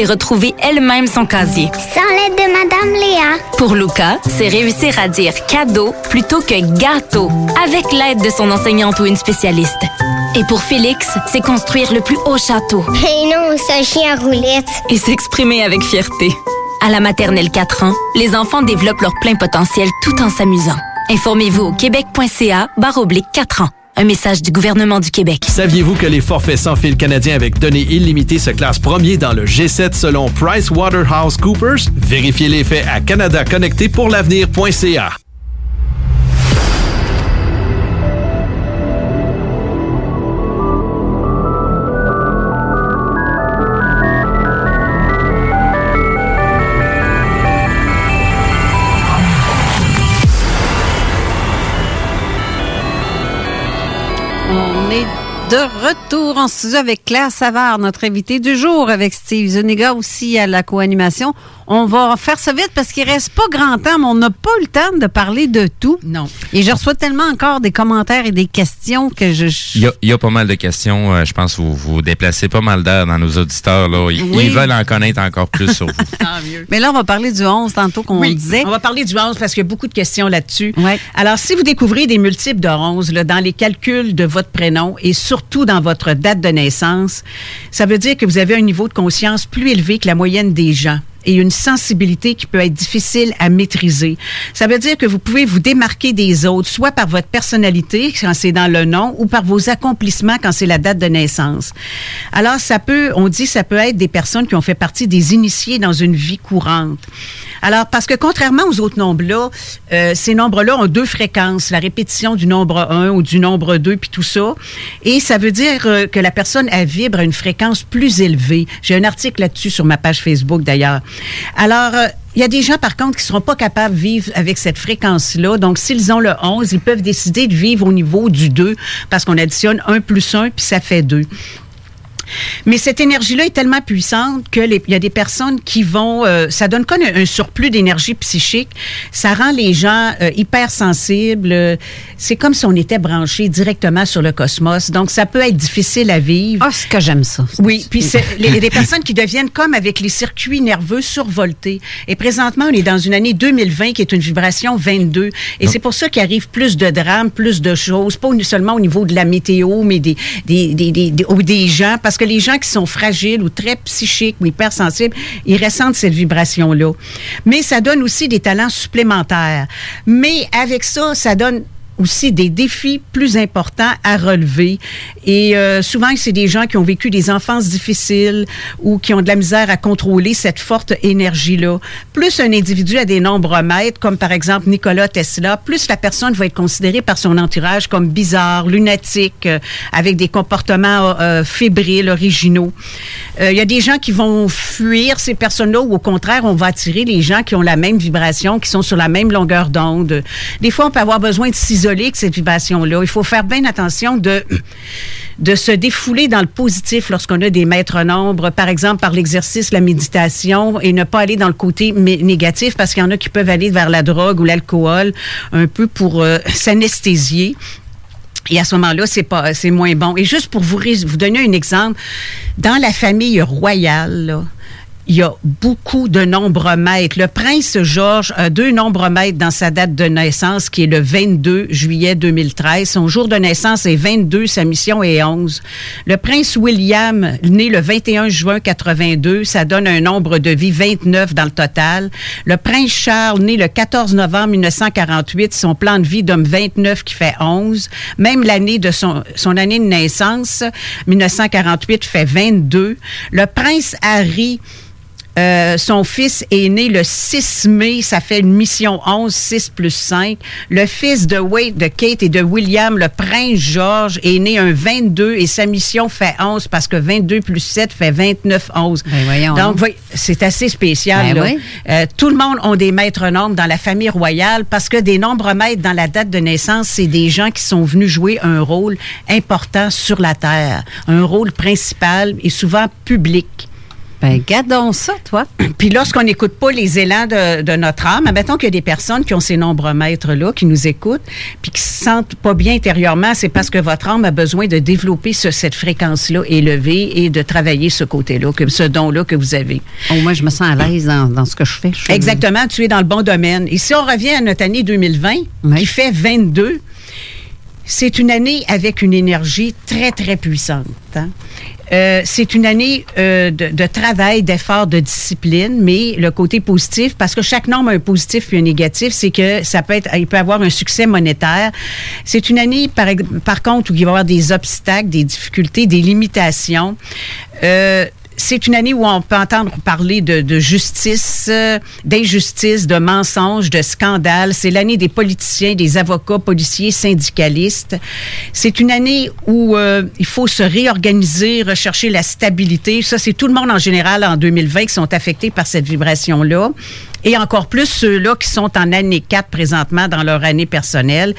retrouver elle-même son casier. Sans l'aide de Madame Léa. Pour Luca, c'est réussir à dire cadeau plutôt que gâteau, avec l'aide de son enseignante ou une spécialiste. Et pour Félix, c'est construire le plus haut château. Et non, ce chien roulette. Et s'exprimer avec fierté. À la maternelle 4 ans, les enfants développent leur plein potentiel tout en s'amusant. Informez-vous au québec.ca barre oblique 4 ans. Un message du gouvernement du Québec. Saviez-vous que les forfaits sans fil canadiens avec données illimitées se classent premier dans le G7 selon PricewaterhouseCoopers? Vérifiez les faits à canadaconnecté-pour-l'avenir.ca. On de retour en studio avec Claire Savard, notre invité du jour, avec Steve Zuniga aussi à la co-animation. On va faire ça vite parce qu'il reste pas grand temps, mais on n'a pas eu le temps de parler de tout. Non. Et je reçois tellement encore des commentaires et des questions que je... Il y, a, il y a pas mal de questions. euh, je pense que vous, vous déplacez pas mal d'air dans nos auditeurs. Là. Ils, Oui. ils veulent en connaître encore plus sur vous. Mais là, on va parler du 11 tantôt qu'on Oui, disait. On va parler du 11 parce qu'il y a beaucoup de questions là-dessus. Alors, si vous découvrez des multiples de 11 là, dans les calculs de votre prénom et surtout dans votre date de naissance, ça veut dire que vous avez un niveau de conscience plus élevé que la moyenne des gens et une sensibilité qui peut être difficile à maîtriser. Ça veut dire que vous pouvez vous démarquer des autres, soit par votre personnalité, quand c'est dans le nom, ou par vos accomplissements, quand c'est la date de naissance. Alors, ça peut, on dit, ça peut être des personnes qui ont fait partie des initiés dans une vie courante. Alors, parce que contrairement aux autres nombres-là, euh, ces nombres-là ont deux fréquences, la répétition du nombre 1 ou du nombre 2, puis tout ça. Et ça veut dire euh, que la personne, elle vibre à une fréquence plus élevée. J'ai un article là-dessus sur ma page Facebook, d'ailleurs. Alors, euh, il y a des gens, par contre, qui ne seront pas capables de vivre avec cette fréquence-là. Donc, s'ils ont le 11, ils peuvent décider de vivre au niveau du 2 parce qu'on additionne 1 plus 1, puis ça fait 2. Mais cette énergie-là est tellement puissante que les- il y a des personnes qui vont, euh, ça donne comme un, un surplus d'énergie psychique. Ça rend les gens euh, hypersensibles. C'est comme si on était branché directement sur le cosmos. Donc, ça peut être difficile à vivre. Ah, ce que j'aime ça. Oui, puis c'est les- il y a des personnes qui deviennent comme avec les circuits nerveux survoltés. Et présentement, on est dans une année 2020 qui est une vibration 22. Et c'est pour ça qu'il arrive plus de drames, plus de choses, pas seulement au niveau de la météo, mais des, des, des, des, des- ou des gens, parce que les gens qui sont fragiles ou très psychiques ou hypersensibles, ils ressentent cette vibration-là. Mais ça donne aussi des talents supplémentaires. Mais avec ça, ça donne aussi des défis plus importants à relever. Et euh, souvent, c'est des gens qui ont vécu des enfances difficiles ou qui ont de la misère à contrôler cette forte énergie-là. Plus un individu a des nombres maîtres, comme par exemple Nikola Tesla, plus la personne va être considérée par son entourage comme bizarre, lunatique, euh, avec des comportements euh, fébriles, originaux. Euh, Il y a des gens qui vont fuir ces personnes-là ou au contraire, on va attirer les gens qui ont la même vibration, qui sont sur la même longueur d'onde. Des fois, on peut avoir besoin de s'isoler vibration-là. Il faut faire bien attention de, de se défouler dans le positif lorsqu'on a des maîtres nombres, par exemple par l'exercice, la méditation, et ne pas aller dans le côté négatif parce qu'il y en a qui peuvent aller vers la drogue ou l'alcool un peu pour euh, s'anesthésier. Et à ce moment-là, c'est pas, c'est moins bon. Et juste pour vous, vous donner un exemple, dans la famille royale, là, il y a beaucoup de nombres maîtres. Le prince Georges a deux nombres maîtres dans sa date de naissance, qui est le 22 juillet 2013. Son jour de naissance est 22, sa mission est 11. Le prince William, né le 21 juin 82, ça donne un nombre de vie 29 dans le total. Le prince Charles, né le 14 novembre 1948, son plan de vie donne 29 qui fait 11. Même l'année de son, son année de naissance, 1948, fait 22. Le prince Harry, euh, son fils est né le 6 mai, ça fait une mission 11, 6 plus 5. Le fils de Wade, de Kate et de William, le prince George, est né un 22 et sa mission fait 11 parce que 22 plus 7 fait 29, 11. voyons Donc, voy- c'est assez spécial. Ben là. oui. Euh, tout le monde a des maîtres nombres dans la famille royale parce que des nombres maîtres dans la date de naissance, c'est des gens qui sont venus jouer un rôle important sur la Terre, un rôle principal et souvent public. Ben, gardons ça, toi. Puis lorsqu'on n'écoute pas les élans de, de notre âme, admettons qu'il y a des personnes qui ont ces nombres maîtres-là, qui nous écoutent, puis qui se sentent pas bien intérieurement, c'est parce que votre âme a besoin de développer ce- cette fréquence-là élevée et de travailler ce côté-là, que, ce don-là que vous avez. Au moins, je me sens à l'aise dans, dans ce que je fais. Je Exactement, tu es dans le bon domaine. Et si on revient à notre année 2020, qui fait 22, c'est une année avec une énergie très, très puissante. hein. Euh, c'est une année euh, de, de travail, d'effort, de discipline, mais le côté positif, parce que chaque norme a un positif puis un négatif, c'est que ça peut être, il peut avoir un succès monétaire. C'est une année, par, contre, où il va y avoir des obstacles, des difficultés, des limitations. Euh, c'est une année où on peut entendre parler de, de justice, euh, d'injustice, de mensonges, de scandales. C'est l'année des politiciens, des avocats, policiers, syndicalistes. C'est une année où euh, il faut se réorganiser, rechercher la stabilité. Ça, c'est tout le monde en général en 2020 qui sont affectés par cette vibration-là. Et encore plus ceux-là qui sont en année 4 présentement dans leur année personnelle.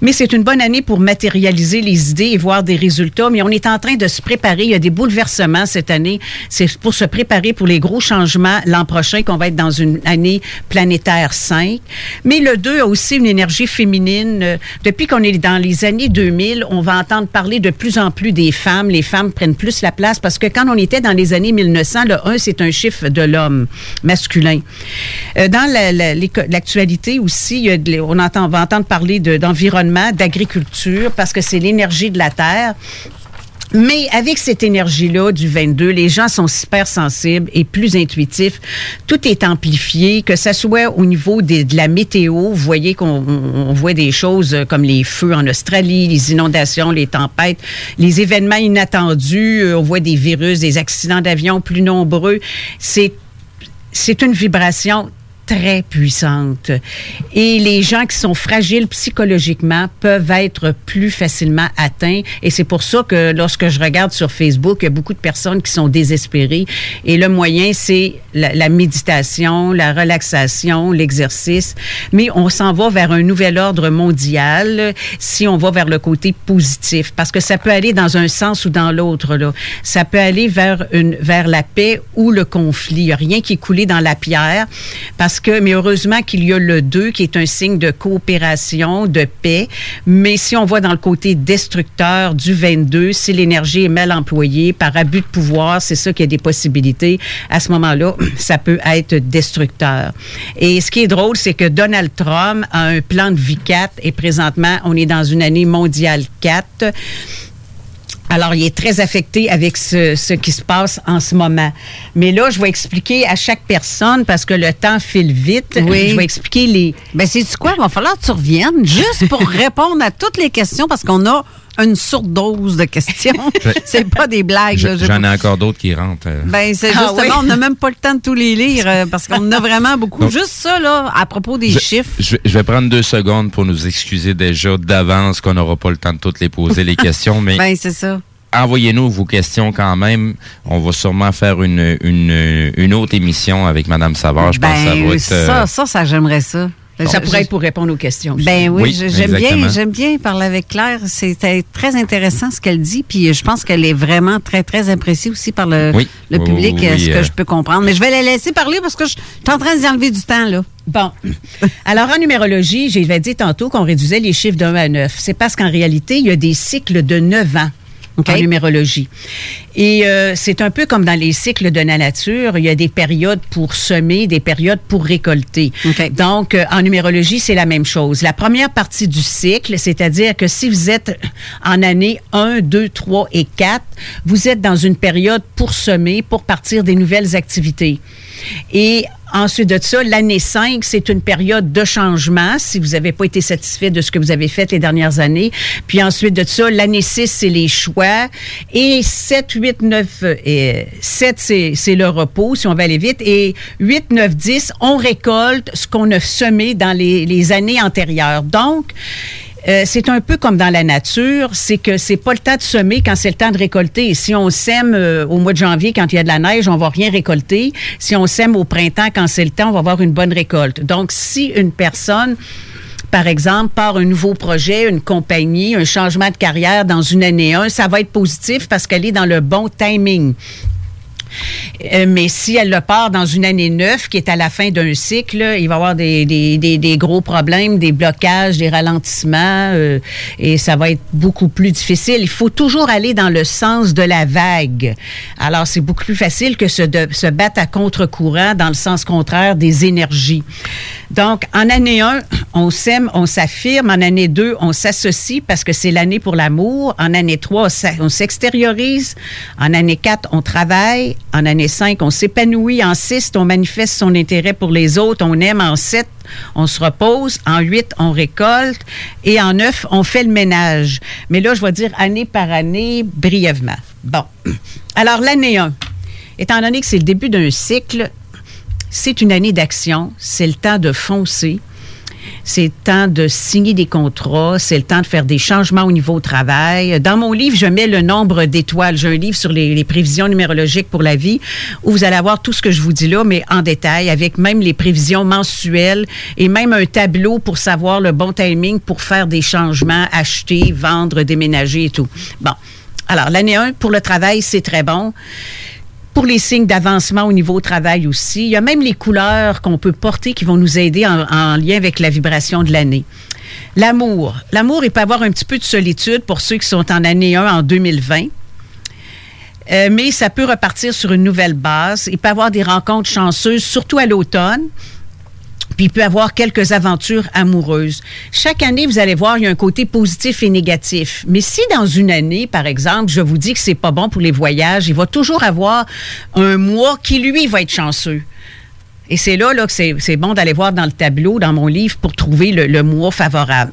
Mais c'est une bonne année pour matérialiser les idées et voir des résultats. Mais on est en train de se préparer. Il y a des bouleversements cette année. C'est pour se préparer pour les gros changements l'an prochain, qu'on va être dans une année planétaire 5. Mais le 2 a aussi une énergie féminine. Depuis qu'on est dans les années 2000, on va entendre parler de plus en plus des femmes. Les femmes prennent plus la place parce que quand on était dans les années 1900, le 1, c'est un chiffre de l'homme masculin. Euh, dans la- la- l'actualité aussi, y a de- on, entend, on va entendre parler de- d'environnement, d'agriculture, parce que c'est l'énergie de la Terre. Mais avec cette énergie-là du 22, les gens sont super sensibles et plus intuitifs. Tout est amplifié, que ce soit au niveau des- de la météo. Vous voyez qu'on on- on voit des choses euh, comme les feux en Australie, les inondations, les tempêtes, les événements inattendus. Euh, On voit des virus, des accidents d'avion plus nombreux. C'est c'est une vibration très puissante. Et les gens qui sont fragiles psychologiquement peuvent être plus facilement atteints. Et c'est pour ça que lorsque je regarde sur Facebook, il y a beaucoup de personnes qui sont désespérées. Et le moyen, c'est la, méditation, la relaxation, l'exercice. Mais on s'en va vers un nouvel ordre mondial si on va vers le côté positif. Parce que ça peut aller dans un sens ou dans l'autre. là. Ça peut aller vers, une, vers la paix ou le conflit. Il n'y a rien qui est coulé dans la pierre. Parce mais heureusement qu'il y a le 2 qui est un signe de coopération, de paix. Mais si on voit dans le côté destructeur du 22, si l'énergie est mal employée par abus de pouvoir, c'est ça qu'il y a des possibilités. À ce moment-là, ça peut être destructeur. Et ce qui est drôle, c'est que Donald Trump a un plan de vie 4 et présentement, on est dans une année mondiale 4. Alors, il est très affecté avec ce, ce qui se passe en ce moment. Mais là, je vais expliquer à chaque personne, parce que le temps file vite, Oui. je vais expliquer les... Ben, c'est quoi? Il va falloir que tu reviennes juste pour répondre à toutes les questions parce qu'on a une surdose de questions. C'est pas des blagues. Je- J'en ai encore d'autres qui rentrent. euh. Ben, c'est Ah justement, oui? on n'a même pas le temps de tous les lire euh, parce qu'on en a vraiment beaucoup. Donc- Juste ça, là, à propos des Je, chiffres. je- je vais prendre deux secondes pour nous excuser déjà d'avance qu'on n'aura pas le temps de toutes les poser les questions, mais Ben, c'est ça. envoyez-nous vos questions quand même. On va sûrement faire une, une, une autre émission avec Madame Savard. Je pense que ça va Ben, être. euh, ça, ça, ça, j'aimerais ça. Ça pourrait être pour répondre aux questions. Ben oui, j'aime bien, j'aime bien parler avec Claire. C'était très intéressant ce qu'elle dit, puis je pense qu'elle est vraiment très, très appréciée aussi par le, Oui. le Oui, public, oui, euh, ce que euh. je peux comprendre. Mais je vais la laisser parler parce que je suis en train d'y enlever du temps, là. Bon. Alors, en numérologie, j'avais dit tantôt qu'on réduisait les chiffres de 1 à 9. C'est parce qu'en réalité, il y a des cycles de 9 ans. En numérologie. Et euh, c'est un peu comme dans les cycles de la nature, il y a des périodes pour semer, des périodes pour récolter. Donc, euh, en numérologie, c'est la même chose. La première partie du cycle, c'est-à-dire que si vous êtes en année 1, 2, 3 et 4, vous êtes dans une période pour semer, pour partir des nouvelles activités. Et ensuite de ça, l'année 5, c'est une période de changement si vous n'avez pas été satisfait de ce que vous avez fait les dernières années. Puis ensuite de ça, l'année 6, c'est les choix. Et 7, 8, 9, euh, et 7, c'est c'est le repos, si on va aller vite. Et 8, 9, 10, on récolte ce qu'on a semé dans les, les années antérieures. Donc, euh, c'est un peu comme dans la nature, c'est que c'est pas le temps de semer quand c'est le temps de récolter. Si on sème euh, au mois de janvier quand il y a de la neige, on va rien récolter. Si on sème au printemps quand c'est le temps, on va avoir une bonne récolte. Donc, si une personne par exemple, par un nouveau projet, une compagnie, un changement de carrière dans une année 1, ça va être positif parce qu'elle est dans le bon timing. Euh, mais si elle le part dans une année neuve, qui est à la fin d'un cycle, il va y avoir des, des, des, des gros problèmes, des blocages, des ralentissements, euh, et ça va être beaucoup plus difficile. Il faut toujours aller dans le sens de la vague. Alors, c'est beaucoup plus facile que se, de, se battre à contre-courant dans le sens contraire des énergies. Donc, en année 1, On s'aime, on s'affirme. En année 2, on s'associe parce que c'est l'année pour l'amour. En année 3, on s'extériorise. En année 4, on travaille. En année 5, on s'épanouit. En 6, on manifeste son intérêt pour les autres. On aime. En 7, on se repose. En 8, on récolte. Et en 9, on fait le ménage. Mais là, je vais dire année par année, brièvement. Bon. Alors, l'année 1. Étant donné que c'est le début d'un cycle, c'est une année d'action. C'est le temps de foncer. C'est le temps de signer des contrats, c'est le temps de faire des changements au niveau travail. Dans mon livre, je mets le nombre d'étoiles. J'ai un livre sur les, les, prévisions numérologiques pour la vie où vous allez avoir tout ce que je vous dis là, mais en détail, avec même les prévisions mensuelles et même un tableau pour savoir le bon timing pour faire des changements, acheter, vendre, déménager et tout. Bon. Alors, l'année 1 pour le travail, c'est très bon pour les signes d'avancement au niveau travail aussi. Il y a même les couleurs qu'on peut porter qui vont nous aider en, en lien avec la vibration de l'année. L'amour. L'amour, il peut avoir un petit peu de solitude pour ceux qui sont en année 1 en 2020. Euh, mais ça peut repartir sur une nouvelle base. Il peut avoir des rencontres chanceuses, surtout à l'automne. Puis il peut avoir quelques aventures amoureuses. Chaque année, vous allez voir, il y a un côté positif et négatif. Mais si dans une année, par exemple, je vous dis que c'est pas bon pour les voyages, il va toujours avoir un mois qui, lui, va être chanceux. Et c'est là, là que c'est bon d'aller voir dans le tableau, dans mon livre, pour trouver le, le mois favorable.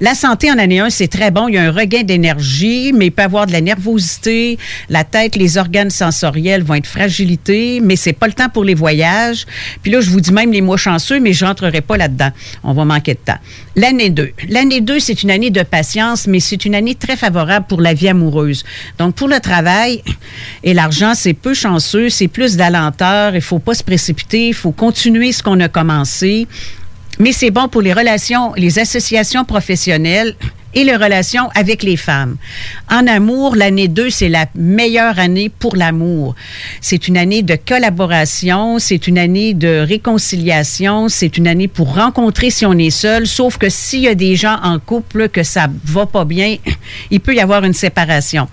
La santé en année 1, c'est très bon. Il y a un regain d'énergie, mais il peut avoir de la nervosité. La tête, les organes sensoriels vont être fragilités, mais c'est pas le temps pour les voyages. Puis là, je vous dis même les mois chanceux, mais je rentrerai pas là-dedans. On va manquer de temps. L'année 2. L'année 2, c'est une année de patience, mais c'est une année très favorable pour la vie amoureuse. Donc, pour le travail et l'argent, c'est peu chanceux, c'est plus d'alenteur. Il faut pas se précipiter. Faut continuer ce qu'on a commencé. Mais c'est bon pour les relations, les associations professionnelles et les relations avec les femmes. En amour, l'année 2, c'est la meilleure année pour l'amour. C'est une année de collaboration, c'est une année de réconciliation, c'est une année pour rencontrer si on est seul, sauf que s'il y a des gens en couple que ça va pas bien, il peut y avoir une séparation.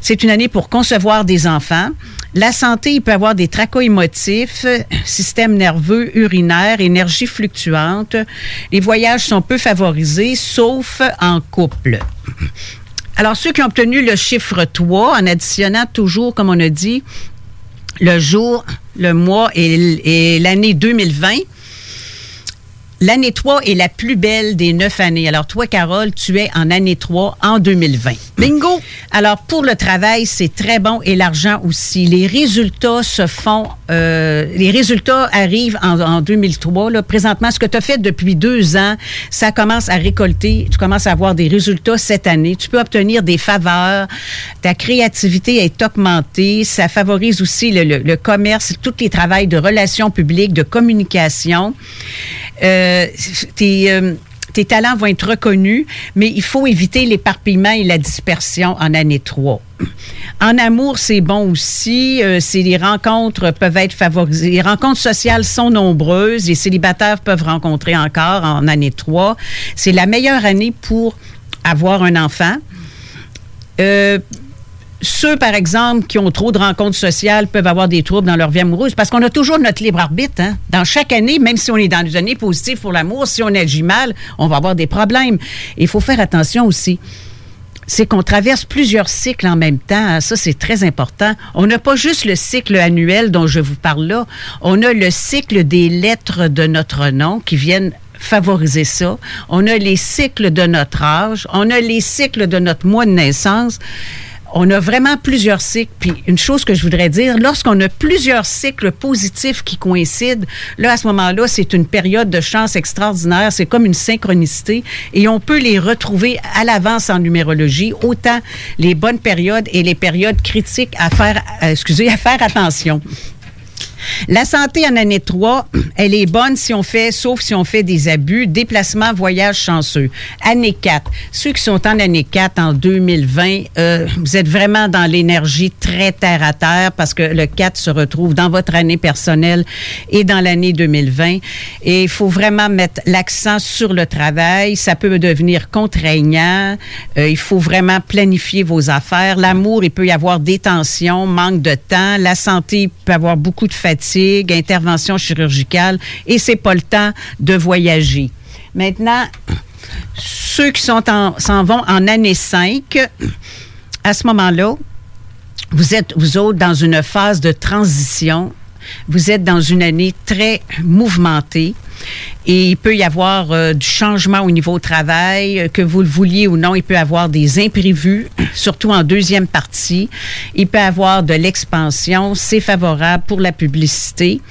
C'est une année pour concevoir des enfants. La santé, il peut avoir des tracas émotifs, système nerveux, urinaire, énergie fluctuante. Les voyages sont peu favorisés, sauf en couple. Alors, ceux qui ont obtenu le chiffre 3, en additionnant toujours, comme on a dit, le jour, le mois et l'année 2020, L'année 3 est la plus belle des neuf années. Alors, toi, Carole, tu es en année 3 en 2020. Bingo! Alors, pour le travail, c'est très bon et l'argent aussi. Les résultats se font, euh, les résultats arrivent en, en 2003. Là. Présentement, ce que tu as fait depuis deux ans, ça commence à récolter. Tu commences à avoir des résultats cette année. Tu peux obtenir des faveurs. Ta créativité est augmentée. Ça favorise aussi le, le, le commerce, tous les travails de relations publiques, de communication. Euh, tes, euh, tes talents vont être reconnus, mais il faut éviter l'éparpillement et la dispersion en année 3. En amour, c'est bon aussi. Euh, les rencontres peuvent être favorisées. Les rencontres sociales sont nombreuses. Les célibataires peuvent rencontrer encore en année 3. C'est la meilleure année pour avoir un enfant. Euh, ceux, par exemple, qui ont trop de rencontres sociales peuvent avoir des troubles dans leur vie amoureuse parce qu'on a toujours notre libre arbitre. Hein? Dans chaque année, même si on est dans des années positives pour l'amour, si on agit mal, on va avoir des problèmes. Il faut faire attention aussi c'est qu'on traverse plusieurs cycles en même temps. Ça, c'est très important. On n'a pas juste le cycle annuel dont je vous parle là. On a le cycle des lettres de notre nom qui viennent favoriser ça. On a les cycles de notre âge. On a les cycles de notre mois de naissance on a vraiment plusieurs cycles. Puis une chose que je voudrais dire, lorsqu'on a plusieurs cycles positifs qui coïncident, là, à ce moment-là, c'est une période de chance extraordinaire. C'est comme une synchronicité. Et on peut les retrouver à l'avance en numérologie, autant les bonnes périodes et les périodes critiques à faire, euh, excusez, à faire attention. La santé en année 3, elle est bonne si on fait, sauf si on fait des abus, déplacement, voyage chanceux. Année 4, ceux qui sont en année 4 en 2020, euh, vous êtes vraiment dans l'énergie très terre à terre parce que le 4 se retrouve dans votre année personnelle et dans l'année 2020. Et il faut vraiment mettre l'accent sur le travail. Ça peut devenir contraignant. Euh, il faut vraiment planifier vos affaires. L'amour, il peut y avoir des tensions, manque de temps. La santé peut avoir beaucoup de fatigue fatigue, intervention chirurgicale, et c'est pas le temps de voyager. Maintenant, ceux qui sont en- s'en vont en année 5, à ce moment-là, vous êtes, vous autres, dans une phase de transition. Vous êtes dans une année très mouvementée et il peut y avoir euh, du changement au niveau travail, euh, que vous le vouliez ou non. Il peut y avoir des imprévus, surtout en deuxième partie. Il peut y avoir de l'expansion. C'est favorable pour la publicité.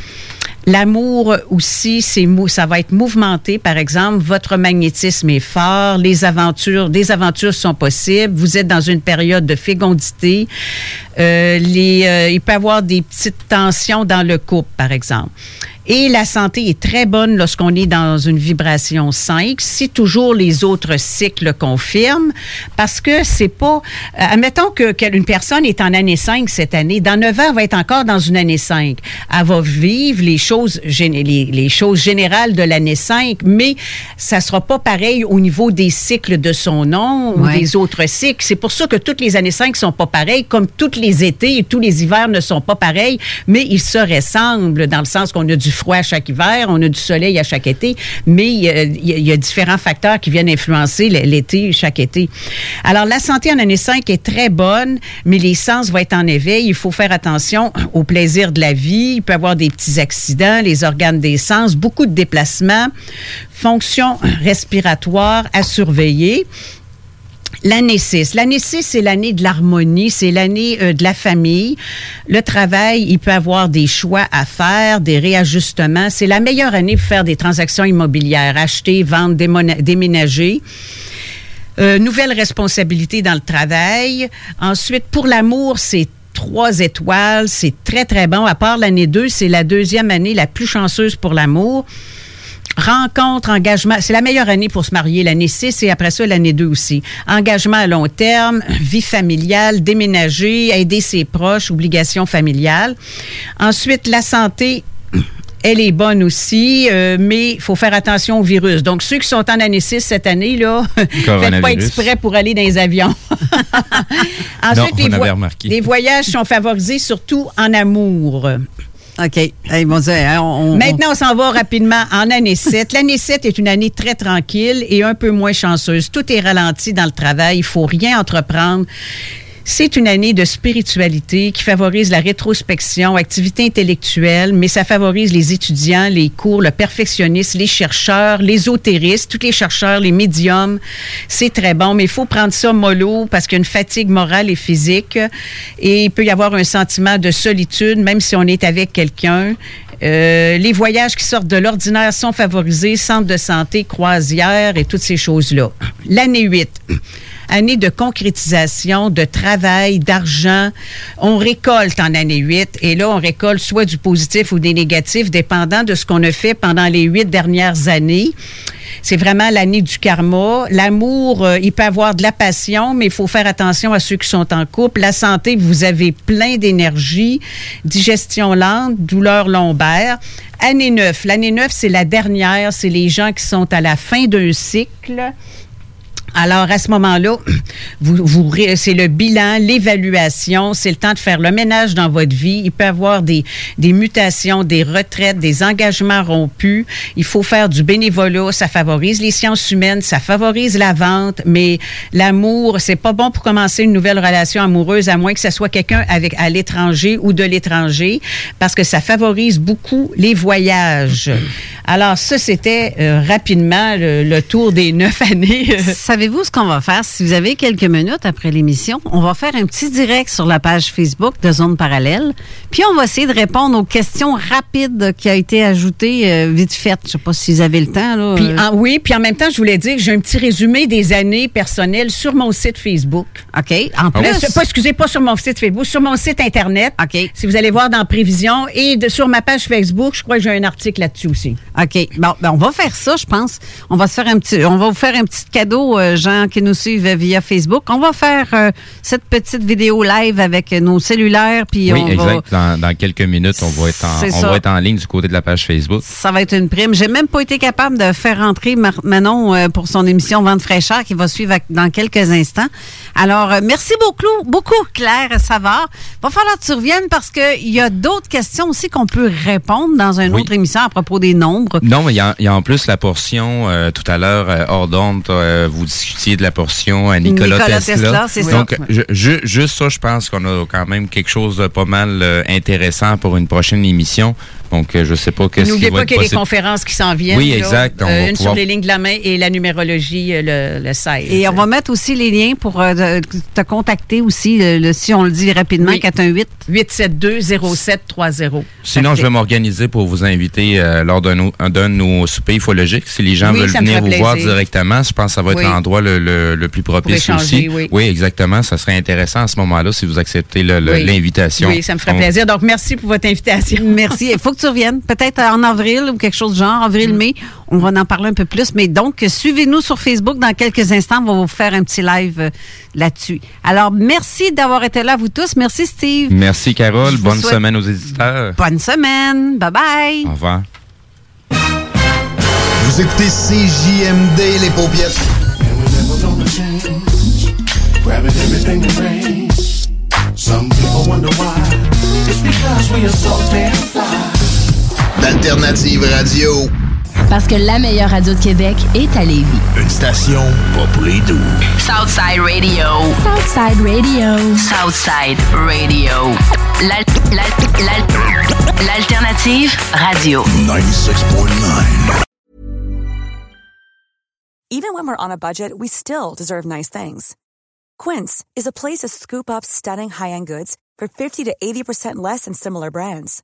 L'amour aussi, c'est ça va être mouvementé. Par exemple, votre magnétisme est fort, les aventures, des aventures sont possibles. Vous êtes dans une période de fécondité. Euh, il peut y avoir des petites tensions dans le couple, par exemple. Et la santé est très bonne lorsqu'on est dans une vibration 5, si toujours les autres cycles confirment, parce que c'est pas... euh, admettons que qu'une personne est en année 5 cette année, dans 9 ans, elle va être encore dans une année 5. Elle va vivre les choses, les, les choses générales de l'année 5, mais ça sera pas pareil au niveau des cycles de son nom ou des autres cycles. C'est pour ça que toutes les années 5 sont pas pareilles, comme tous les étés et tous les hivers ne sont pas pareils, mais ils se ressemblent dans le sens qu'on a du froid à chaque hiver, on a du soleil à chaque été, mais il y a, différents facteurs qui viennent influencer l'été, chaque été. Alors, la santé en année 5 est très bonne, mais les sens vont être en éveil. Il faut faire attention au plaisir de la vie. Il peut y avoir des petits accidents, les organes des sens, beaucoup de déplacements, fonctions respiratoires à surveiller. L'année 6. L'année 6, c'est l'année de l'harmonie, c'est l'année euh, de la famille. Le travail, il peut avoir des choix à faire, des réajustements. C'est la meilleure année pour faire des transactions immobilières, acheter, vendre, déménager. Euh, nouvelle responsabilité dans le travail. Ensuite, pour l'amour, c'est trois étoiles. C'est très, très bon. À part l'année 2, c'est la deuxième année la plus chanceuse pour l'amour. Rencontre, engagement, c'est la meilleure année pour se marier, l'année 6 et après ça, l'année 2 aussi. Engagement à long terme, vie familiale, déménager, aider ses proches, obligations familiales. Ensuite, la santé, elle est bonne aussi, euh, mais il faut faire attention au virus. Donc, ceux qui sont en année 6 cette année, là, faites pas exprès pour aller dans les avions. Non, les, remarqué. les voyages sont favorisés surtout en amour. OK. Hey, hein, Maintenant, on s'en va rapidement en année 7. L'année 7 est une année très tranquille et un peu moins chanceuse. Tout est ralenti dans le travail. Il faut rien entreprendre. C'est une année de spiritualité qui favorise la rétrospection, activité intellectuelle, mais ça favorise les étudiants, les cours, le perfectionniste, les chercheurs, les ésotéristes, tous les chercheurs, les médiums. C'est très bon, mais il faut prendre ça mollo parce qu'il y a une fatigue morale et physique et il peut y avoir un sentiment de solitude, même si on est avec quelqu'un. Euh, les voyages qui sortent de l'ordinaire sont favorisés, centre de santé, croisière et toutes ces choses-là. L'année 8 année de concrétisation, de travail, d'argent. On récolte en année 8 et là, on récolte soit du positif ou des négatifs, dépendant de ce qu'on a fait pendant les huit dernières années. C'est vraiment l'année du karma. L'amour, euh, il peut avoir de la passion, mais il faut faire attention à ceux qui sont en couple. La santé, vous avez plein d'énergie, digestion lente, douleur lombaire. Année 9. L'année 9, c'est la dernière. C'est les gens qui sont à la fin d'un cycle. Alors, à ce moment-là, vous, vous, c'est le bilan, l'évaluation, c'est le temps de faire le ménage dans votre vie. Il peut y avoir des, des mutations, des retraites, des engagements rompus. Il faut faire du bénévolat. Ça favorise les sciences humaines, ça favorise la vente, mais l'amour, c'est pas bon pour commencer une nouvelle relation amoureuse, à moins que ce soit quelqu'un avec à l'étranger ou de l'étranger, parce que ça favorise beaucoup les voyages. Alors, ça, c'était euh, rapidement le, le tour des neuf années. Savez-vous ce qu'on va faire? Si vous avez quelques minutes après l'émission, on va faire un petit direct sur la page Facebook de Zone Parallèle. Puis on va essayer de répondre aux questions rapides qui ont été ajoutées euh, vite fait. Je sais pas si vous avez le temps. Là, Puis, Euh, en- oui, puis en même temps, je voulais dire que j'ai un petit résumé des années personnelles sur mon site Facebook. OK. En plus. C'est pas, excusez, pas sur mon site Facebook, sur mon site Internet. OK. Si vous allez voir dans Prévision et de, sur ma page Facebook, je crois que j'ai un article là-dessus aussi. OK. Bon, ben, on va faire ça, je pense. On va se faire un petit, on va vous faire un petit cadeau, euh, gens qui nous suivent via Facebook. On va faire euh, cette petite vidéo live avec nos cellulaires, puis oui, on va. exact. Dans, dans quelques minutes, on va, être en, on va être en ligne du côté de la page Facebook. Ça va être une prime. J'ai même pas été capable de faire rentrer Mar- Manon euh, pour son émission Vente fraîcheur qui va suivre dans quelques instants. Alors, euh, merci beaucoup, beaucoup, Claire Savard. Va falloir que tu reviennes parce qu'il y a d'autres questions aussi qu'on peut répondre dans une Oui. autre émission à propos des nombres. Non, mais il y, a- il y a en plus la portion, euh, tout à l'heure, euh, hors d'onde, euh, vous discutiez de la portion à Nicolas, Nicolas Tesla, c'est ça. Donc, je- je- juste ça, je pense qu'on a quand même quelque chose de pas mal intéressant pour une prochaine émission. Donc, euh, je sais pas qu'est-ce qui N'oubliez pas qu'il y a des possible. conférences qui s'en viennent. Oui, là. exact. On Euh, va une pouvoir- sur les lignes de la main et la numérologie euh, le, le 16. Et on va mettre aussi les liens pour euh, te- te contacter aussi, le- le- si on le dit rapidement, Oui. 418. 872-0730. Sinon, je vais m'organiser pour vous inviter euh, lors d'un de nos soupers ufologiques. Si les gens Oui, veulent venir vous voir directement, je pense que ça va être Oui. l'endroit le, le- le plus propice échanger, aussi. oui. exactement. Ça serait intéressant à ce moment-là si vous acceptez le- le- Oui. l'invitation. Oui, ça me ferait On- plaisir. Donc, merci pour votre invitation. Merci. Il faut que tu reviennes. Peut-être en avril ou quelque chose de genre, avril-mai. On va en parler un peu plus. Mais donc, suivez-nous sur Facebook. Dans quelques instants, on va vous faire un petit live euh, là-dessus. Alors, merci d'avoir été là, vous tous. Merci, Steve. Merci, Carole. Bonne souhaite- semaine aux éditeurs. Bonne semaine. Bye-bye. Au revoir. Vous écoutez CJMD, les paupiètes. Grabbing everything that rains. Some people wonder why. It's because we are so damn fly. D'Alternative Radio. Parce que la meilleure radio de Québec est à Lévis. Une station pas pour les doux. Southside Radio. Southside Radio. Southside Radio. L'al- l'al- l'al- L'alternative radio. 96.9. Even when we're on a budget, we still deserve nice things. Quince is a place to scoop up stunning high-end goods for 50 to 80% less than similar brands.